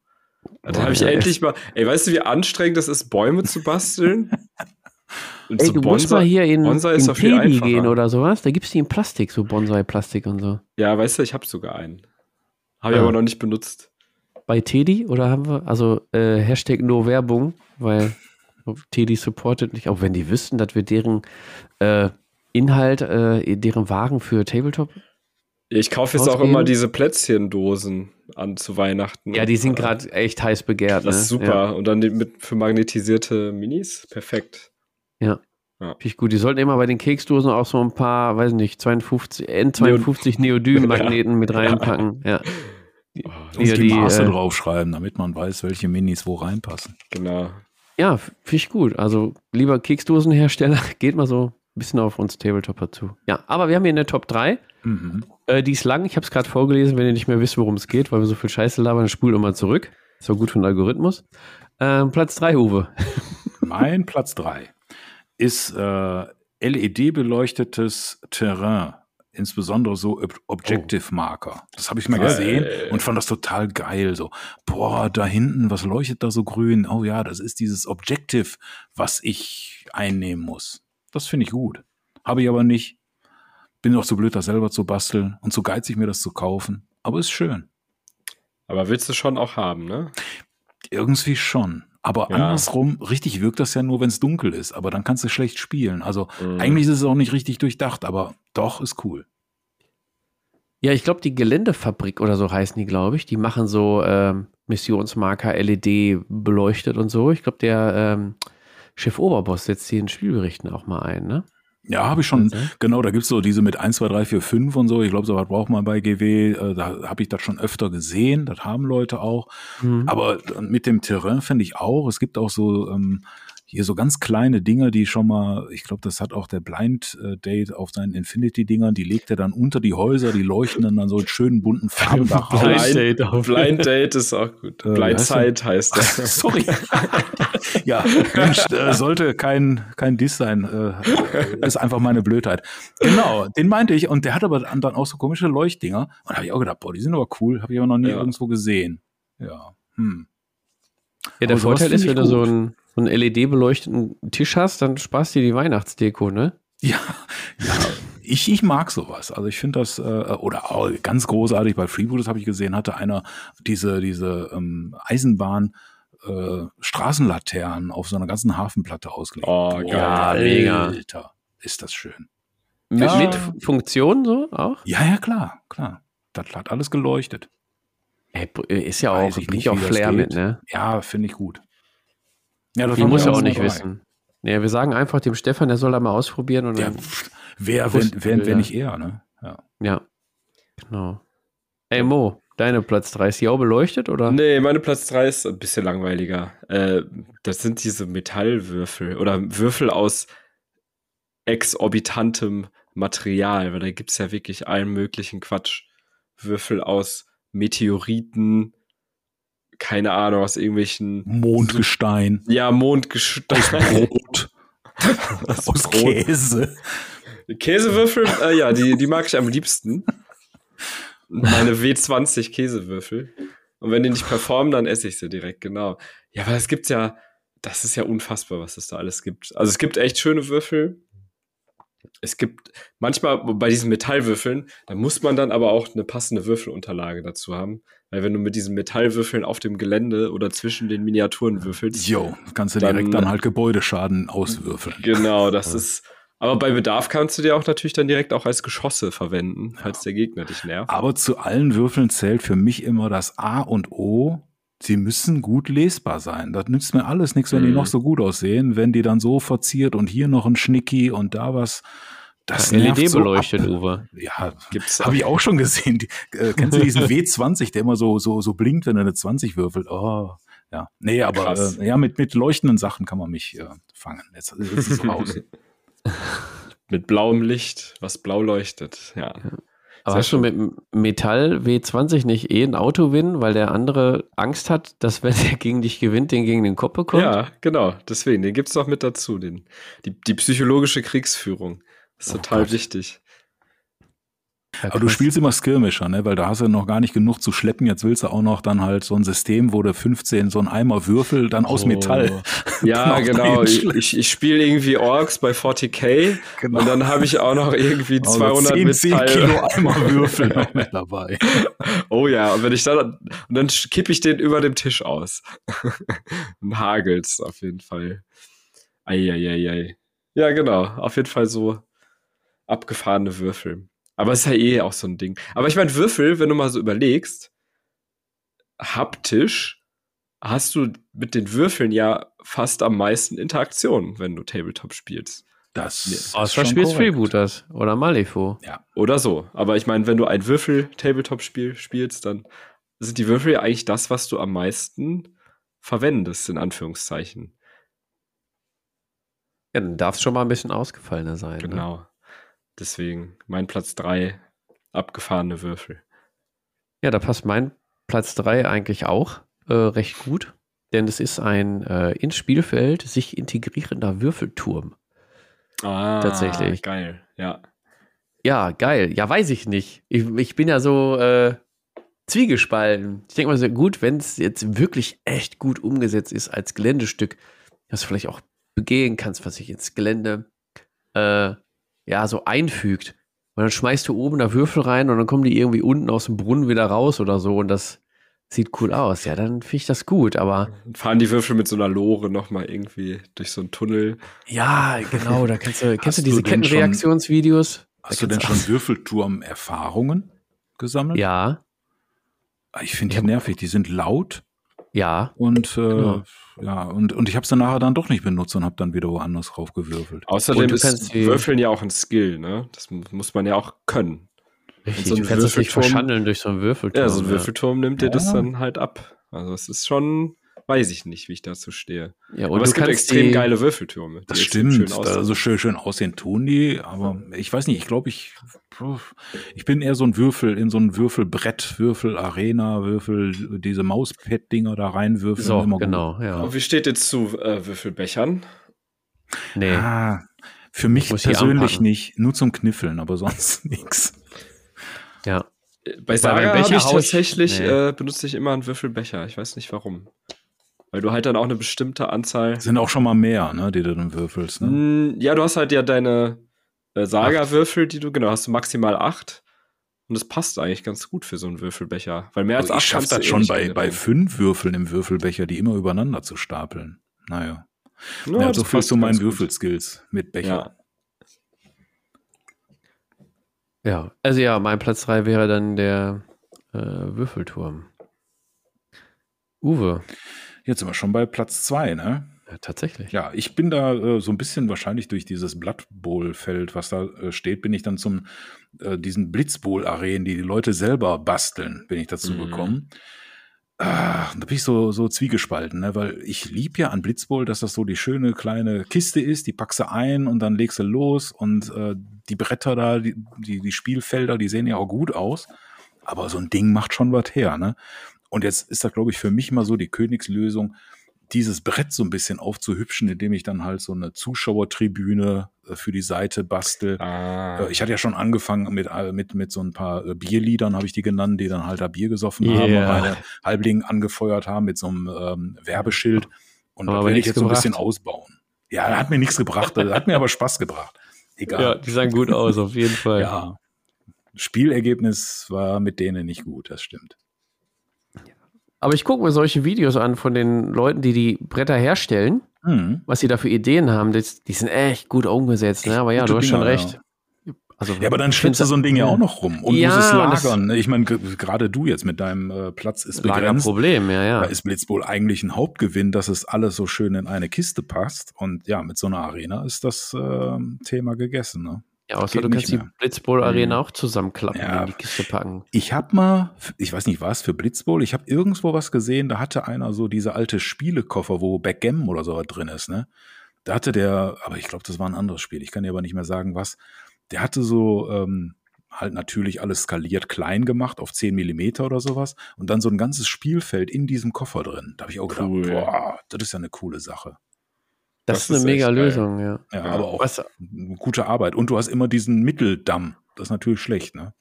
Dann habe ich Ja, endlich mal. Ey, weißt du, wie anstrengend es ist, Bäume zu basteln? Und Ey, so du musst mal hier in, Bonsai ist in einfacher. gehen oder sowas. Da gibt es die in Plastik, so Bonsai-Plastik und so. Ja, weißt du, ich habe sogar einen. Habe ich Ah. aber noch nicht benutzt. Bei Teddy oder haben wir, also äh, Hashtag No Werbung, weil Teddy supportet nicht, auch wenn die wüssten, dass wir deren äh, Inhalt, äh, deren Waren für Tabletop. Ich kaufe jetzt auch immer diese Plätzchendosen an zu Weihnachten. Ja, die sind gerade echt heiß begehrt. Das ne? ist super. Ja. Und dann die mit für magnetisierte Minis. Perfekt. Ja. Ja. Finde ich gut. Die sollten immer bei den Keksdosen auch so ein paar, weiß nicht, 52, N52 Neodym-Magneten mit reinpacken. Ja. Oh, Und Ja, die, die, Maße äh, draufschreiben, damit man weiß, welche Minis wo reinpassen. genau. Ja, finde ich gut. Also, lieber Keksdosenhersteller, geht mal so bisschen auf uns Tabletopper zu. Ja, aber wir haben hier eine Top 3. Mhm. Äh, die ist lang. Ich habe es gerade vorgelesen. Wenn ihr nicht mehr wisst, worum es geht, weil wir so viel Scheiße labern, dann spult immer zurück. Ist auch gut für den Algorithmus. Ähm, Platz 3, Uwe. Mein Platz 3 ist äh, LED-beleuchtetes Terrain, insbesondere so Ob- Objective Marker. Das habe ich mal Geil. gesehen und fand das total geil. So, boah, da hinten, was leuchtet da so grün? Oh ja, das ist dieses Objective, was ich einnehmen muss. Das finde ich gut. Habe ich aber nicht. Bin auch zu blöd, das selber zu basteln und zu geizig, mir das zu kaufen. Aber ist schön. Aber willst du schon auch haben, ne? Irgendwie schon. Aber Ja. andersrum, richtig wirkt das ja nur, wenn es dunkel ist. Aber dann kannst du schlecht spielen. Also Mhm. eigentlich ist es auch nicht richtig durchdacht, aber doch ist cool. Ja, ich glaube, die Geländefabrik oder so heißen die, glaube ich. Die machen so ähm, Missionsmarker, LED beleuchtet und so. Ich glaube, der ähm, Chef Oberboss setzt die in Spielberichten auch mal ein, ne? Ja, habe ich schon. Okay. Genau, da gibt's so diese mit 1, 2, 3, 4, 5 und so. Ich glaube, so was braucht man bei GW. Äh, Da habe ich das schon öfter gesehen. Das haben Leute auch. Mhm. Aber mit dem Terrain finde ich auch. Es gibt auch so ähm, hier so ganz kleine Dinger, die schon mal, ich glaube, das hat auch der Blind äh, Date auf seinen Infinity-Dingern, die legt er dann unter die Häuser, die leuchten dann, dann so in schönen bunten Farben raus. Blind Date auf. Blind Date ist auch gut. Äh, Blind heißt Sight heißt das. Sorry. ja, Mensch, äh, sollte kein, kein Diss sein. Äh, ist einfach meine Blödheit. Genau, den meinte ich. Und der hat aber dann auch so komische Leuchtdinger. Und da habe ich auch gedacht, boah, die sind aber cool. Habe ich aber noch nie Ja. irgendwo gesehen. Ja. Hm. Ja, der Aber Vorteil ist, wenn du so gut. Einen, so einen LED-beleuchteten Tisch hast, dann sparst du dir die Weihnachtsdeko, ne? Ja, ja. Ich, ich mag sowas. Also ich finde das, äh, oder auch ganz großartig bei Freeboot, das habe ich gesehen, hatte einer diese, diese ähm, Eisenbahn äh, Straßenlaternen auf so einer ganzen Hafenplatte ausgelegt. Oh, Boah, geil. mega. Alter, ist das schön. Mit, Ja. mit Funktion so auch? Ja, ja, klar, klar. Das hat alles geleuchtet. Ey, ist ja auch, bringt nicht, ja auch Flair mit, ne? Ja, finde ich gut. Ja, das muss ja auch nicht dabei. wissen. Ja, wir sagen einfach dem Stefan, der soll da mal ausprobieren und Ja, dann, pff, wer, wenn, wenn, wenn ja. nicht er, ne? Ja. ja. Genau. Ey Mo, deine Platz 3 ist die auch beleuchtet oder? Nee, meine Platz 3 ist ein bisschen langweiliger. Äh, das sind diese Metallwürfel oder Würfel aus exorbitantem Material, weil da gibt's ja wirklich allen möglichen Quatsch. Würfel aus Meteoriten, keine Ahnung, aus irgendwelchen, Mondgestein, ja, Mondgestein. Brot, aus aus Brot. Käse. Käsewürfel, äh, ja, die, die mag ich am liebsten. Meine W20 Käsewürfel. Und wenn die nicht performen, dann esse ich sie direkt, genau. Ja, aber das gibt's ja, das ist ja unfassbar, was es da alles gibt. Also es gibt echt schöne Würfel. Es gibt manchmal bei diesen Metallwürfeln, da muss man dann aber auch eine passende Würfelunterlage dazu haben. Weil wenn du mit diesen Metallwürfeln auf dem Gelände oder zwischen den Miniaturen würfelst, Jo, kannst du Dann- direkt dann halt Gebäudeschaden auswürfeln. Genau, das ist. Aber bei Bedarf kannst du dir auch natürlich dann direkt auch als Geschosse verwenden, falls der Gegner dich nervt. Aber zu allen Würfeln zählt für mich immer das A und O. Sie müssen gut lesbar sein. Das nützt mir alles nichts, wenn die Mhm. noch so gut aussehen. Wenn die dann so verziert und hier noch ein Schnicki und da was. Das LED so beleuchtet, ab. Uwe. Ja, Gibt's habe ich auch schon gesehen. Die, äh, kennst du diesen W20, der immer so, so, so blinkt, wenn er eine 20 würfelt? Oh, ja. Nee, aber äh, ja, mit, mit leuchtenden Sachen kann man mich äh, fangen. Jetzt, jetzt ist es raus. mit blauem Licht, was blau leuchtet. Ja. Aber hast du mit dem Metall W20 nicht eh ein Auto gewinnen, weil der andere Angst hat, dass wenn er gegen dich gewinnt, den gegen den Kopf bekommt? Ja, genau. Deswegen, den gibt's noch mit dazu. Den, die, die psychologische Kriegsführung. Ist Oh total Gott. wichtig. Ja, Aber du spielst immer Skirmisher, ne? Weil da hast du noch gar nicht genug zu schleppen. Jetzt willst du auch noch dann halt so ein System, wo du 15 so ein Eimer Würfel dann aus Oh. Metall. Ja, genau. Ich, ich, spiele irgendwie Orks bei 40k Genau. und dann habe ich auch noch irgendwie Also 200 10, 10 Metall. Kilo Eimer Würfel noch mit dabei. Oh ja, und wenn ich dann, und dann kippe ich den über dem Tisch aus. und hagelt's auf jeden Fall. Eieiei. Ja, genau. Auf jeden Fall so abgefahrene Würfel. Aber es ist ja eh auch so ein Ding. Aber ich meine, Würfel, wenn du mal so überlegst, haptisch hast du mit den Würfeln ja fast am meisten Interaktion, wenn du Tabletop spielst. Das Nee. ist Außer schon spielst. Freebooters oder Malifaux. Oder so. Aber ich meine, wenn du ein Würfel-Tabletop-Spiel spielst, dann sind die Würfel ja eigentlich das, was du am meisten verwendest, in Anführungszeichen. Ja, dann darf es schon mal ein bisschen ausgefallener sein. Ne? Deswegen mein Platz 3, abgefahrene Würfel. Ja, da passt mein Platz 3 eigentlich auch äh, recht gut, denn es ist ein äh, ins Spielfeld sich integrierender Würfelturm. Ah, Tatsächlich. Geil, ja. Ja, geil. Ja, weiß ich nicht. Ich, ich bin ja so äh, zwiegespalten. Ich denke mal so, gut, wenn es jetzt wirklich echt gut umgesetzt ist als Geländestück, dass du vielleicht auch begehen kannst, was sich ins Gelände äh, ja so einfügt. Und dann schmeißt du oben da Würfel rein und dann kommen die irgendwie unten aus dem Brunnen wieder raus oder so und das sieht cool aus. Ja, dann finde ich das gut, aber Dann fahren die Würfel mit so einer Lore nochmal irgendwie durch so einen Tunnel. ja, genau, da kannst du, kennst du diese schon- Kettenreaktionsvideos? Hast du denn kannst schon Würfelturm-Erfahrungen gesammelt? Ja, Ich finde die nervig. Die sind laut ja. und äh, Genau. ja und, und ich habe sie nachher dann doch nicht benutzt und habe dann wieder woanders drauf gewürfelt. Außerdem ist Würfeln ja auch ein Skill, ne? Das mu- muss man ja auch können. Richtig, so ein du kannst es nicht Würfelturm- verschandeln durch so einen Würfelturm. Ja, so ein Würfelturm nimmt dir das Ja. dann halt ab. Also es ist schon, weiß ich nicht, wie ich dazu stehe. Ja, Aber und es du gibt extrem die, geile Würfeltürme. Das stimmt. Schön aussehen. also schön, schön aussehen tun die, aber ich weiß nicht, ich glaube, ich, ich bin eher so ein Würfel in so ein Würfelbrett, Würfelarena, Würfel, diese Mauspad-Dinger da reinwürfeln. So, immer gut. genau, ja. Aber wie steht jetzt zu äh, Würfelbechern? Nee. Ah, für mich persönlich nicht, nur zum Kniffeln, aber sonst nichts. Ja. Äh, Bei meinem habe ich- tatsächlich, nee. äh, benutze ich immer einen Würfelbecher. Ich weiß nicht warum. Weil du halt dann auch eine bestimmte Anzahl. Sind auch schon mal mehr, ne, die du dann würfelst. Ne? Mm, Ja, du hast halt ja deine äh, Saga-Würfel, die du, genau, hast du maximal acht. Und das passt eigentlich ganz gut für so einen Würfelbecher. Weil mehr als Also acht ich du das eh schon bei, bei fünf Würfeln im Würfelbecher, die immer übereinander zu stapeln. Naja. Ja, Ja, so viel zu meinen. Würfelskills mit Becher. Ja. Ja. Also ja, mein Platz 3 wäre dann der äh, Würfelturm. Uwe. Jetzt sind wir schon bei Platz zwei, ne? Ja, tatsächlich. Ja, ich bin da äh, so ein bisschen wahrscheinlich durch dieses Blood Bowl-Feld, was da äh, steht, bin ich dann zum äh, diesen Blitzbowl-Arenen, die die Leute selber basteln, bin ich dazu Mhm. gekommen. Ah, da bin ich so, so zwiegespalten, ne? weil ich lieb ja an Blitzbowl, dass das so die schöne kleine Kiste ist, die packst du ein und dann legst du los und äh, die Bretter da, die, die, die Spielfelder, die sehen ja auch gut aus, aber so ein Ding macht schon was her, ne? Und jetzt ist da, glaube ich, für mich mal so die Königslösung, dieses Brett so ein bisschen aufzuhübschen, indem ich dann halt so eine Zuschauertribüne äh, für die Seite bastel. Ah. Äh, Ich hatte ja schon angefangen mit, äh, mit, mit so ein paar Bierliedern, habe ich die genannt, die dann halt da Bier gesoffen haben und Yeah. meine Halblingen angefeuert haben mit so einem ähm, Werbeschild. Und Aber das werde ich jetzt so ein bisschen ausbauen. Ja, hat mir nichts gebracht, das hat mir aber Spaß gebracht. Egal. Ja, die sahen gut aus, auf jeden Fall. Ja. Spielergebnis war mit denen nicht gut, das stimmt. Aber ich gucke mir solche Videos an von den Leuten, die die Bretter herstellen, Hm. was sie da für Ideen haben. Das, die sind echt gut umgesetzt. Ne? Aber ja, du hast schon recht. Also, Ja, aber dann schleppst du so ein Ding ja auch noch rum und Ja, musst es lagern. ne? Ich meine, gerade du jetzt mit deinem äh, Platz ist begrenzt. Lagerproblem, ja, ja. Da ist Blitzbowl eigentlich ein Hauptgewinn, dass es alles so schön in eine Kiste passt. Und ja, mit so einer Arena ist das ähm, Thema gegessen. Ne? Ja außer geht du kannst nicht die mehr. Blitzbowl-Arena Mhm. auch zusammenklappen Ja. und in die Kiste packen. Ich habe mal, ich weiß nicht was, für Blitzbowl, ich habe irgendwo was gesehen, da hatte einer so diese alte Spielekoffer, wo Backgammon oder so was drin ist. Ne? Da hatte der, aber ich glaube, das war ein anderes Spiel, ich kann dir aber nicht mehr sagen, was. Der hatte so ähm, halt natürlich alles skaliert klein gemacht auf 10 Millimeter oder sowas und dann so ein ganzes Spielfeld in diesem Koffer drin. Da habe ich auch gedacht, Cool. boah, das ist ja eine coole Sache. Das, Das ist eine mega echt. Lösung, ja. Ja, aber auch Was, gute Arbeit. Und du hast immer diesen Mitteldamm. Das ist natürlich schlecht, ne?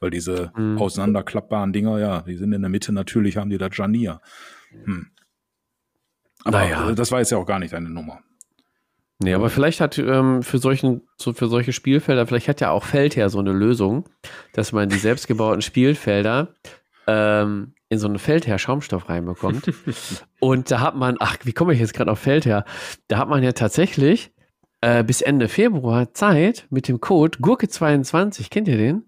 Weil diese Mhm. auseinanderklappbaren Dinger, ja, die sind in der Mitte natürlich, haben die da Janier. Hm. Aber Naja. äh, das war jetzt ja auch gar nicht deine Nummer. Nee, aber vielleicht hat ähm, für, solchen, so für solche Spielfelder, vielleicht hat ja auch Feldherr so eine Lösung, dass man die selbstgebauten Spielfelder ähm, in so einen Feldherr-Schaumstoff reinbekommt. Und da hat man, ach, wie komme ich jetzt gerade auf Feldherr? Da hat man ja tatsächlich äh, bis Ende Februar Zeit mit dem Code Gurke22, kennt ihr den?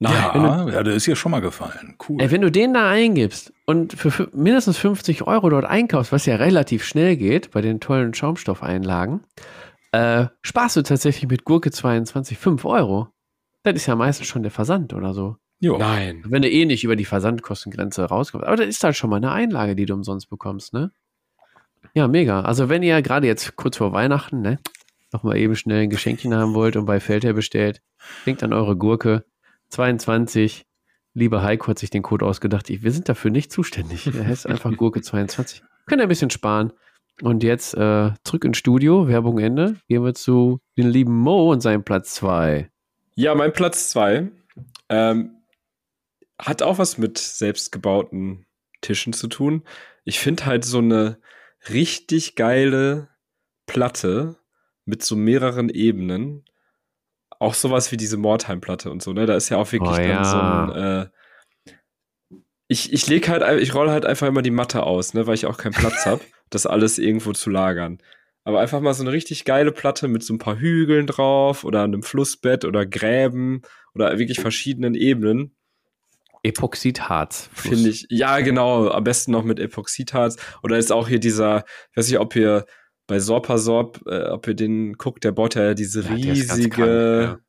ja, ja, der ist hier schon mal gefallen. Cool. Ey, wenn du den da eingibst und für fü- mindestens 50 Euro dort einkaufst, was ja relativ schnell geht bei den tollen Schaumstoffeinlagen, äh, sparst du tatsächlich mit Gurke 22 5 Euro. Das ist ja meistens schon der Versand oder so. Jo. Nein. Wenn du eh nicht über die Versandkostengrenze rauskommst. Aber das ist halt schon mal eine Einlage, die du umsonst bekommst, ne? Ja, mega. Also wenn ihr gerade jetzt kurz vor Weihnachten, ne, nochmal eben schnell ein Geschenkchen haben wollt und bei Feldherr bestellt, denkt an eure Gurke. 22. Lieber Heiko hat sich den Code ausgedacht. Ich, wir sind dafür nicht zuständig. Er heißt einfach Gurke 22. Könnt ihr ein bisschen sparen. Und jetzt äh, zurück ins Studio, Werbung Ende. Gehen wir zu den lieben Mo und seinem Platz 2. Ja, mein Platz 2 ähm, hat auch was mit selbstgebauten Tischen zu tun. Ich finde halt so eine richtig geile Platte mit so mehreren Ebenen. Auch sowas wie diese Mordheim-Platte und so, ne? Da ist ja auch wirklich Oh dann ja. so ein. Äh, ich ich lege halt, ich rolle halt einfach immer die Matte aus, ne? Weil ich auch keinen Platz habe, das alles irgendwo zu lagern. Aber einfach mal so eine richtig geile Platte mit so ein paar Hügeln drauf oder einem Flussbett oder Gräben oder wirklich verschiedenen Ebenen. Epoxidharz. Finde ich, ja, genau. Am besten noch mit Epoxidharz. Oder ist auch hier dieser, ich weiß nicht, ob ihr bei Sorpasorb, äh, ob ihr den guckt, der baut ja diese Ja, riesige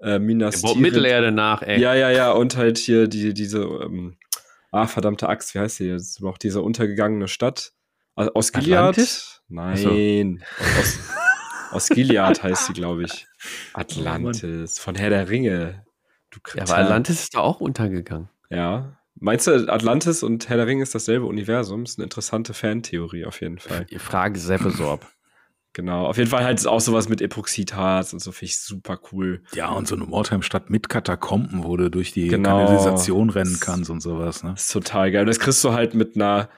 äh, Minas Der baut. Mittelerde nach, ey. Ja, ja, ja. Und halt hier die, diese, ähm, ah, verdammte Axt, wie heißt sie jetzt noch? Diese untergegangene Stadt. Aus, Gilead? Nein. Aus, aus Gilead heißt sie, glaube ich. Atlantis. Von Herr der Ringe. Du Ja, aber Atlantis ist da auch untergegangen. Ja. Meinst du, Atlantis und Herr der Ringe ist dasselbe Universum? Ist eine interessante Fantheorie auf jeden Fall. Die Frage Seppe Sorb. Genau. Auf jeden Fall halt auch sowas mit Epoxidharz und so finde ich super cool. Ja, und so eine Mordheim-Stadt mit Katakomben, wo du durch die Genau. Kanalisation rennen kannst und sowas, ne? Das ist total geil. Das kriegst du halt mit einer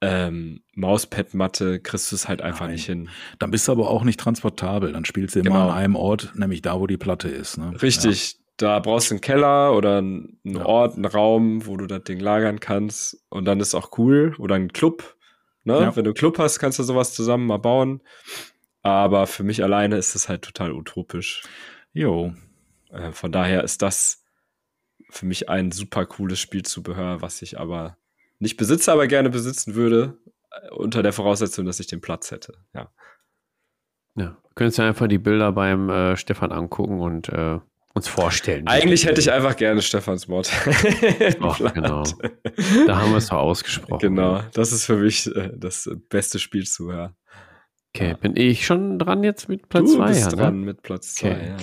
ähm, Mauspad-Matte, kriegst du es halt einfach Nein. nicht hin. Dann bist du aber auch nicht transportabel. Dann spielst du immer Genau. an einem Ort, nämlich da, wo die Platte ist. Ne? Richtig. Da brauchst du einen Keller oder einen einen Ja. Ort, einen Raum, wo du das Ding lagern kannst. Und dann ist auch cool. Oder ein Club. Ne? Ja. Wenn du einen Club hast, kannst du sowas zusammen mal bauen. Aber für mich alleine ist es halt total utopisch. Jo. Äh, von daher ist das für mich ein super cooles Spielzubehör, was ich aber nicht besitze, aber gerne besitzen würde, äh, unter der Voraussetzung, dass ich den Platz hätte. Ja. Ja. Könntest du einfach die Bilder beim äh, Stefan angucken und äh, uns vorstellen. Eigentlich hätte ich einfach gerne Stefans Mord. Ach, genau. Da haben wir es doch ausgesprochen. Genau, das ist für mich äh, das beste Spielzubehör. Okay, bin ich schon dran jetzt mit Platz du 2? bist ja, dran Ne? mit Platz 2, Okay. ja.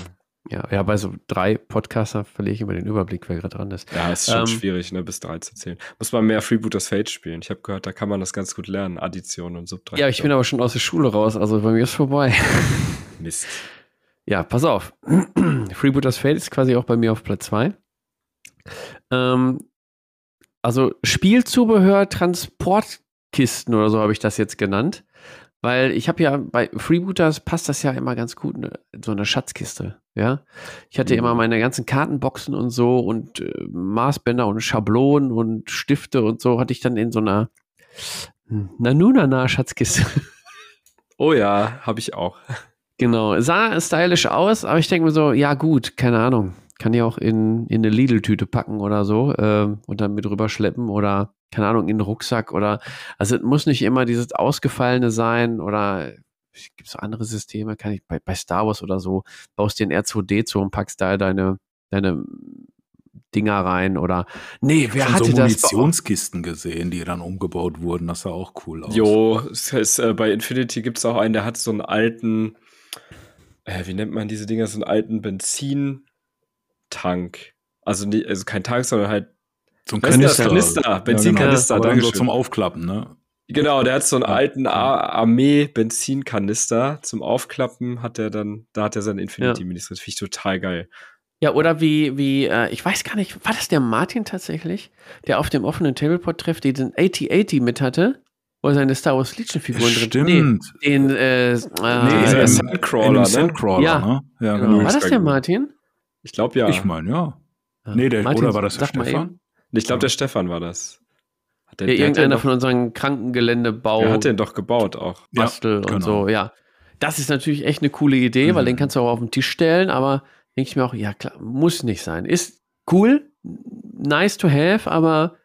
Ja, ja, bei so drei Podcaster verliere ich immer den Überblick, wer gerade dran ist. Ja, ist schon Ähm, schwierig, ne, bis drei zu zählen. Muss man mehr Freebooters Fate spielen. Ich habe gehört, da kann man das ganz gut lernen, Addition und Subtraktion. Ja, ich bin aber schon aus der Schule raus, also bei mir ist vorbei. Mist. Ja, pass auf. Freebooters Fate ist quasi auch bei mir auf Platz 2. Ähm, also Spielzubehör, Transportkisten oder so habe ich das jetzt genannt. Weil ich habe ja bei Freebooters passt das ja immer ganz gut, ne? so eine Schatzkiste. Ja, ich hatte Mhm. immer meine ganzen Kartenboxen und so und äh, Maßbänder und Schablonen und Stifte und so hatte ich dann in so einer hm, Nanunana-Schatzkiste. Oh ja, habe ich auch. Genau, sah stylisch aus, aber ich denke mir so, ja gut, keine Ahnung. Kann ich auch in, in eine Lidl-Tüte packen oder so ähm, und dann mit rüberschleppen oder, keine Ahnung, in einen Rucksack oder, also es muss nicht immer dieses Ausgefallene sein oder gibt es andere Systeme, kann ich bei, bei Star Wars oder so, baust dir ein R2D2 und packst da deine, deine Dinger rein oder, nee, wer hatte so das? Munitionskisten gesehen, die dann umgebaut wurden. Das sah auch cool aus. Jo, es ist, äh, bei Infinity gibt es auch einen, der hat so einen alten, äh, wie nennt man diese Dinger, so einen alten Benzintank. Also, nie, also kein Tank, sondern halt So ein? Kanister. Kanister, Benzinkanister, dann so Dankeschön. zum Aufklappen, ne? Genau, der hat so einen Ja, alten ja. Armee-Benzinkanister zum Aufklappen, hat er dann, da hat er seine Infinity-Minis drin. Finde ich total geil. Ja, oder wie, wie, äh, ich weiß gar nicht, war das der Martin tatsächlich, der auf dem offenen Tableport-Treff diesen 8080 mit hatte, wo seine Star Wars Legion-Figuren drin Stimmt. Nee, den, äh, äh, Nee, dieser ähm, Sandcrawler, in ne? Sandcrawler, Ja. ne? Ja, genau. genau. War das der Martin? Ich glaube ja. Ich meine, ja. Ja. Nee, der- oder war das der Stefan? ich glaube, der Stefan war das. Hat der, Ja, der irgendeiner doch, von unseren Krankengeländebau der hat den doch gebaut auch. Ja, Bastel und genau. so, ja. Das ist natürlich echt eine coole Idee, weil Mhm. den kannst du auch auf den Tisch stellen, aber denke ich mir auch, ja klar, muss nicht sein. Ist cool, nice to have, aber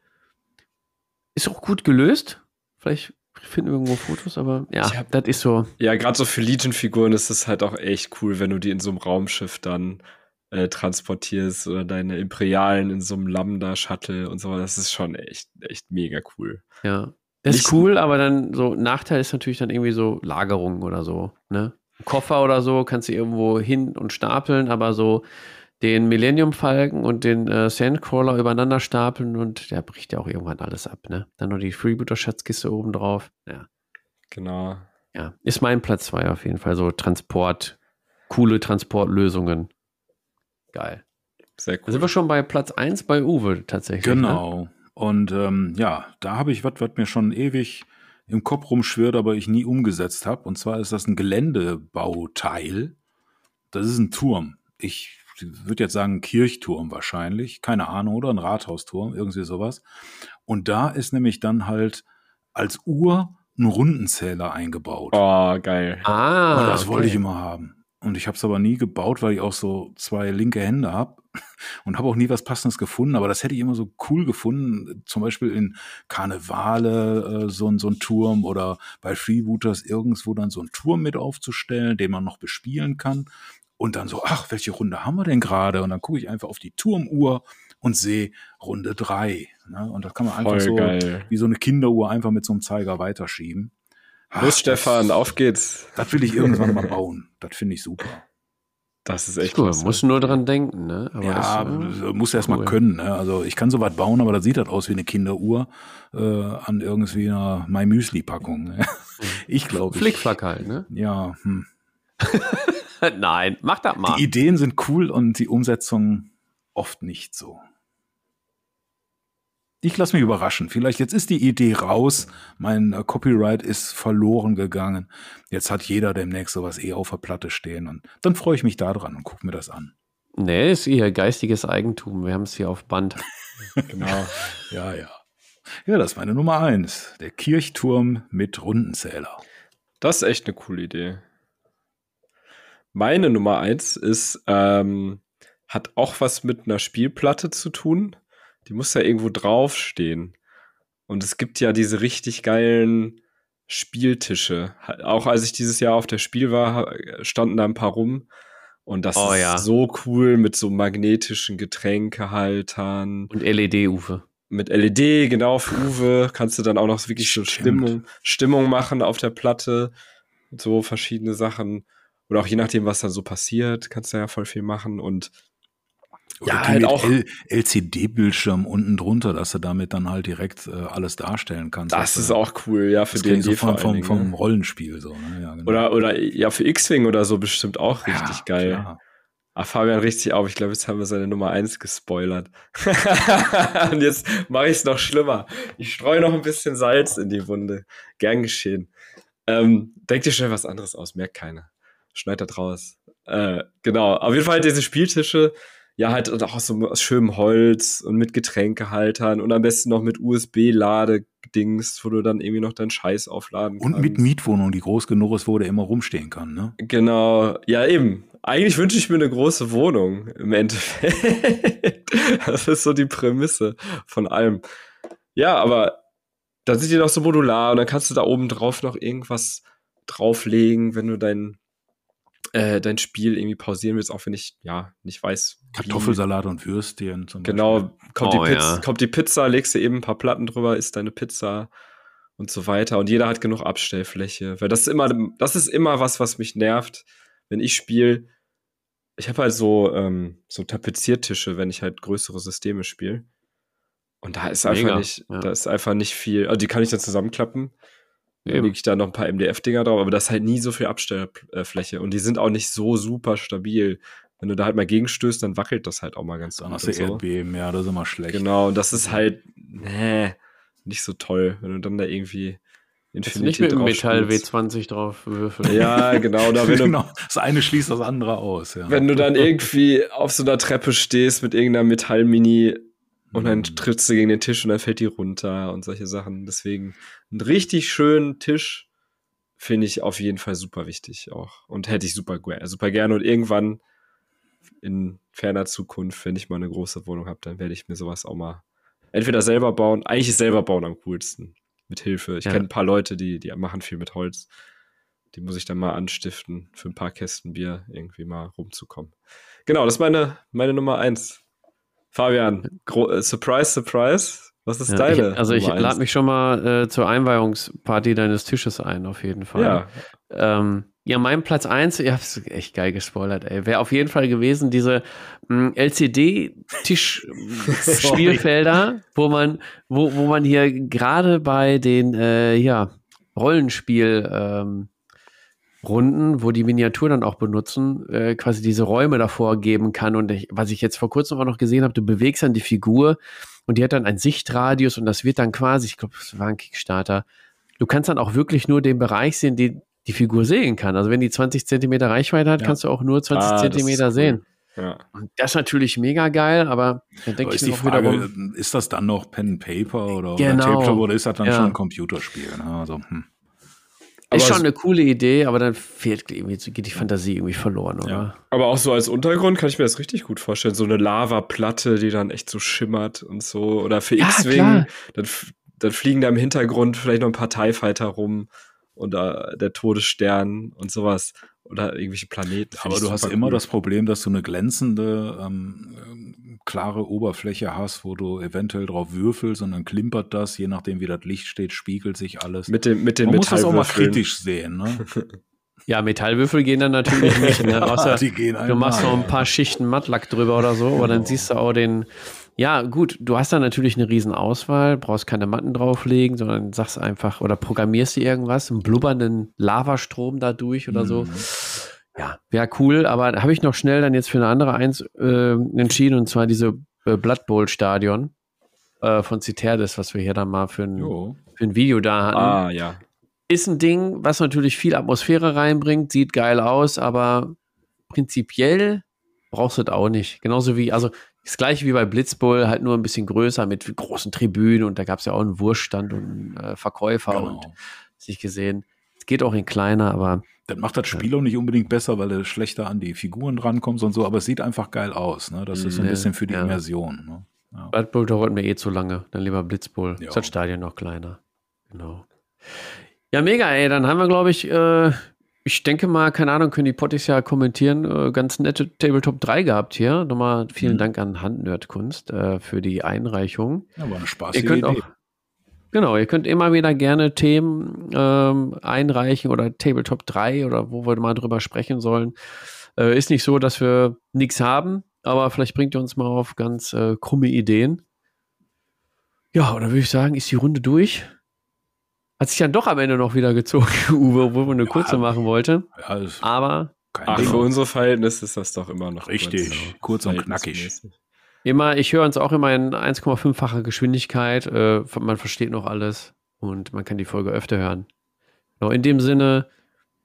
ist auch gut gelöst. Vielleicht finde irgendwo Fotos, aber ja, Ich hab- das ist so. Ja, gerade so für Legion-Figuren ist es halt auch echt cool, wenn du die in so einem Raumschiff dann äh, transportierst oder deine Imperialen in so einem Lambda-Shuttle und so. Das ist schon echt, echt mega cool. Ja. Das Nicht- ist cool, aber dann so Nachteil ist natürlich dann irgendwie so Lagerung oder so, ne? Ein Koffer oder so kannst du irgendwo hin und stapeln, aber so den Millennium Falken und den äh, Sandcrawler übereinander stapeln und der bricht ja auch irgendwann alles ab, ne? Dann noch die Freebooter Schatzkiste oben drauf. Ja. Genau. Ja, ist mein Platz 2 auf jeden Fall so Transport, coole Transportlösungen. Geil. Sehr Da sind cool. wir schon bei Platz 1 bei Uwe tatsächlich. Ne? Genau. Und ähm, ja, da habe ich was, was mir schon ewig im Kopf rumschwirrt, aber ich nie umgesetzt habe. Und zwar ist das ein Geländebauteil. Das ist ein Turm. Ich würde jetzt sagen, ein Kirchturm wahrscheinlich. Keine Ahnung, oder ein Rathausturm, irgendwie sowas. Und da ist nämlich dann halt als Uhr ein Rundenzähler eingebaut. Oh, geil. Ah, Und das wollte ich okay. immer haben. Und ich habe es aber nie gebaut, weil ich auch so zwei linke Hände habe und habe auch nie was Passendes gefunden. Aber das hätte ich immer so cool gefunden, zum Beispiel in Karnevale äh, so, ein- so ein Turm oder bei Freebooters irgendwo dann so einen Turm mit aufzustellen, den man noch bespielen kann. Und dann so, ach, welche Runde haben wir denn gerade? Und dann gucke ich einfach auf die Turmuhr und sehe Runde drei. Ne? Und das kann man einfach Voll so geil. wie so eine Kinderuhr einfach mit so einem Zeiger weiterschieben. Ach, Los, Stefan, das- auf geht's. das will ich irgendwann mal bauen. Das finde ich super. Das ist echt Cool, klasse. muss nur dran denken, ne? Aber ja, das, äh, muss erst mal cool. können. Ne? Also ich kann sowas bauen, aber das sieht halt aus wie eine Kinderuhr äh, an irgendwie einer My Müsli Packung. ne? ich glaube. Flickflack halt, ne? Ja, hm. Nein, mach das mal. die Ideen sind cool und die Umsetzung oft nicht so. Ich lasse mich überraschen. Vielleicht jetzt ist die Idee raus. Mein äh, Copyright ist verloren gegangen. Jetzt hat jeder demnächst sowas eh auf der Platte stehen. Und dann freue ich mich da dran und gucke mir das an. Nee, ist ihr geistiges Eigentum. Wir haben es hier auf Band. Genau. Ja, ja. Ja, das ist meine Nummer eins. Der Kirchturm mit Rundenzähler. Das ist echt eine coole Idee. Meine Nummer eins ist, ähm, hat auch was mit einer Spielplatte zu tun. Die muss ja irgendwo draufstehen. Und es gibt ja diese richtig geilen Spieltische. Auch als ich dieses Jahr auf der Spiel war, standen da ein paar rum. Und das Oh ist ja. so cool mit so magnetischen Getränkehaltern, Und LED-Ufe. mit LED, genau, für Uwe kannst du dann auch noch wirklich so. Stimmung, Stimmung machen auf der Platte. So verschiedene Sachen. Oder auch je nachdem, was dann so passiert, kannst du ja voll viel machen. Und Oder Ja, halt auch- LCD-Bildschirm unten drunter, dass du damit dann halt direkt äh, alles darstellen kannst. das ist auch cool, ja, für ich so vom, vom, vom ne? Rollenspiel. So, ne? ja, genau. Oder, oder ja, für X-Wing oder so bestimmt auch Ja, richtig geil. klar. Ah, Fabian richtig auf. Ich glaube, jetzt haben wir seine Nummer eins gespoilert. Und jetzt mache ich es noch schlimmer. Ich streue noch ein bisschen Salz in die Wunde. Gern geschehen. Ähm, denk dir schnell was anderes aus, merkt keiner. Schneid das raus. Äh, genau. Auf jeden Fall diese Spieltische, ja, halt und auch aus so aus schönem Holz und mit Getränkehaltern und am besten noch mit USB-Ladedings, wo du dann irgendwie noch deinen Scheiß aufladen Und kannst. mit Mietwohnung, die groß genug ist, wo der immer rumstehen kann. Ne? Genau, ja eben. Eigentlich wünsche ich mir eine große Wohnung im Endeffekt. das ist so die Prämisse von allem. Ja, aber dann sind die noch so modular und dann kannst du da oben drauf noch irgendwas drauflegen, wenn du dein, äh, dein Spiel irgendwie pausieren willst, auch wenn ich ja nicht weiß. Kartoffelsalat und Würstchen zum Beispiel. Genau, kommt, Oh, die Pizza, ja. kommt die Pizza, legst du eben ein paar Platten drüber, isst deine Pizza und so weiter. Und jeder hat genug Abstellfläche. Weil das ist immer, das ist immer was, was mich nervt, wenn ich spiele. Ich habe halt so, ähm, so Tapeziertische, wenn ich halt größere Systeme spiele. Und da ist einfach Mega, nicht, ja. da ist einfach nicht viel. Also die kann ich dann zusammenklappen. Eben. lege ich da noch ein paar MDF-Dinger drauf, aber das ist halt nie so viel Abstellfläche. Und die sind auch nicht so super stabil. Wenn du da halt mal gegenstößt, dann wackelt das halt auch mal ganz gut hast du so. Erdbeben, ja, das ist immer schlecht. Genau, und das ist halt, nee, nicht so toll, wenn du dann da irgendwie Infinity nicht mit dem Metall spielst. W20 drauf würfeln. Ja, genau, oder wenn du, genau. Das eine schließt das andere aus. Ja. wenn du dann irgendwie auf so einer Treppe stehst mit irgendeiner Metallmini und dann Mhm. trittst du gegen den Tisch und dann fällt die runter und solche Sachen. Deswegen einen richtig schönen Tisch finde ich auf jeden Fall super wichtig auch. Und hätte ich super, super gerne. Und irgendwann in ferner Zukunft, wenn ich mal eine große Wohnung habe, dann werde ich mir sowas auch mal entweder selber bauen. Eigentlich ist selber bauen am coolsten. mit Hilfe. Ich Ja. kenne ein paar Leute, die, die machen viel mit Holz. Die muss ich dann mal anstiften, für ein paar Kästen Bier irgendwie mal rumzukommen. Genau, das ist meine, meine Nummer eins. Fabian, äh, Surprise, Surprise. Was ist Ja, deine? ich, also ich lade mich schon mal äh, zur Einweihungsparty deines Tisches ein, auf jeden Fall. Ja, Ähm, ja, mein Platz 1, ihr habt echt geil gespoilert, ey. Wäre auf jeden Fall gewesen, diese hm, LCD-Tisch-Spielfelder, wo man, wo, wo man hier gerade bei den äh, ja, Rollenspiel ähm, Runden, wo die Miniaturen dann auch benutzen, äh, quasi diese Räume davor geben kann. Und ich, was ich jetzt vor kurzem auch noch gesehen habe, du bewegst dann die Figur und die hat dann einen Sichtradius und das wird dann quasi, ich glaube, das war ein Kickstarter, du kannst dann auch wirklich nur den Bereich sehen, den die Figur sehen kann. Also wenn die 20 Zentimeter Reichweite hat, Ja. kannst du auch nur 20 Ah, Zentimeter cool. sehen. ja. Und das ist natürlich mega geil, aber dann denke ich ist die mir auch Frage, wiederum, ist das dann noch Pen and Paper oder, Genau. oder Tabletop oder ist das dann Ja. schon ein Computerspiel? Ne? Also, hm. Ist schon eine coole Idee, aber dann fehlt irgendwie, geht die Fantasie irgendwie verloren, oder? Ja. Aber auch so als Untergrund kann ich mir das richtig gut vorstellen. So eine Lavaplatte, die dann echt so schimmert und so. Oder für Ja, X-Wing, dann, dann fliegen da im Hintergrund vielleicht noch ein paar TIE Fighter rum. Oder der Todesstern und sowas. Oder irgendwelche Planeten. Aber du hast immer cool. das Problem, dass du eine glänzende, ähm, klare Oberfläche hast, wo du eventuell drauf würfelst und dann klimpert das, je nachdem wie das Licht steht, spiegelt sich alles. Mit, dem, mit den Man muss das auch mal kritisch sehen. Ne? Ja, Metallwürfel gehen dann natürlich nicht, ne? außer die gehen du machst noch ein paar Schichten Mattlack drüber oder so, aber dann siehst du auch den, ja gut, du hast da natürlich eine riesen Auswahl, brauchst keine Matten drauflegen, sondern sagst einfach oder programmierst dir irgendwas, einen blubbernden Lavastrom dadurch oder so. Mhm. Ja, wäre cool, aber habe ich noch schnell dann jetzt für eine andere eins äh, entschieden und zwar diese äh, Blood Bowl Stadion äh, von Citerdes, was wir hier dann mal für ein, Jo. für ein Video da hatten. Ah, ja. Ist ein Ding, was natürlich viel Atmosphäre reinbringt, sieht geil aus, aber prinzipiell brauchst du das auch nicht. Genauso wie, also das gleiche wie bei Blitzbowl, halt nur ein bisschen größer mit großen Tribünen und da gab es ja auch einen Wurststand und einen äh, Verkäufer Genau. und sich gesehen. Es geht auch in kleiner, aber Das macht das Spiel auch nicht unbedingt besser, weil du schlechter an die Figuren drankommst und so, aber es sieht einfach geil aus. Ne? Das ist so ein Mhm. bisschen für die Ja. Immersion. Ne? Ja. Blood Bowl dauert mir eh zu lange. Dann lieber Blitzbowl. Ja. Ist das Stadion noch kleiner. Genau. Ja, mega, ey. Dann haben wir, glaube ich, äh, ich denke mal, keine Ahnung, können die Potties ja kommentieren, äh, ganz nette Tabletop 3 gehabt hier. Nochmal vielen Mhm. Dank an Handnerdkunst äh, für die Einreichung. Ja, war eine Ihr spaßige könnt auch, Idee. Genau, ihr könnt immer wieder gerne Themen ähm, einreichen oder Tabletop 3 oder wo wir mal drüber sprechen sollen. Äh, ist nicht so, dass wir nichts haben, aber vielleicht bringt ihr uns mal auf ganz äh, krumme Ideen. Ja, oder würde ich sagen, ist die Runde durch? Hat sich dann doch am Ende noch wieder gezogen, Uwe, obwohl wir eine Ja. kurze machen wollte. Ja, Aber Ach, für unsere Verhältnisse ist das doch immer noch Richtig, kurz, kurz und verhältnismäßig. Immer, ich höre uns auch immer in 1,5-facher Geschwindigkeit. Äh, man versteht noch alles und man kann die Folge öfter hören. Genau, in dem Sinne,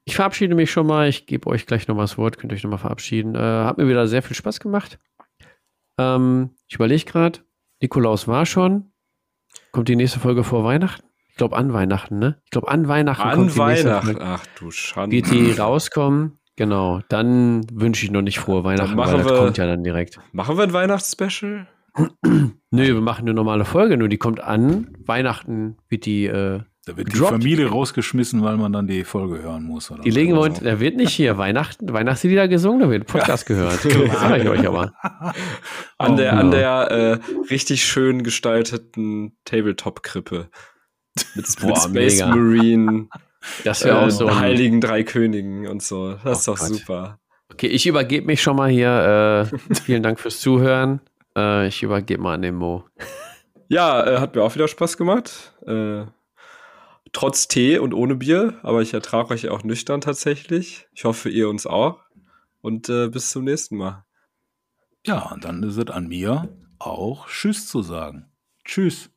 ich verabschiede mich schon mal. Ich gebe euch gleich noch mal das Wort, könnt euch noch mal verabschieden. Äh, hat mir wieder sehr viel Spaß gemacht. Ähm, ich überlege gerade, Nikolaus war schon. Kommt die nächste Folge vor Weihnachten? Ich glaube an Weihnachten, ne? Ich glaube an Weihnachten kommt An die nächste Weihnachten. Folge. Ach du Schande. Wird die rauskommen? Genau, dann wünsche ich noch nicht frohe Weihnachten, weil das wir- kommt ja dann direkt. Machen wir ein Weihnachtsspecial? Nö, wir machen eine normale Folge, nur die kommt an. Weihnachten wird die, äh, Da wird die. Familie rausgeschmissen, weil man dann die Folge hören muss. Oder die legen wir so. uns, da wird nicht hier Weihnachten, Weihnachtslieder gesungen, da wird Podcast gehört. Das sag ich euch aber. An Oh, der, genau. an der äh, richtig schön gestalteten Tabletop-Krippe. Mit, Boah, mit Space mega. Marine, Das äh, wäre auch so. Ein, Heiligen Drei Königen und so. Das ist Oh doch Gott. super. okay, ich übergebe mich schon mal hier. Äh, vielen Dank fürs Zuhören. Äh, ich übergebe mal an den Mo. Ja, äh, hat mir auch wieder Spaß gemacht. Äh, trotz Tee und ohne Bier, aber ich ertrage euch auch nüchtern tatsächlich. Ich hoffe, ihr uns auch. Und äh, bis zum nächsten Mal. Ja, und dann ist es an mir, auch Tschüss zu sagen. Tschüss.